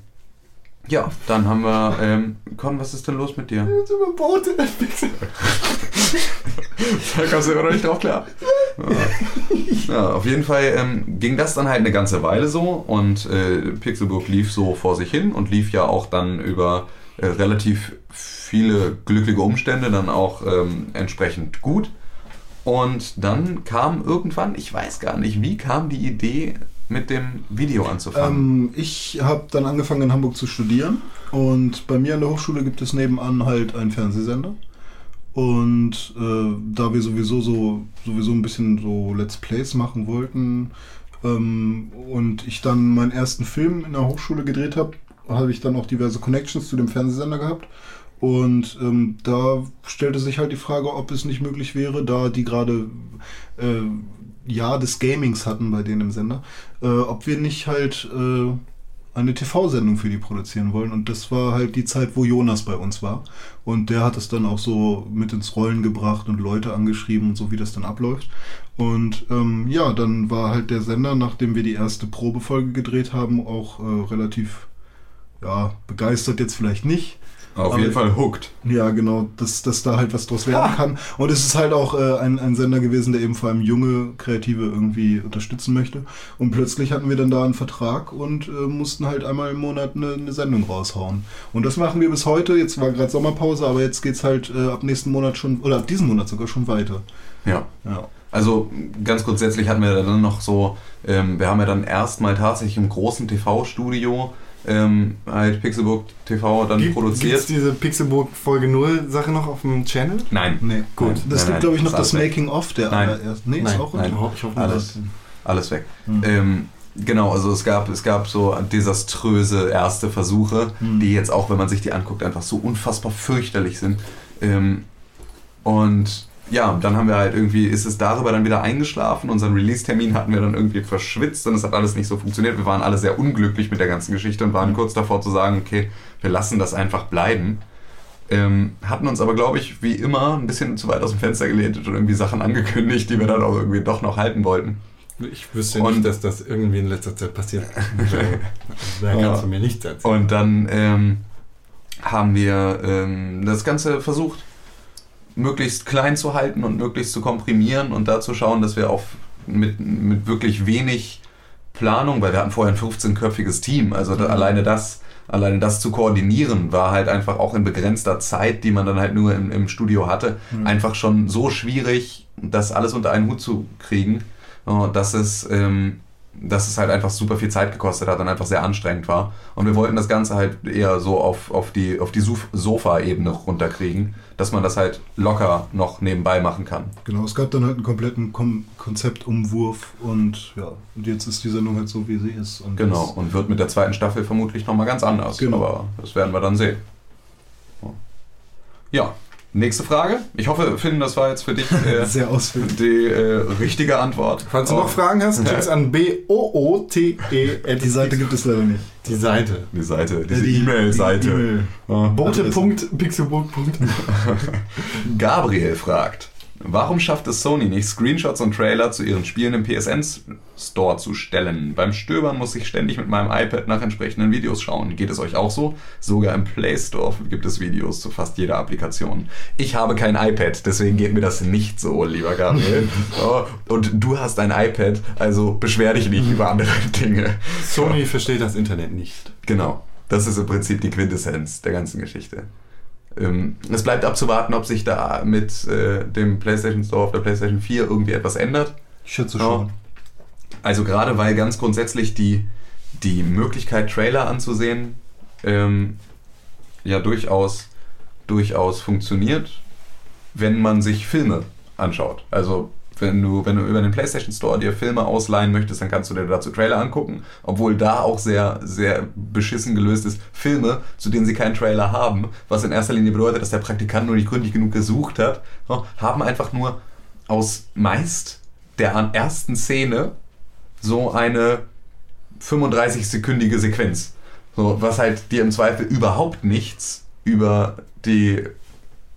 ja, dann haben wir, ähm, Con, was ist denn los mit dir? Da kommst du immer noch nicht drauf klar. Ja. ja, auf jeden Fall ähm, ging das dann halt eine ganze Weile so und äh, Pixelburg lief so vor sich hin und lief ja auch dann über äh, relativ viele glückliche Umstände dann auch ähm, entsprechend gut. Und dann kam irgendwann, ich weiß gar nicht, wie kam die Idee, mit dem Video anzufangen? Ähm, ich habe dann angefangen in Hamburg zu studieren und bei mir an der Hochschule gibt es nebenan halt einen Fernsehsender. Und äh, da wir sowieso so sowieso ein bisschen so Let's Plays machen wollten ähm, und ich dann meinen ersten Film in der Hochschule gedreht habe, habe ich dann auch diverse Connections zu dem Fernsehsender gehabt. Und ähm, da stellte sich halt die Frage, ob es nicht möglich wäre, da die gerade äh, Jahr des Gamings hatten bei denen im Sender, äh, ob wir nicht halt äh, eine TV-Sendung für die produzieren wollen. Und das war halt die Zeit, wo Jonas bei uns war. Und der hat es dann auch so mit ins Rollen gebracht und Leute angeschrieben und so, wie das dann abläuft. Und ähm, ja, dann war halt der Sender, nachdem wir die erste Probefolge gedreht haben, auch äh, relativ ja, begeistert jetzt vielleicht nicht. Auf aber- jeden Fall hooked. Ja, genau, dass, dass da halt was draus werden kann. Und es ist halt auch äh, ein, ein Sender gewesen, der eben vor allem junge Kreative irgendwie unterstützen möchte. Und plötzlich hatten wir dann da einen Vertrag und äh, mussten halt einmal im Monat eine, eine Sendung raushauen. Und das machen wir bis heute. Jetzt war gerade Sommerpause, aber jetzt geht's halt äh, ab nächsten Monat schon, oder ab diesem Monat sogar schon weiter. Ja. Ja. Also ganz grundsätzlich hatten wir dann noch so, ähm, wir haben ja dann erstmal tatsächlich im großen TV-Studio ähm, halt Pixelburg TV dann Gibt produziert. es diese Pixelburg Folge 0 Sache noch auf dem Channel? Nein, Nee, Gut. Nein, Das nein, gibt, glaube ich, noch ist das weg. Making-of der Nein. allerersten. Nee, ist Nein, auch nein. Ich hoffe, alles, alles weg. Hm. Ähm, genau, also es gab, es gab so desaströse erste Versuche, Hm. die jetzt auch, wenn man sich die anguckt, einfach so unfassbar fürchterlich sind. Ähm, und ja, dann haben wir halt irgendwie, ist es darüber dann wieder eingeschlafen. Unseren Release-Termin hatten wir dann irgendwie verschwitzt und es hat alles nicht so funktioniert. Wir waren alle sehr unglücklich mit der ganzen Geschichte und waren kurz davor zu sagen, okay, wir lassen das einfach bleiben. Ähm, hatten uns aber, glaube ich, wie immer ein bisschen zu weit aus dem Fenster gelehnt und irgendwie Sachen angekündigt, die wir dann auch irgendwie doch noch halten wollten. Ich wüsste Und- nicht, dass das irgendwie in letzter Zeit passiert. da kannst du mir nichts erzählen. Und dann ähm, haben wir ähm, das Ganze versucht, möglichst klein zu halten und möglichst zu komprimieren und da zu schauen, dass wir auf mit, mit wirklich wenig Planung, weil wir hatten vorher ein 15-köpfiges Team, also da, alleine das alleine das zu koordinieren war halt einfach auch in begrenzter Zeit, die man dann halt nur im, im Studio hatte, einfach schon so schwierig, das alles unter einen Hut zu kriegen, äh, dass es ähm, dass es halt einfach super viel Zeit gekostet hat und einfach sehr anstrengend war. Und wir wollten das Ganze halt eher so auf, auf die, auf die Sof- Sofa-Ebene runterkriegen, dass man das halt locker noch nebenbei machen kann. Genau, es gab dann halt einen kompletten Kom Konzeptumwurf und ja, und jetzt ist die Sendung halt so, wie sie ist. Und Genau, und wird mit der zweiten Staffel vermutlich nochmal ganz anders. Genau. Aber das werden wir dann sehen. Ja, nächste Frage. Ich hoffe, Finn, das war jetzt für dich äh, Sehr ausführlich. die äh, richtige Antwort. Falls du noch Fragen hast, schick's an B-O-O-T-E. Die Seite gibt es leider nicht. Die Seite. Die Seite, diese Die- E-Mail-Seite. die E-Mail. Ja. Bote.pixelbook. Gabriel fragt, warum schafft es Sony nicht, Screenshots und Trailer zu ihren Spielen im PSN-Store zu stellen? Beim Stöbern muss ich ständig mit meinem iPad nach entsprechenden Videos schauen. Geht es euch auch so? Sogar im Play Store gibt es Videos zu fast jeder Applikation. Ich habe kein iPad, deswegen geht mir das nicht so, lieber Gabriel. Oh, und du hast ein iPad, also beschwer dich nicht über andere Dinge. Sony versteht das Internet nicht. Genau. Das ist im Prinzip die Quintessenz der ganzen Geschichte. Ähm, es bleibt abzuwarten, ob sich da mit äh, dem PlayStation Store auf der PlayStation 4 irgendwie etwas ändert. Ich schätze schon. Also gerade weil ganz grundsätzlich die, die Möglichkeit, Trailer anzusehen, ähm, ja durchaus, durchaus funktioniert, wenn man sich Filme anschaut. Also wenn du, wenn du über den PlayStation Store dir Filme ausleihen möchtest, dann kannst du dir dazu Trailer angucken, obwohl da auch sehr, sehr beschissen gelöst ist. Filme, zu denen sie keinen Trailer haben, was in erster Linie bedeutet, dass der Praktikant nur nicht gründlich genug gesucht hat, haben einfach nur aus meist der ersten Szene so eine 35-sekündige Sequenz. So, was halt dir im Zweifel überhaupt nichts über die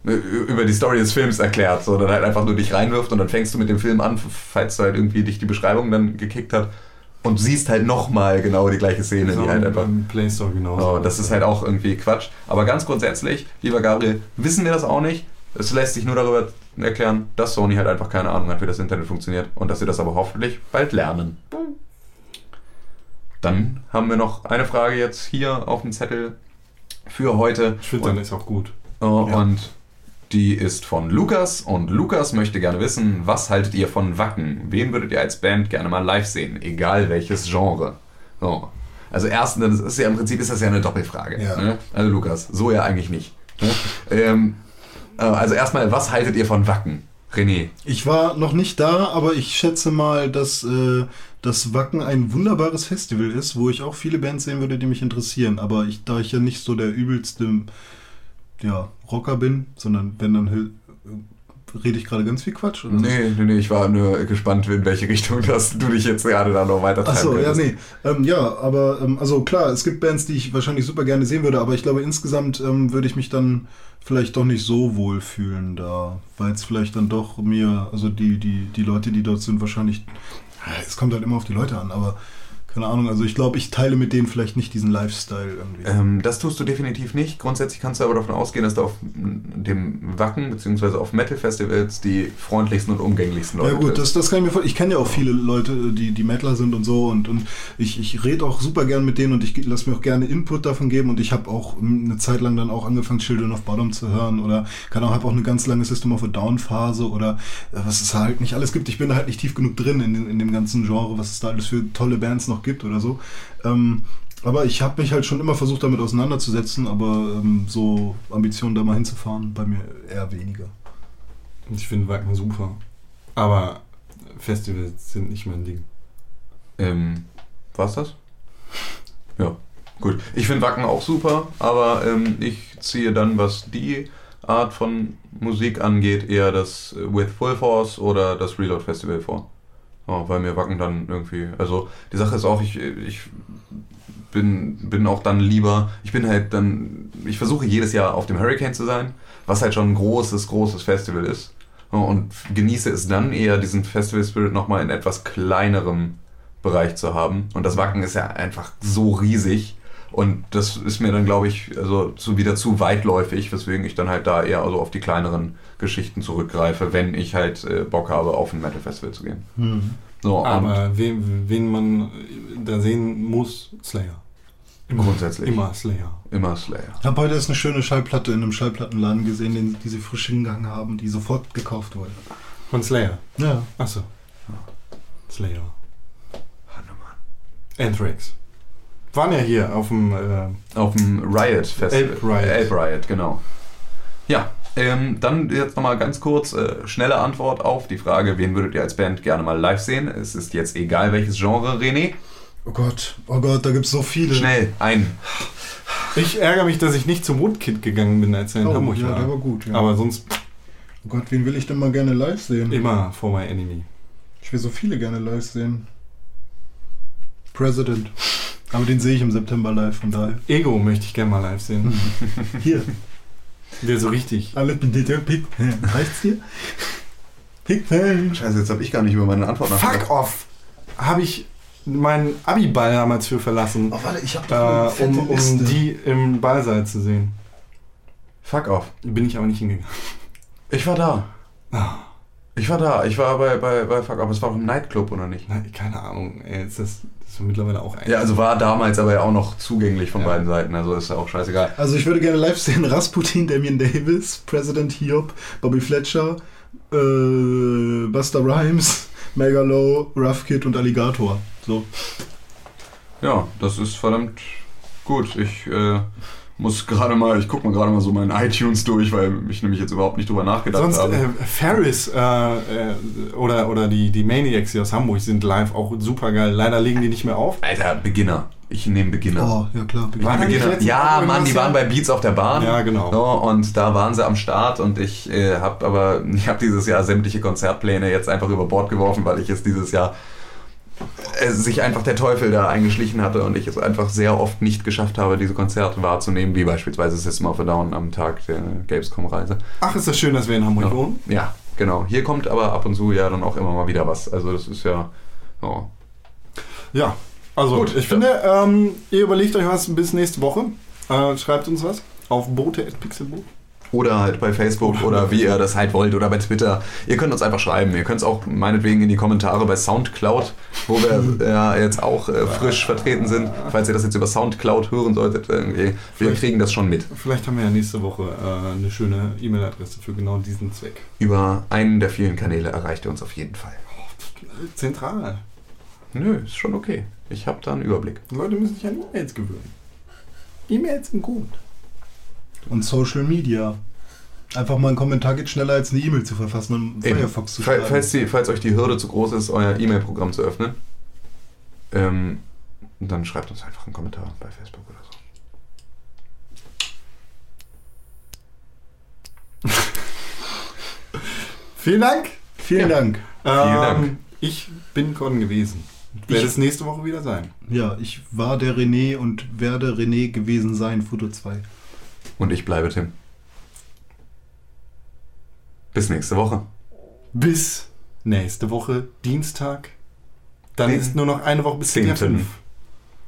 über die Story des Films erklärt, sondern halt einfach nur dich reinwirft und dann fängst du mit dem Film an, falls du halt irgendwie dich die Beschreibung dann gekickt hat und siehst halt nochmal genau die gleiche Szene, die halt einfach im Play Store genau. Oh, das ist halt auch irgendwie Quatsch. Aber ganz grundsätzlich, lieber Gabriel, wissen wir das auch nicht. Es lässt sich nur darüber erklären, dass Sony halt einfach keine Ahnung hat, wie das Internet funktioniert und dass sie das aber hoffentlich bald lernen. Dann haben wir noch eine Frage jetzt hier auf dem Zettel für heute. Ich finde, dann ist auch gut. Oh, Ja. Und die ist von Lukas und Lukas möchte gerne wissen, was haltet ihr von Wacken? Wen würdet ihr als Band gerne mal live sehen? Egal welches Genre. So. Also erstens, das ist ja im Prinzip ist das ja eine Doppelfrage. Ja. Ne? Also Lukas, so ja eigentlich nicht. Ne? ähm, äh, also erstmal, was haltet ihr von Wacken? René. Ich war noch nicht da, aber ich schätze mal, dass äh, das Wacken ein wunderbares Festival ist, wo ich auch viele Bands sehen würde, die mich interessieren. Aber ich, da ich ja nicht so der übelste ja, Rocker bin, sondern wenn dann rede ich gerade ganz viel Quatsch. Oder? Nee, nee, nee, ich war nur gespannt, in welche Richtung das du dich jetzt gerade da noch weiter treiben Achso, ja, nee. Ähm, ja, aber ähm, also klar, es gibt Bands, die ich wahrscheinlich super gerne sehen würde, aber ich glaube, insgesamt ähm, würde ich mich dann vielleicht doch nicht so wohl fühlen da, weil es vielleicht dann doch mir, also die, die, die Leute, die dort sind, wahrscheinlich, es kommt halt immer auf die Leute an, aber keine Ahnung, also ich glaube, ich teile mit denen vielleicht nicht diesen Lifestyle irgendwie. Ähm, das tust du definitiv nicht. Grundsätzlich kannst du aber davon ausgehen, dass du auf dem Wacken bzw. auf Metal-Festivals die freundlichsten und umgänglichsten Leute Ja gut, das, das kann ich mir vorstellen. Ich kenne ja auch viele Leute, die, die Metaler sind und so und, und ich, ich rede auch super gern mit denen und ich lasse mir auch gerne Input davon geben und ich habe auch eine Zeit lang dann auch angefangen, Children of Bottom zu hören oder kann auch, habe auch eine ganz lange System of a Down Phase oder äh, was es halt nicht alles gibt. Ich bin da halt nicht tief genug drin in, in dem ganzen Genre, was es da alles für tolle Bands noch gibt oder so. Ähm, aber ich habe mich halt schon immer versucht, damit auseinanderzusetzen, aber ähm, so Ambitionen da mal hinzufahren, bei mir eher weniger. Ich finde Wacken super. Aber Festivals sind nicht mein Ding. Ähm, war's das? Ja, gut. Ich finde Wacken auch super, aber ähm, ich ziehe dann, was die Art von Musik angeht, eher das äh, With Full Force oder das Reload Festival vor. Ja, weil mir Wacken dann irgendwie, also die Sache ist auch, ich, ich bin, bin auch dann lieber, ich bin halt dann, ich versuche jedes Jahr auf dem Hurricane zu sein, was halt schon ein großes, großes Festival ist. Und genieße es dann eher, diesen Festival Spirit nochmal in etwas kleinerem Bereich zu haben. Und das Wacken ist ja einfach so riesig. Und das ist mir dann, glaube ich, also zu, wieder zu weitläufig, weswegen ich dann halt da eher also auf die kleineren Geschichten zurückgreife, wenn ich halt äh, Bock habe, auf ein Metal Festival zu gehen. Hm. So, Aber wen, wen man da sehen muss, Slayer. Immer, Grundsätzlich. Immer Slayer. immer Slayer. Ich habe heute erst eine schöne Schallplatte in einem Schallplattenladen gesehen, den, die sie frisch hingegangen haben, die sofort gekauft wurde. Von Slayer. Ja. Achso. Slayer. Anthrax. Waren ja hier auf dem. Äh, Auf dem Riot Festival. Ape Riot. Ape Riot, genau. Ja, ähm, dann jetzt nochmal ganz kurz äh, schnelle Antwort auf die Frage, wen würdet ihr als Band gerne mal live sehen? Es ist jetzt egal welches Genre, René. Oh Gott, oh Gott, da gibt es so viele. Schnell, ein. ich ärgere mich, dass ich nicht zum Woodkid gegangen bin, als er in Oh, Hamburg ja, war. der war gut. Ja. Aber sonst oh Gott, wen will ich denn mal gerne live sehen? immer For My Enemy. Ich will so viele gerne live sehen. President. Aber den sehe ich im September live, von daher. Ego möchte ich gerne mal live sehen. Hier, Der so richtig. alle mit der Pick. Reicht's hier? Pickfan. Scheiße, jetzt habe ich gar nicht über meine Antwort Fuck off! Habe ich meinen Abi-Ball damals für verlassen, Oh, warte, ich hab doch eine äh, um, um die im Ballsaal zu sehen. Fuck off. Bin ich aber nicht hingegangen. Ich war da. Ah, Ich war da. Ich war bei, bei, bei Fuck off. Es war auch im Nightclub, oder nicht? na, keine Ahnung. Ey, ist das, das ist mittlerweile auch ein. Ja, also war damals aber ja auch noch zugänglich von Ja. beiden Seiten. Also ist ja auch scheißegal. Also ich würde gerne live sehen Rasputin, Damien Davis, President Hiob, Bobby Fletcher, äh, Buster Rhymes, Megalo, Rough Kid und Alligator. So. Ja, das ist verdammt gut. Ich äh, muss gerade mal, ich gucke mal gerade mal so meinen iTunes durch, weil ich nämlich jetzt überhaupt nicht drüber nachgedacht Sonst habe. äh, Ferris äh, äh, oder, oder die, die Maniacs hier aus Hamburg sind live auch super geil. Leider legen die nicht mehr auf. Alter, Beginner. Ich nehme Beginner. Oh, ja klar. Beginner. letzten Ja, Mann, die waren bei Beats auf der Bahn. Ja, genau. So, und da waren sie am Start und ich äh, habe aber, ich habe dieses Jahr sämtliche Konzertpläne jetzt einfach über Bord geworfen, weil ich es dieses Jahr sich einfach der Teufel da eingeschlichen hatte und ich es einfach sehr oft nicht geschafft habe, diese Konzerte wahrzunehmen, wie beispielsweise System of a Down am Tag der Gamescom-Reise. Ach, ist das schön, dass wir in Hamburg Ja. wohnen. Ja, genau. Hier kommt aber ab und zu ja dann auch immer mal wieder was. Also das ist ja. Oh. Ja, also Gut, ich finde, ähm, ihr überlegt euch was bis nächste Woche. Äh, schreibt uns was auf bote.pixelbook. Oder halt bei Facebook oder wie ihr das halt wollt oder bei Twitter. Ihr könnt uns einfach schreiben. Ihr könnt es auch meinetwegen in die Kommentare bei Soundcloud, wo wir ja jetzt auch äh, frisch vertreten sind. Falls ihr das jetzt über Soundcloud hören solltet, irgendwie. Wir Vielleicht- kriegen das schon mit. Vielleicht haben wir ja nächste Woche äh, eine schöne E-Mail-Adresse für genau diesen Zweck. Über einen der vielen Kanäle erreicht ihr uns auf jeden Fall. Zentral. Nö, ist schon okay. Ich habe da einen Überblick. Die Leute müssen sich an E-Mails gewöhnen. E-Mails sind gut. Und Social Media. Einfach mal ein Kommentar geht schneller als eine E-Mail zu verfassen und. Firefox zu schreiben. falls, die, falls euch die Hürde zu groß ist, euer E-Mail-Programm zu öffnen, ähm, dann schreibt uns einfach einen Kommentar bei Facebook oder so. Vielen Dank. Vielen Dank. Ähm, Dank. Ich bin Con gewesen. Ich- Werde es nächste Woche wieder sein. Ja, ich war der René und werde René gewesen sein, Foto 2. Und ich bleibe Tim. Bis nächste Woche. Bis nächste Woche, Dienstag. Dann Den ist nur noch eine Woche bis zehnten. 5.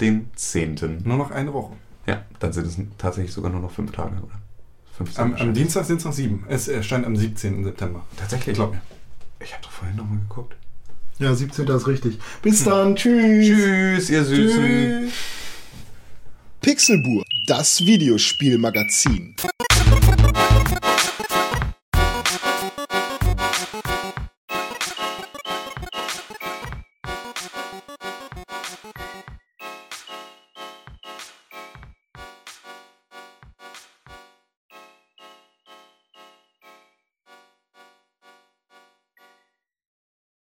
Den 10. Nur noch eine Woche. Ja, dann sind es tatsächlich sogar nur noch fünf Tage, oder? 15 Am, am. Dienstag sind es noch sieben. Es erscheint am 17. September. Tatsächlich? Glaub mir. Ich habe doch vorhin nochmal geguckt. Ja, 17. ist richtig. Bis dann. Tschüss. Tschüss, ihr Süßen. Tschüss. Pixelburg, das Videospielmagazin.